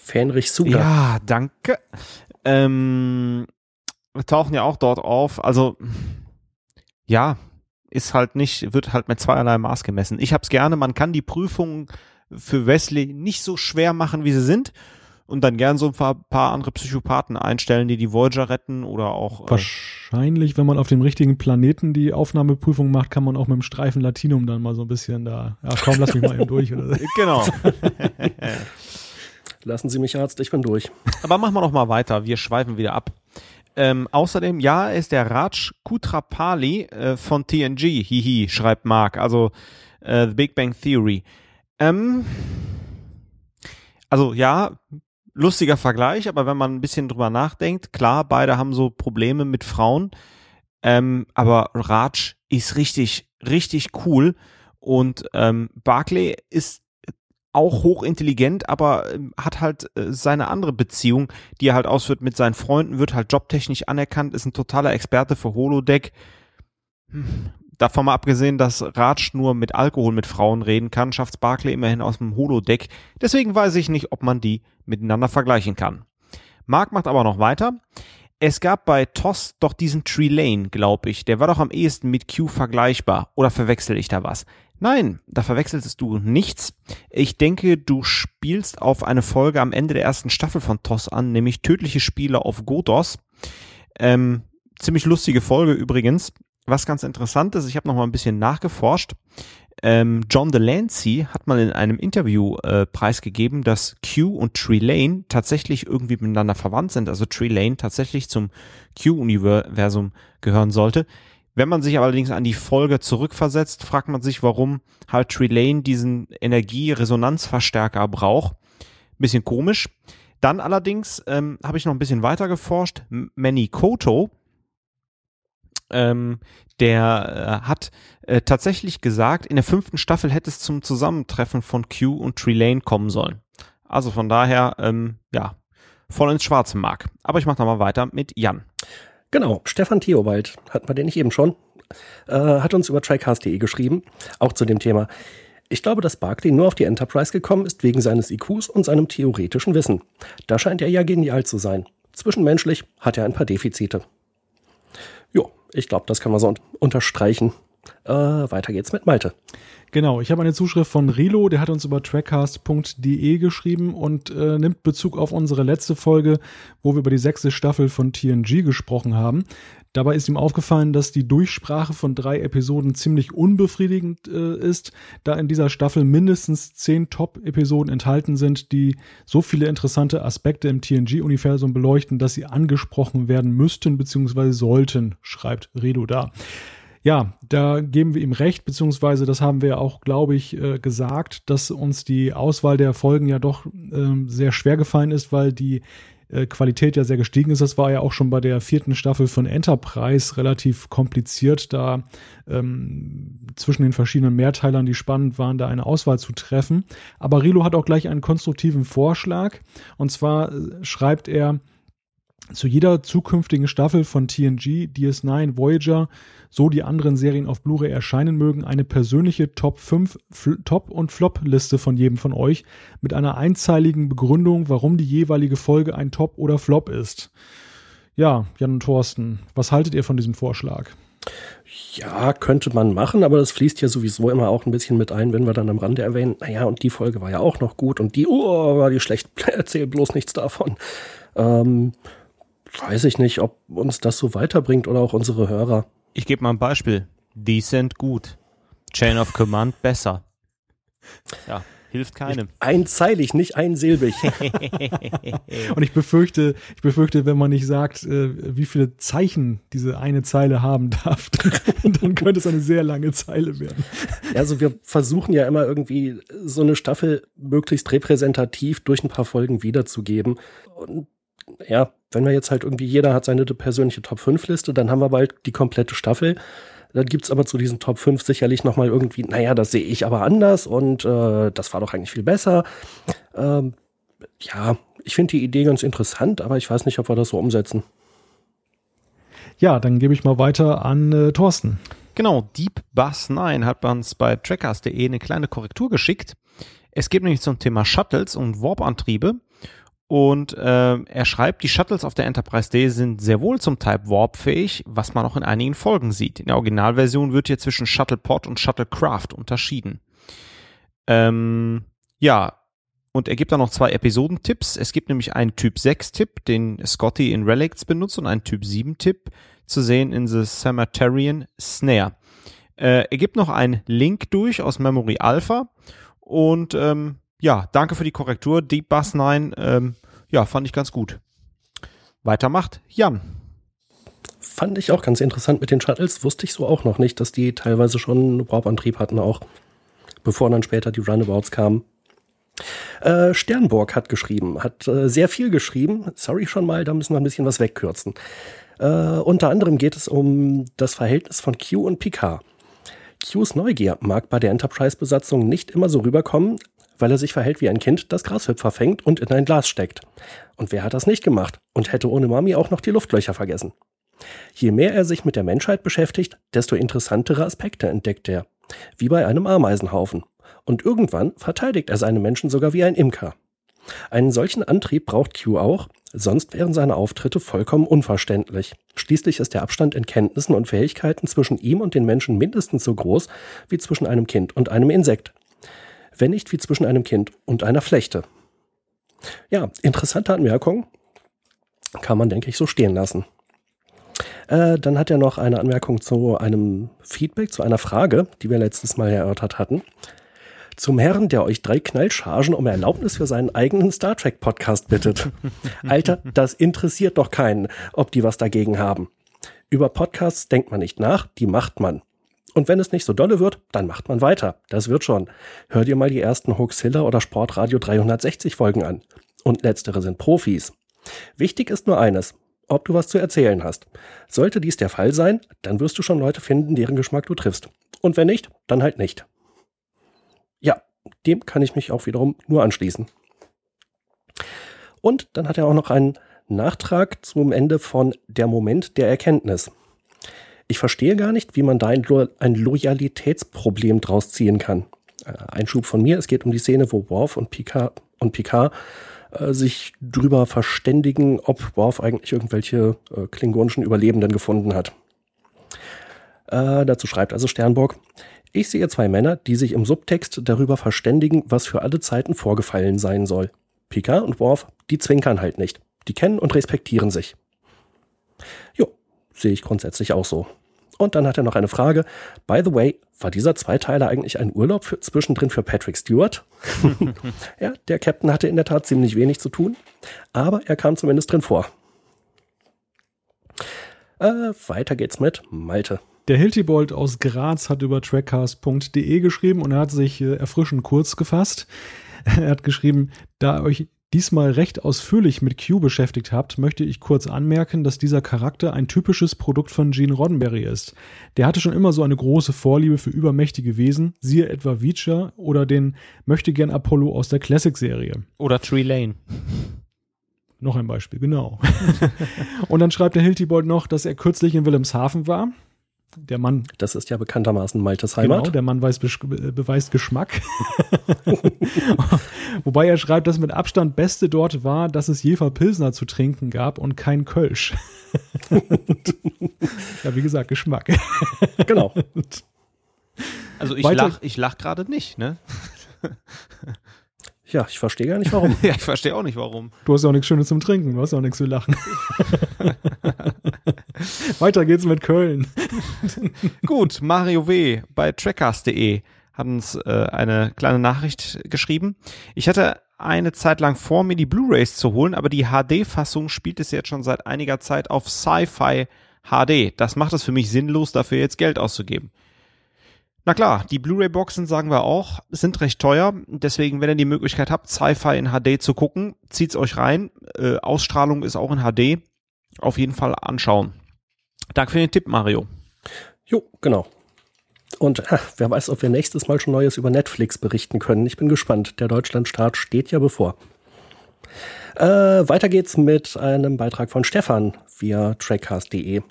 Fähnrich Suda. Ja, danke. Ähm, wir tauchen ja auch dort auf. Also, ja, ist halt nicht, wird halt mit zweierlei Maß gemessen. Ich hab's gerne, man kann die Prüfungen für Wesley nicht so schwer machen, wie sie sind. Und dann gern so ein paar, paar andere Psychopathen einstellen, die die Voyager retten oder auch. Äh, Wahrscheinlich, wenn man auf dem richtigen Planeten die Aufnahmeprüfung macht, kann man auch mit dem Streifen Latinum dann mal so ein bisschen da, ja komm, lass mich mal eben durch. Oder so. genau. Lassen Sie mich Arzt, ich bin durch. Aber machen wir noch mal weiter. Wir schweifen wieder ab. Ähm, außerdem, ja, ist der Raj Kutrapali äh, von TNG. Hihi, schreibt Mark. Also äh, The Big Bang Theory. Ähm, also ja, lustiger Vergleich, aber wenn man ein bisschen drüber nachdenkt, klar, beide haben so Probleme mit Frauen. Ähm, aber Raj ist richtig, richtig cool. Und ähm, Barclay ist auch hochintelligent, aber ähm, hat halt äh, seine andere Beziehung, die er halt ausführt mit seinen Freunden, wird halt jobtechnisch anerkannt, ist ein totaler Experte für Holodeck. Davon mal abgesehen, dass Raj nur mit Alkohol mit Frauen reden kann, schafft Barclay immerhin aus dem Holodeck. Deswegen weiß ich nicht, ob man die miteinander vergleichen kann. Mark macht aber noch weiter. Es gab bei TOS doch diesen Trelane, glaube ich. Der war doch am ehesten mit Q vergleichbar. Oder verwechsel ich da was? Nein, da verwechselst du nichts. Ich denke, du spielst auf eine Folge am Ende der ersten Staffel von TOS an, nämlich Tödliche Spiele auf Godos. Ähm, ziemlich lustige Folge übrigens. Was ganz interessant ist, ich habe noch mal ein bisschen nachgeforscht. Ähm, John Delancey hat mal in einem Interview äh, preisgegeben, dass Q und Trelane tatsächlich irgendwie miteinander verwandt sind. Also Trelane tatsächlich zum Q-Universum gehören sollte. Wenn man sich allerdings an die Folge zurückversetzt, fragt man sich, warum halt Trelane diesen Energieresonanzverstärker braucht. Bisschen komisch. Dann allerdings ähm, habe ich noch ein bisschen weiter geforscht. Manny Koto, ähm, der äh, hat äh, tatsächlich gesagt, in der fünften Staffel hätte es zum Zusammentreffen von Q und Trelane kommen sollen. Also von daher, ähm, ja, voll ins Schwarze Mark. Aber ich mache noch mal weiter mit Jan. Genau, Stefan Theobald, hatten wir den nicht eben schon, äh, hat uns über tricast.de geschrieben, auch zu dem Thema. Ich glaube, dass Barclay nur auf die Enterprise gekommen ist wegen seines IQs und seinem theoretischen Wissen. Da scheint er ja genial zu sein. Zwischenmenschlich hat er ein paar Defizite. Ich glaube, das kann man so un unterstreichen. Äh, weiter geht's mit Malte. Genau, ich habe eine Zuschrift von Rilo, der hat uns über trackcast.de geschrieben und äh, nimmt Bezug auf unsere letzte Folge, wo wir über die sechste Staffel von TNG gesprochen haben. Dabei ist ihm aufgefallen, dass die Durchsprache von drei Episoden ziemlich unbefriedigend äh, ist, da in dieser Staffel mindestens zehn Top-Episoden enthalten sind, die so viele interessante Aspekte im TNG-Universum beleuchten, dass sie angesprochen werden müssten bzw. sollten, schreibt Rilo da. Ja, da geben wir ihm recht, beziehungsweise das haben wir auch, glaube ich, äh, gesagt, dass uns die Auswahl der Folgen ja doch ähm, sehr schwer gefallen ist, weil die äh, Qualität ja sehr gestiegen ist. Das war ja auch schon bei der vierten Staffel von Enterprise relativ kompliziert, da ähm, zwischen den verschiedenen Mehrteilern, die spannend waren, da eine Auswahl zu treffen. Aber Rilo hat auch gleich einen konstruktiven Vorschlag. Und zwar äh, schreibt er, zu jeder zukünftigen Staffel von TNG, DS9, Voyager, so die anderen Serien auf Blu-ray erscheinen mögen, eine persönliche Top 5 Fl Top- und Flop-Liste von jedem von euch mit einer einzeiligen Begründung, warum die jeweilige Folge ein Top oder Flop ist. Ja, Jan und Thorsten, was haltet ihr von diesem Vorschlag? Ja, könnte man machen, aber das fließt ja sowieso immer auch ein bisschen mit ein, wenn wir dann am Rande erwähnen, naja, und die Folge war ja auch noch gut und die, oh, war die schlecht, erzähl bloß nichts davon. Ähm, weiß ich nicht, ob uns das so weiterbringt oder auch unsere Hörer. Ich gebe mal ein Beispiel. Decent gut. Chain of Command besser. Ja, hilft keinem. Einzeilig, nicht einsilbig. Und ich befürchte, ich befürchte, wenn man nicht sagt, äh, wie viele Zeichen diese eine Zeile haben darf, dann könnte es eine sehr lange Zeile werden. Also wir versuchen ja immer irgendwie so eine Staffel möglichst repräsentativ durch ein paar Folgen wiederzugeben. Und ja, wenn wir jetzt halt irgendwie, jeder hat seine persönliche Top-5-Liste, dann haben wir bald die komplette Staffel. Dann gibt es aber zu diesen Top 5 sicherlich nochmal irgendwie, naja, das sehe ich aber anders und äh, das war doch eigentlich viel besser. Ähm, ja, ich finde die Idee ganz interessant, aber ich weiß nicht, ob wir das so umsetzen. Ja, dann gebe ich mal weiter an äh, Thorsten. Genau, Deep Bus 9 hat uns bei trackers.de eine kleine Korrektur geschickt. Es geht nämlich zum Thema Shuttles und Warp-Antriebe. Und äh, er schreibt, die Shuttles auf der Enterprise D sind sehr wohl zum Type Warp fähig, was man auch in einigen Folgen sieht. In der Originalversion wird hier zwischen Shuttlepod und Shuttlecraft unterschieden. Ähm, ja, und er gibt da noch zwei Episodentipps. Es gibt nämlich einen Typ 6-Tipp, den Scotty in Relicts benutzt, und einen Typ 7-Tipp zu sehen in The Cemeterian Snare. Äh, er gibt noch einen Link durch aus Memory Alpha und ähm, ja, danke für die Korrektur. Deep Bass 9, ähm, ja, fand ich ganz gut. Weitermacht Jan. Fand ich auch ganz interessant mit den Shuttles. Wusste ich so auch noch nicht, dass die teilweise schon Warp-Antrieb hatten auch, bevor dann später die Runabouts kamen. Äh, Sternburg hat geschrieben, hat äh, sehr viel geschrieben. Sorry schon mal, da müssen wir ein bisschen was wegkürzen. Äh, unter anderem geht es um das Verhältnis von Q und Picard. Qs Neugier mag bei der Enterprise-Besatzung nicht immer so rüberkommen, weil er sich verhält wie ein Kind, das Grashüpfer fängt und in ein Glas steckt. Und wer hat das nicht gemacht und hätte ohne Mami auch noch die Luftlöcher vergessen? Je mehr er sich mit der Menschheit beschäftigt, desto interessantere Aspekte entdeckt er. Wie bei einem Ameisenhaufen. Und irgendwann verteidigt er seine Menschen sogar wie ein Imker. Einen solchen Antrieb braucht Q auch, sonst wären seine Auftritte vollkommen unverständlich. Schließlich ist der Abstand in Kenntnissen und Fähigkeiten zwischen ihm und den Menschen mindestens so groß wie zwischen einem Kind und einem Insekt wenn nicht wie zwischen einem Kind und einer Flechte. Ja, interessante Anmerkung. Kann man, denke ich, so stehen lassen. Äh, dann hat er noch eine Anmerkung zu einem Feedback, zu einer Frage, die wir letztes Mal erörtert hatten. Zum Herrn, der euch drei Knallchargen um Erlaubnis für seinen eigenen Star Trek Podcast bittet. Alter, das interessiert doch keinen, ob die was dagegen haben. Über Podcasts denkt man nicht nach, die macht man. Und wenn es nicht so dolle wird, dann macht man weiter. Das wird schon. Hör dir mal die ersten Hoaxilla oder Sportradio 360 Folgen an. Und letztere sind Profis. Wichtig ist nur eines, ob du was zu erzählen hast. Sollte dies der Fall sein, dann wirst du schon Leute finden, deren Geschmack du triffst. Und wenn nicht, dann halt nicht. Ja, dem kann ich mich auch wiederum nur anschließen. Und dann hat er auch noch einen Nachtrag zum Ende von Der Moment der Erkenntnis. Ich verstehe gar nicht, wie man da ein, Lo ein Loyalitätsproblem draus ziehen kann. Äh, Einschub von mir, es geht um die Szene, wo Worf und Picard, und Picard äh, sich drüber verständigen, ob Worf eigentlich irgendwelche äh, klingonischen Überlebenden gefunden hat. Äh, dazu schreibt also Sternburg, ich sehe zwei Männer, die sich im Subtext darüber verständigen, was für alle Zeiten vorgefallen sein soll. Picard und Worf, die zwinkern halt nicht. Die kennen und respektieren sich. Jo, sehe ich grundsätzlich auch so. Und dann hat er noch eine Frage. By the way, war dieser Zweiteiler eigentlich ein Urlaub für, zwischendrin für Patrick Stewart? ja, der Captain hatte in der Tat ziemlich wenig zu tun, aber er kam zumindest drin vor. Äh, weiter geht's mit Malte. Der Hiltibold aus Graz hat über trackcast.de geschrieben und er hat sich äh, erfrischend kurz gefasst. Er hat geschrieben, da euch diesmal recht ausführlich mit Q beschäftigt habt, möchte ich kurz anmerken, dass dieser Charakter ein typisches Produkt von Gene Roddenberry ist. Der hatte schon immer so eine große Vorliebe für übermächtige Wesen, siehe etwa Veacher oder den Möchtegern Apollo aus der Classic-Serie. Oder Tree Lane. Noch ein Beispiel, genau. und dann schreibt der Hiltibold noch, dass er kürzlich in Wilhelmshaven war. Der Mann. Das ist ja bekanntermaßen Maltes Heimat. Genau, der Mann weiß, beweist Geschmack. Wobei er schreibt, dass mit Abstand Beste dort war, dass es Jefer Pilsner zu trinken gab und kein Kölsch. ja, wie gesagt, Geschmack. genau. Also ich lach, ich lach gerade nicht, ne? Ja, ich verstehe gar nicht warum. ja, ich verstehe auch nicht warum. Du hast ja auch nichts Schönes zum Trinken, du hast ja auch nichts zu lachen. Weiter geht's mit Köln. Gut, Mario W. bei trackcast.de hat uns äh, eine kleine Nachricht geschrieben. Ich hatte eine Zeit lang vor, mir die Blu-rays zu holen, aber die HD-Fassung spielt es jetzt schon seit einiger Zeit auf Sci-Fi HD. Das macht es für mich sinnlos, dafür jetzt Geld auszugeben. Na klar, die Blu-ray-Boxen, sagen wir auch, sind recht teuer. Deswegen, wenn ihr die Möglichkeit habt, Sci-Fi in HD zu gucken, zieht's euch rein. Äh, Ausstrahlung ist auch in HD. Auf jeden Fall anschauen. Danke für den Tipp, Mario. Jo, genau. Und äh, wer weiß, ob wir nächstes Mal schon Neues über Netflix berichten können. Ich bin gespannt. Der Deutschlandstart steht ja bevor. Äh, weiter geht's mit einem Beitrag von Stefan via trackcast.de.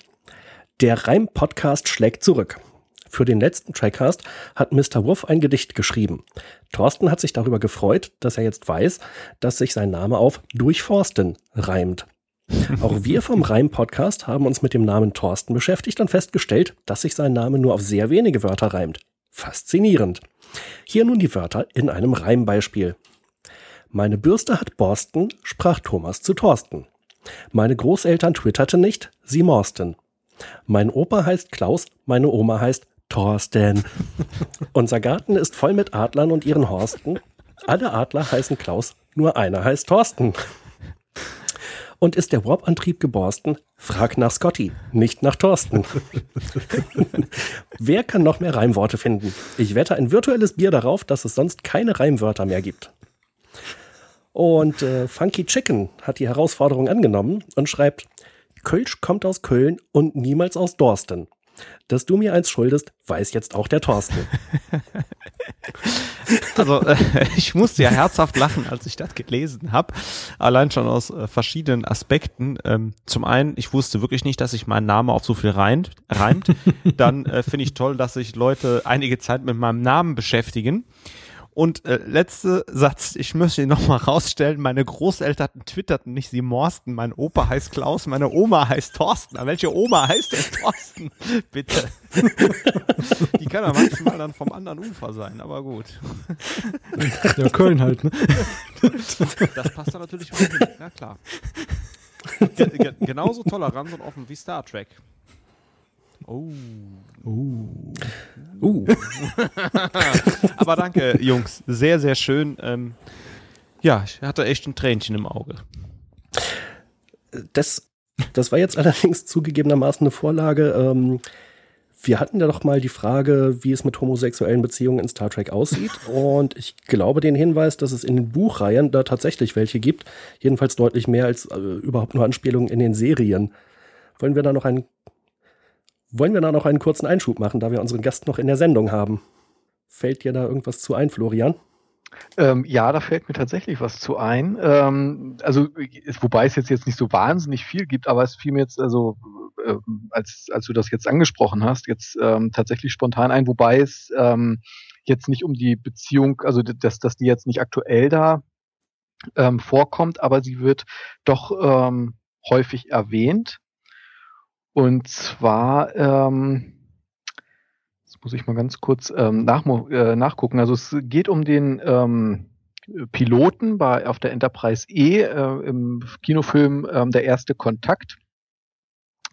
Der Reim-Podcast schlägt zurück. Für den letzten Trackcast hat Mr. Wolf ein Gedicht geschrieben. Thorsten hat sich darüber gefreut, dass er jetzt weiß, dass sich sein Name auf Durchforsten reimt. Auch wir vom Reim-Podcast haben uns mit dem Namen Thorsten beschäftigt und festgestellt, dass sich sein Name nur auf sehr wenige Wörter reimt. Faszinierend. Hier nun die Wörter in einem Reimbeispiel. Meine Bürste hat Borsten, sprach Thomas zu Thorsten. Meine Großeltern twitterten nicht, sie morsten. Mein Opa heißt Klaus, meine Oma heißt Thorsten. Unser Garten ist voll mit Adlern und ihren Horsten. Alle Adler heißen Klaus, nur einer heißt Thorsten. Und ist der Warp-Antrieb geborsten? Frag nach Scotty, nicht nach Thorsten. Wer kann noch mehr Reimworte finden? Ich wette ein virtuelles Bier darauf, dass es sonst keine Reimwörter mehr gibt. Und äh, Funky Chicken hat die Herausforderung angenommen und schreibt, Kölsch kommt aus Köln und niemals aus Dorsten. Dass du mir eins schuldest, weiß jetzt auch der Thorsten. Also äh, ich musste ja herzhaft lachen, als ich das gelesen habe. Allein schon aus äh, verschiedenen Aspekten. Ähm, zum einen, ich wusste wirklich nicht, dass sich mein Name auf so viel reimt. reimt. Dann äh, finde ich toll, dass sich Leute einige Zeit mit meinem Namen beschäftigen. Und äh, letzte Satz, ich möchte ihn nochmal rausstellen, meine Großeltern twitterten nicht, sie morsten. Mein Opa heißt Klaus, meine Oma heißt Thorsten. Aber welche Oma heißt denn Thorsten? Bitte. Die kann ja manchmal dann vom anderen Ufer sein, aber gut. Ja, Köln halt, ne? Das passt da natürlich auch hin, ja klar. Ge genauso tolerant und offen wie Star Trek. Oh. Uh. Uh. Aber danke, Jungs. Sehr, sehr schön. Ähm, ja, ich hatte echt ein Tränchen im Auge. Das, das war jetzt allerdings zugegebenermaßen eine Vorlage. Ähm, wir hatten ja doch mal die Frage, wie es mit homosexuellen Beziehungen in Star Trek aussieht. Und ich glaube den Hinweis, dass es in den Buchreihen da tatsächlich welche gibt. Jedenfalls deutlich mehr als äh, überhaupt nur Anspielungen in den Serien. Wollen wir da noch einen wollen wir da noch einen kurzen Einschub machen, da wir unseren Gast noch in der Sendung haben? Fällt dir da irgendwas zu ein, Florian? Ähm, ja, da fällt mir tatsächlich was zu ein. Ähm, also, wobei es jetzt, jetzt nicht so wahnsinnig viel gibt, aber es fiel mir jetzt, also, äh, als, als du das jetzt angesprochen hast, jetzt ähm, tatsächlich spontan ein, wobei es ähm, jetzt nicht um die Beziehung, also dass, dass die jetzt nicht aktuell da ähm, vorkommt, aber sie wird doch ähm, häufig erwähnt. Und zwar, ähm, das muss ich mal ganz kurz ähm, nach, äh, nachgucken. Also es geht um den ähm, Piloten bei auf der Enterprise E äh, im Kinofilm ähm, Der erste Kontakt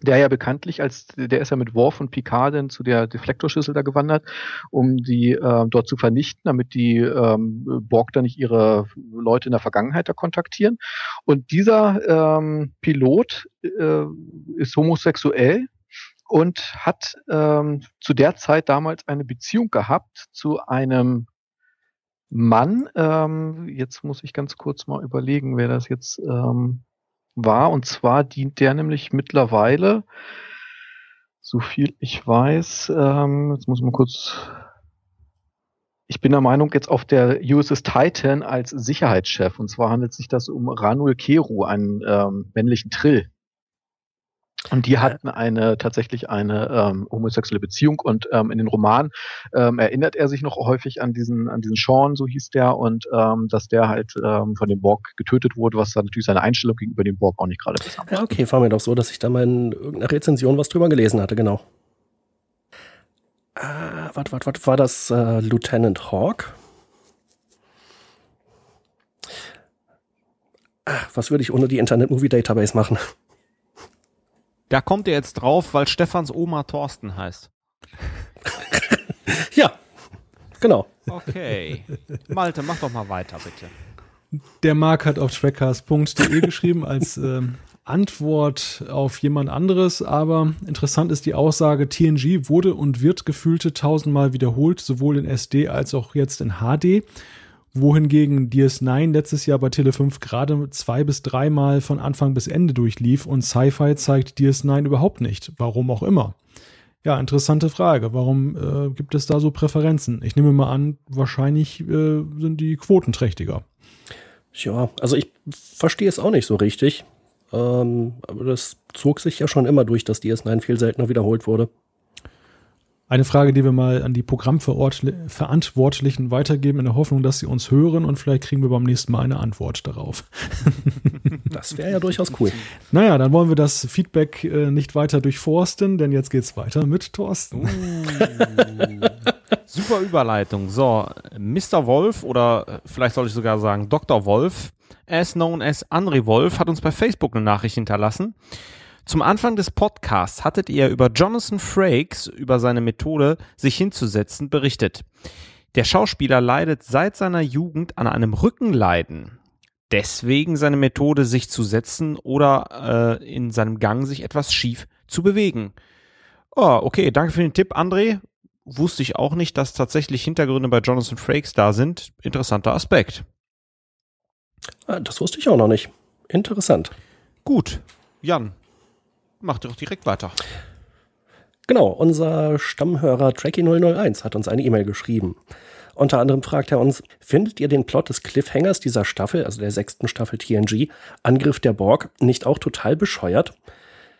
der ja bekanntlich als, der ist ja mit Worf und Picard dann zu der Deflektorschüssel da gewandert, um die äh, dort zu vernichten, damit die ähm, Borg da nicht ihre Leute in der Vergangenheit da kontaktieren. Und dieser ähm, Pilot äh, ist homosexuell und hat ähm, zu der Zeit damals eine Beziehung gehabt zu einem Mann. Ähm, jetzt muss ich ganz kurz mal überlegen, wer das jetzt ähm, war. Und zwar dient der nämlich mittlerweile, so viel ich weiß, ähm, jetzt muss man kurz, ich bin der Meinung, jetzt auf der USS Titan als Sicherheitschef. Und zwar handelt sich das um Ranul Keru, einen ähm, männlichen Trill. Und die hatten eine tatsächlich eine ähm, homosexuelle Beziehung und ähm, in den Romanen ähm, erinnert er sich noch häufig an diesen an diesen Sean, so hieß der, und ähm, dass der halt ähm, von dem Borg getötet wurde, was dann natürlich seine Einstellung gegenüber dem Borg auch nicht gerade besser macht. Ja, okay, war mir doch so, dass ich da mal in irgendeiner Rezension was drüber gelesen hatte, genau. Ah, warte, warte, warte, war das äh, Lieutenant Hawk? Ah, was würde ich ohne die Internet Movie Database machen? Da kommt ihr jetzt drauf, weil Stefans Oma Thorsten heißt. ja, genau. Okay. Malte, mach doch mal weiter, bitte. Der Marc hat auf trackcast.de geschrieben als ähm, Antwort auf jemand anderes, aber interessant ist die Aussage, TNG wurde und wird gefühlte tausendmal wiederholt, sowohl in SD als auch jetzt in HD wohingegen DS9 letztes Jahr bei Tele5 gerade zwei bis dreimal von Anfang bis Ende durchlief und Sci-Fi zeigt DS9 überhaupt nicht. Warum auch immer. Ja, interessante Frage. Warum äh, gibt es da so Präferenzen? Ich nehme mal an, wahrscheinlich äh, sind die quotenträchtiger. Ja, also ich verstehe es auch nicht so richtig. Ähm, aber das zog sich ja schon immer durch, dass DS9 viel seltener wiederholt wurde. Eine Frage, die wir mal an die Programmverantwortlichen weitergeben, in der Hoffnung, dass sie uns hören und vielleicht kriegen wir beim nächsten Mal eine Antwort darauf. Das wäre ja durchaus cool. Naja, dann wollen wir das Feedback äh, nicht weiter durchforsten, denn jetzt geht's weiter mit Thorsten. Uh, super Überleitung. So, Mr. Wolf oder äh, vielleicht soll ich sogar sagen Dr. Wolf, as known as André Wolf, hat uns bei Facebook eine Nachricht hinterlassen. Zum Anfang des Podcasts hattet ihr über Jonathan Frakes, über seine Methode, sich hinzusetzen, berichtet. Der Schauspieler leidet seit seiner Jugend an einem Rückenleiden. Deswegen seine Methode, sich zu setzen oder äh, in seinem Gang sich etwas schief zu bewegen. Oh, okay, danke für den Tipp, André. Wusste ich auch nicht, dass tatsächlich Hintergründe bei Jonathan Frakes da sind. Interessanter Aspekt. Ah, das wusste ich auch noch nicht. Interessant. Gut. Jan, mach doch direkt weiter. Genau, unser Stammhörer Tracky001 hat uns eine E-Mail geschrieben. Unter anderem fragt er uns, findet ihr den Plot des Cliffhangers dieser Staffel, also der sechsten Staffel TNG, Angriff der Borg, nicht auch total bescheuert?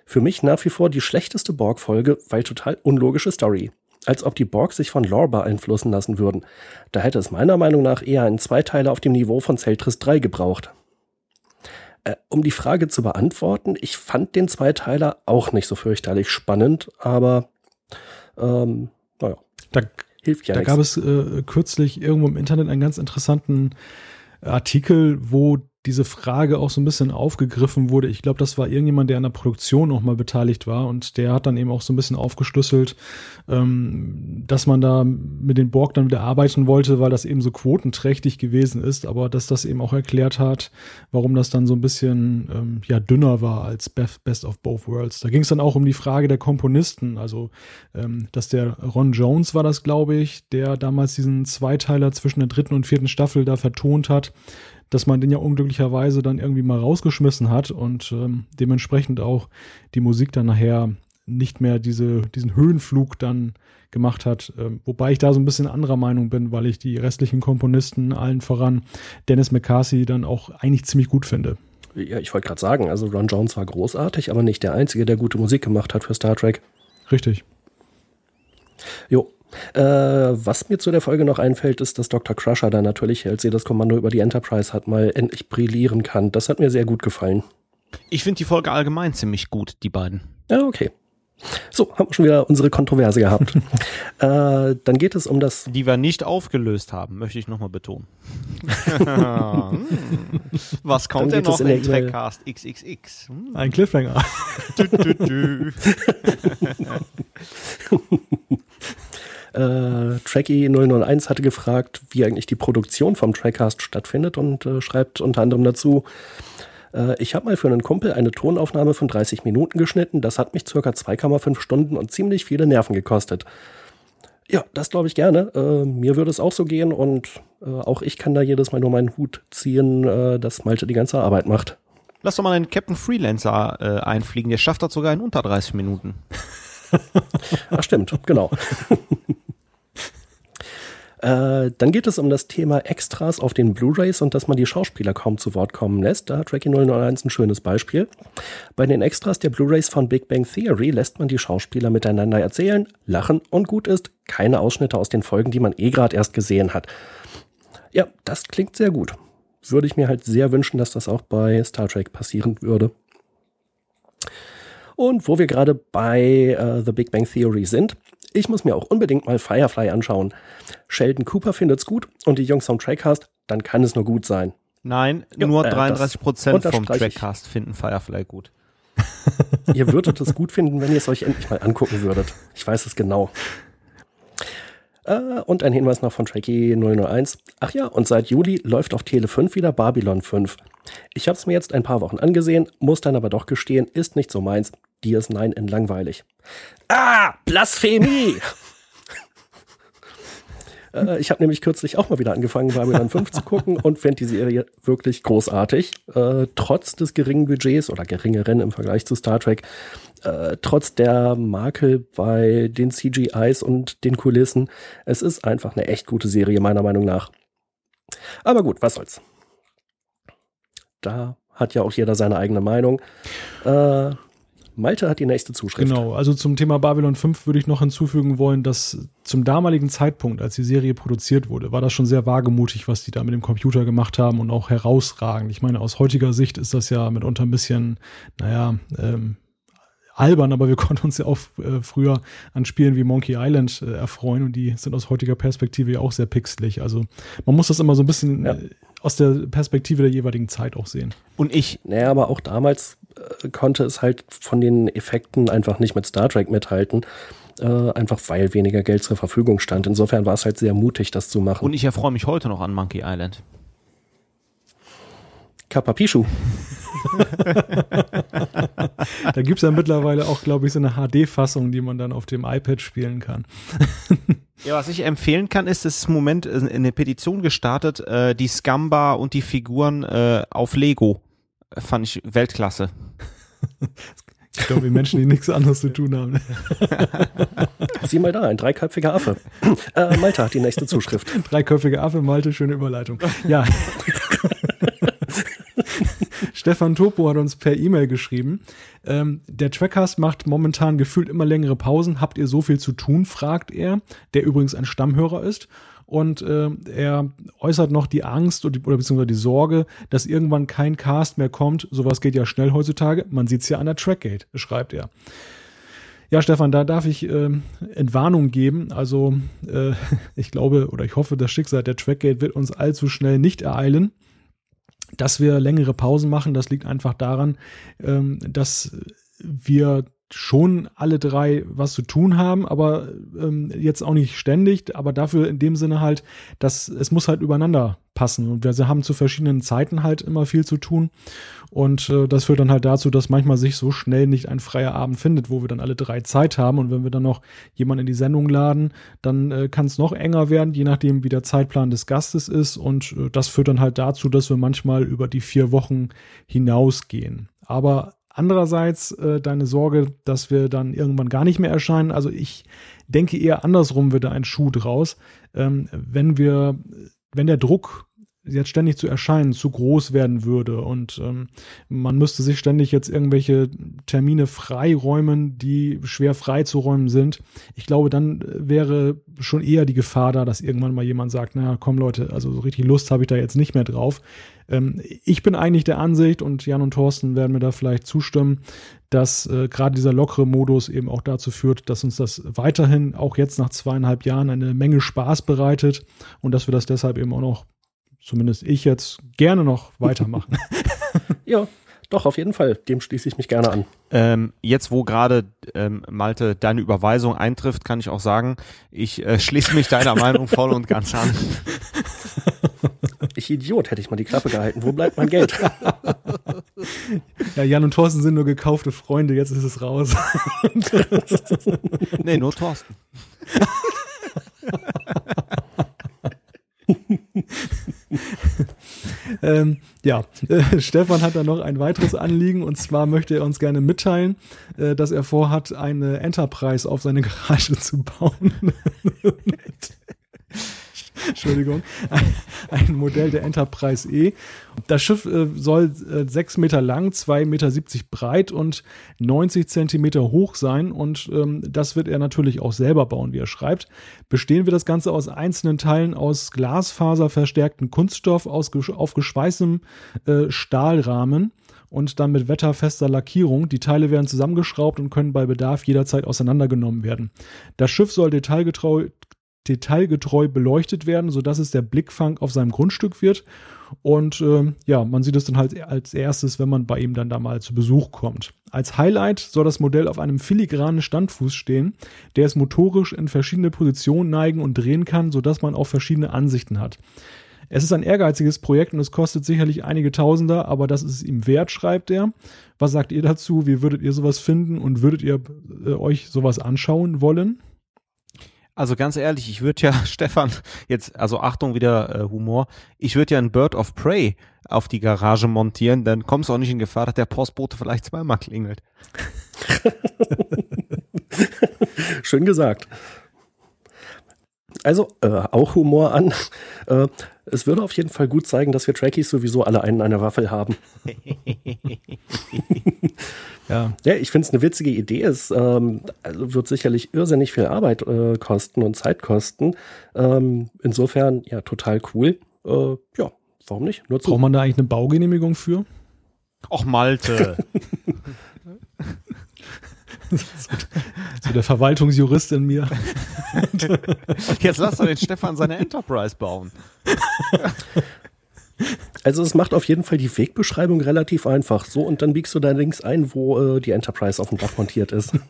Für mich nach wie vor die schlechteste Borg-Folge, weil total unlogische Story. Als ob die Borg sich von Lore beeinflussen lassen würden. Da hätte es meiner Meinung nach eher einen Zweiteiler auf dem Niveau von Celtris 3 gebraucht. Äh, um die Frage zu beantworten, ich fand den Zweiteiler auch nicht so fürchterlich spannend, aber ähm, naja, da, hilft ja Da nichts. gab es äh, kürzlich irgendwo im Internet einen ganz interessanten Artikel, wo diese Frage auch so ein bisschen aufgegriffen wurde. Ich glaube, das war irgendjemand, der an der Produktion noch mal beteiligt war und der hat dann eben auch so ein bisschen aufgeschlüsselt, ähm, dass man da mit den Borg dann wieder arbeiten wollte, weil das eben so quotenträchtig gewesen ist, aber dass das eben auch erklärt hat, warum das dann so ein bisschen ähm, ja dünner war als Best of Both Worlds. Da ging es dann auch um die Frage der Komponisten, also ähm, dass der Ron Jones war das, glaube ich, der damals diesen Zweiteiler zwischen der dritten und vierten Staffel da vertont hat dass man den ja unglücklicherweise dann irgendwie mal rausgeschmissen hat und ähm, dementsprechend auch die Musik dann nachher nicht mehr diese, diesen Höhenflug dann gemacht hat. Ähm, wobei ich da so ein bisschen anderer Meinung bin, weil ich die restlichen Komponisten allen voran Dennis McCarthy dann auch eigentlich ziemlich gut finde. Ja, ich wollte gerade sagen, also Ron Jones war großartig, aber nicht der Einzige, der gute Musik gemacht hat für Star Trek. Richtig. Jo, äh, was mir zu der Folge noch einfällt, ist, dass Dr. Crusher da natürlich, als sie das Kommando über die Enterprise hat, mal endlich brillieren kann. Das hat mir sehr gut gefallen. Ich finde die Folge allgemein ziemlich gut, die beiden. Ja, okay. So, haben wir schon wieder unsere Kontroverse gehabt. äh, dann geht es um das. Die wir nicht aufgelöst haben, möchte ich nochmal betonen. Was kommt denn noch in, in Trackcast XXX? Hm. Ein Cliffhanger. du, du, du. Äh, Tracky001 hatte gefragt, wie eigentlich die Produktion vom Trackcast stattfindet und äh, schreibt unter anderem dazu, äh, ich habe mal für einen Kumpel eine Tonaufnahme von 30 Minuten geschnitten. Das hat mich circa 2,5 Stunden und ziemlich viele Nerven gekostet. Ja, das glaube ich gerne. Äh, mir würde es auch so gehen und äh, auch ich kann da jedes Mal nur meinen Hut ziehen, äh, dass Malte die ganze Arbeit macht. Lass doch mal einen Captain Freelancer äh, einfliegen. Der schafft das sogar in unter 30 Minuten. Ach, stimmt, genau. Äh, dann geht es um das Thema Extras auf den Blu-rays und dass man die Schauspieler kaum zu Wort kommen lässt. Da hat Tracky 001 ein schönes Beispiel. Bei den Extras der Blu-rays von Big Bang Theory lässt man die Schauspieler miteinander erzählen, lachen und gut ist. Keine Ausschnitte aus den Folgen, die man eh gerade erst gesehen hat. Ja, das klingt sehr gut. Würde ich mir halt sehr wünschen, dass das auch bei Star Trek passieren würde. Und wo wir gerade bei uh, The Big Bang Theory sind, ich muss mir auch unbedingt mal Firefly anschauen. Sheldon Cooper findet's gut und die Jungs vom Trackcast, dann kann es nur gut sein. Nein, ja, nur äh, 33 Prozent vom Trackcast finden Firefly gut. ihr würdet es gut finden, wenn ihr es euch endlich mal angucken würdet. Ich weiß es genau. Äh, und ein Hinweis noch von Tracky 001. Ach ja, und seit Juli läuft auf Tele 5 wieder Babylon 5. Ich habe es mir jetzt ein paar Wochen angesehen, muss dann aber doch gestehen, ist nicht so meins. Dir ist Nein in langweilig. Ah, Blasphemie! äh, ich habe nämlich kürzlich auch mal wieder angefangen, Babylon 5 zu gucken und finde die Serie wirklich großartig. Äh, trotz des geringen Budgets oder geringeren im Vergleich zu Star Trek, äh, trotz der Makel bei den CGIs und den Kulissen. Es ist einfach eine echt gute Serie, meiner Meinung nach. Aber gut, was soll's. Da hat ja auch jeder seine eigene Meinung. Äh, Malte hat die nächste Zuschrift. Genau, also zum Thema Babylon 5 würde ich noch hinzufügen wollen, dass zum damaligen Zeitpunkt, als die Serie produziert wurde, war das schon sehr wagemutig, was die da mit dem Computer gemacht haben und auch herausragend. Ich meine, aus heutiger Sicht ist das ja mitunter ein bisschen, naja, ähm, albern, aber wir konnten uns ja auch äh, früher an Spielen wie Monkey Island äh, erfreuen und die sind aus heutiger Perspektive ja auch sehr pixelig. Also man muss das immer so ein bisschen ja. Aus der Perspektive der jeweiligen Zeit auch sehen. Und ich. Naja, aber auch damals äh, konnte es halt von den Effekten einfach nicht mit Star Trek mithalten. Äh, einfach weil weniger Geld zur Verfügung stand. Insofern war es halt sehr mutig, das zu machen. Und ich erfreue mich heute noch an Monkey Island. Kapapischu. da gibt es ja mittlerweile auch, glaube ich, so eine HD-Fassung, die man dann auf dem iPad spielen kann. ja, was ich empfehlen kann, ist, es ist im Moment eine Petition gestartet, äh, die Scamba und die Figuren äh, auf Lego. Fand ich Weltklasse. Ich glaube, die Menschen, die nichts anderes zu tun haben. Sieh mal da, ein dreiköpfiger Affe. Äh, Malte hat die nächste Zuschrift. Dreiköpfiger Affe, Malte, schöne Überleitung. Ja. Stefan Topo hat uns per E-Mail geschrieben. Ähm, der Trackcast macht momentan gefühlt immer längere Pausen. Habt ihr so viel zu tun? fragt er, der übrigens ein Stammhörer ist. Und äh, er äußert noch die Angst oder, oder beziehungsweise die Sorge, dass irgendwann kein Cast mehr kommt. Sowas geht ja schnell heutzutage. Man sieht es ja an der Trackgate, schreibt er. Ja, Stefan, da darf ich äh, Entwarnung geben. Also äh, ich glaube oder ich hoffe, das Schicksal der Trackgate wird uns allzu schnell nicht ereilen. Dass wir längere Pausen machen, das liegt einfach daran, ähm, dass wir schon alle drei was zu tun haben, aber ähm, jetzt auch nicht ständig, aber dafür in dem Sinne halt, dass es muss halt übereinander passen. Und wir haben zu verschiedenen Zeiten halt immer viel zu tun. Und äh, das führt dann halt dazu, dass manchmal sich so schnell nicht ein freier Abend findet, wo wir dann alle drei Zeit haben. Und wenn wir dann noch jemanden in die Sendung laden, dann äh, kann es noch enger werden, je nachdem wie der Zeitplan des Gastes ist. Und äh, das führt dann halt dazu, dass wir manchmal über die vier Wochen hinausgehen. Aber Andererseits äh, deine Sorge, dass wir dann irgendwann gar nicht mehr erscheinen. Also ich denke eher andersrum wird da ein Schuh draus. Ähm, wenn wir, wenn der Druck jetzt ständig zu erscheinen zu groß werden würde und ähm, man müsste sich ständig jetzt irgendwelche Termine freiräumen, die schwer freizuräumen sind. Ich glaube, dann wäre schon eher die Gefahr da, dass irgendwann mal jemand sagt, na komm Leute, also so richtig Lust habe ich da jetzt nicht mehr drauf. Ähm, ich bin eigentlich der Ansicht und Jan und Thorsten werden mir da vielleicht zustimmen, dass äh, gerade dieser lockere Modus eben auch dazu führt, dass uns das weiterhin auch jetzt nach zweieinhalb Jahren eine Menge Spaß bereitet und dass wir das deshalb eben auch noch zumindest ich jetzt gerne noch weitermachen. ja, doch, auf jeden Fall. Dem schließe ich mich gerne an. Ähm, jetzt, wo gerade ähm, Malte deine Überweisung eintrifft, kann ich auch sagen, ich äh, schließe mich deiner Meinung voll und ganz an. Ich Idiot, hätte ich mal die Klappe gehalten. Wo bleibt mein Geld? Ja, Jan und Thorsten sind nur gekaufte Freunde, jetzt ist es raus. nee, nur Thorsten. ähm, ja, äh, Stefan hat da noch ein weiteres Anliegen und zwar möchte er uns gerne mitteilen, äh, dass er vorhat, eine Enterprise auf seine Garage zu bauen. Entschuldigung, ein Modell der Enterprise E. Das Schiff äh, soll äh, 6 Meter lang, 2,70 Meter breit und 90 Zentimeter hoch sein. Und ähm, das wird er natürlich auch selber bauen, wie er schreibt. Bestehen wir das Ganze aus einzelnen Teilen aus Glasfaser verstärkten Kunststoff aus, auf geschweißtem äh, Stahlrahmen und dann mit wetterfester Lackierung. Die Teile werden zusammengeschraubt und können bei Bedarf jederzeit auseinandergenommen werden. Das Schiff soll detailgetreu, detailgetreu beleuchtet werden, sodass es der Blickfang auf seinem Grundstück wird. Und äh, ja, man sieht es dann halt als erstes, wenn man bei ihm dann da mal zu Besuch kommt. Als Highlight soll das Modell auf einem filigranen Standfuß stehen, der es motorisch in verschiedene Positionen neigen und drehen kann, sodass man auch verschiedene Ansichten hat. Es ist ein ehrgeiziges Projekt und es kostet sicherlich einige Tausender, aber das ist ihm wert, schreibt er. Was sagt ihr dazu? Wie würdet ihr sowas finden und würdet ihr äh, euch sowas anschauen wollen? Also ganz ehrlich, ich würde ja, Stefan, jetzt, also Achtung wieder äh, Humor, ich würde ja ein Bird of Prey auf die Garage montieren, dann kommst du auch nicht in Gefahr, dass der Postbote vielleicht zweimal klingelt. Schön gesagt. Also äh, auch Humor an. Äh, es würde auf jeden Fall gut zeigen, dass wir Trekkies sowieso alle einen an der Waffel haben. ja. ja, ich finde es eine witzige Idee. Es ähm, also wird sicherlich irrsinnig viel Arbeit äh, kosten und Zeit kosten. Ähm, insofern, ja, total cool. Äh, ja, warum nicht? Nur Braucht man da eigentlich eine Baugenehmigung für? Och, Malte. so der Verwaltungsjurist in mir. Jetzt lass doch den Stefan seine Enterprise bauen. Also es macht auf jeden Fall die Wegbeschreibung relativ einfach. So und dann biegst du da links ein, wo äh, die Enterprise auf dem Dach montiert ist.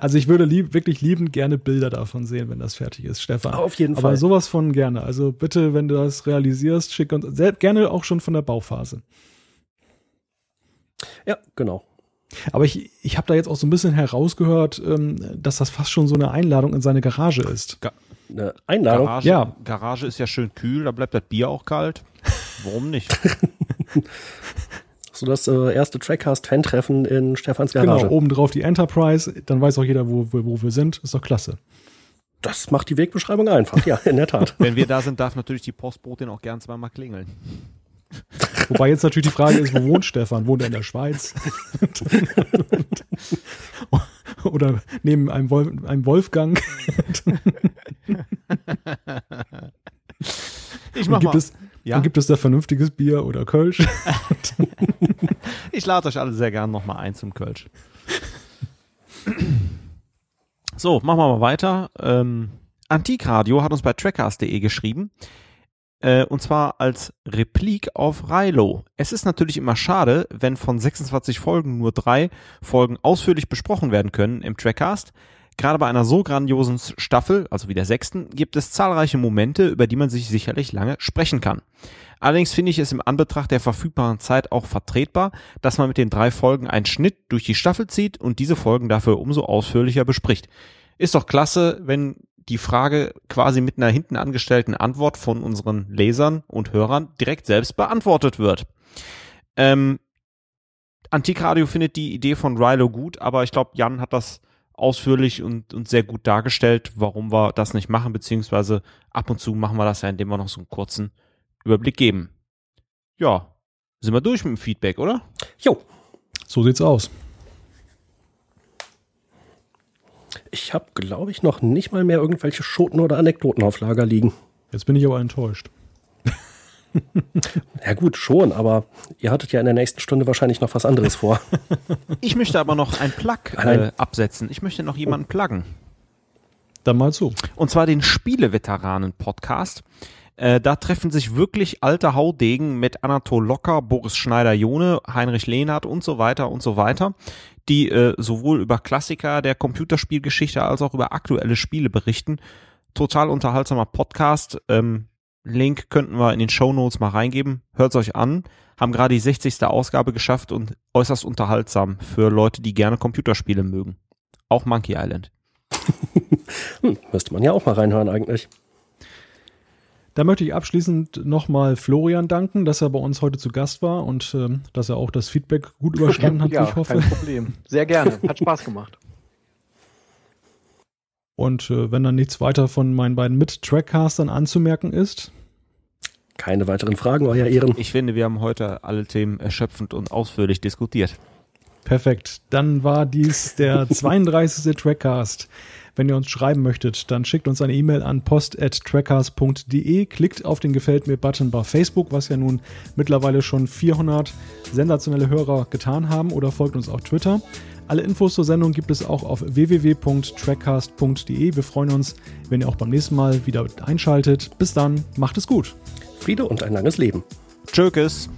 Also ich würde lieb, wirklich liebend gerne Bilder davon sehen, wenn das fertig ist, Stefan. Auf jeden Aber Fall. sowas von gerne. Also bitte, wenn du das realisierst, schick uns gerne auch schon von der Bauphase. Ja, genau. Aber ich, ich habe da jetzt auch so ein bisschen herausgehört, ähm, dass das fast schon so eine Einladung in seine Garage ist. Ga eine Einladung? Garage, ja. Garage ist ja schön kühl, da bleibt das Bier auch kalt. Warum nicht? so das äh, erste Trackcast-Fan-Treffen in Stefans Garage. Genau, obendrauf die Enterprise, dann weiß auch jeder, wo, wo, wo wir sind. Ist doch klasse. Das macht die Wegbeschreibung einfach, ja, in der Tat. Wenn wir da sind, darf natürlich die Postbotin auch gern zweimal klingeln. Wobei jetzt natürlich die Frage ist, wo wohnt Stefan? Wohnt er in der Schweiz? Oder neben einem, Wolf, einem Wolfgang? ich mach gibt mal. Es, ja? Und gibt es da vernünftiges Bier oder Kölsch? ich lade euch alle sehr gern nochmal ein zum Kölsch. So, machen wir mal weiter. Ähm, Antikradio hat uns bei trackers.de geschrieben. Äh, und zwar als Replik auf Rilo. Es ist natürlich immer schade, wenn von 26 Folgen nur drei Folgen ausführlich besprochen werden können im Trackcast. Gerade bei einer so grandiosen Staffel, also wie der sechsten, gibt es zahlreiche Momente, über die man sich sicherlich lange sprechen kann. Allerdings finde ich es im Anbetracht der verfügbaren Zeit auch vertretbar, dass man mit den drei Folgen einen Schnitt durch die Staffel zieht und diese Folgen dafür umso ausführlicher bespricht. Ist doch klasse, wenn die Frage quasi mit einer hinten angestellten Antwort von unseren Lesern und Hörern direkt selbst beantwortet wird. Ähm, Antikradio findet die Idee von Rilo gut, aber ich glaube, Jan hat das ausführlich und, und sehr gut dargestellt, warum wir das nicht machen, beziehungsweise ab und zu machen wir das ja, indem wir noch so einen kurzen Überblick geben. Ja, sind wir durch mit dem Feedback, oder? Jo. So sieht's aus. Ich habe, glaube ich, noch nicht mal mehr irgendwelche Schoten oder Anekdoten auf Lager liegen. Jetzt bin ich aber enttäuscht. ja gut, schon, aber ihr hattet ja in der nächsten Stunde wahrscheinlich noch was anderes vor. Ich möchte aber noch ein Plug äh, absetzen. Ich möchte noch jemanden oh. pluggen. Dann mal zu. Und zwar den Spieleveteranen-Podcast. Äh, da treffen sich wirklich alte Haudegen mit Anatol Locker, Boris Schneider-Jone, Heinrich Lehnhardt und so weiter und so weiter, die äh, sowohl über Klassiker der Computerspielgeschichte als auch über aktuelle Spiele berichten. Total unterhaltsamer Podcast. Ähm, Link könnten wir in den Show Notes mal reingeben. Hört's euch an. Haben gerade die 60. Ausgabe geschafft und äußerst unterhaltsam für Leute, die gerne Computerspiele mögen. Auch Monkey Island. hm, müsste man ja auch mal reinhören eigentlich. Da möchte ich abschließend nochmal Florian danken, dass er bei uns heute zu Gast war und äh, dass er auch das Feedback gut überstanden hat, ja, wie ich hoffe. Kein Problem. Sehr gerne. Hat Spaß gemacht. Und äh, wenn dann nichts weiter von meinen beiden Mit-Trackcastern anzumerken ist. Keine weiteren Fragen, euer Ehren. Ich finde, wir haben heute alle Themen erschöpfend und ausführlich diskutiert. Perfekt. Dann war dies der 32. Trackcast. Wenn ihr uns schreiben möchtet, dann schickt uns eine E-Mail an post.trackcast.de, klickt auf den Gefällt mir-Button bei Facebook, was ja nun mittlerweile schon 400 sensationelle Hörer getan haben, oder folgt uns auf Twitter. Alle Infos zur Sendung gibt es auch auf www.trackcast.de. Wir freuen uns, wenn ihr auch beim nächsten Mal wieder einschaltet. Bis dann, macht es gut. Friede und ein langes Leben. Tschökes.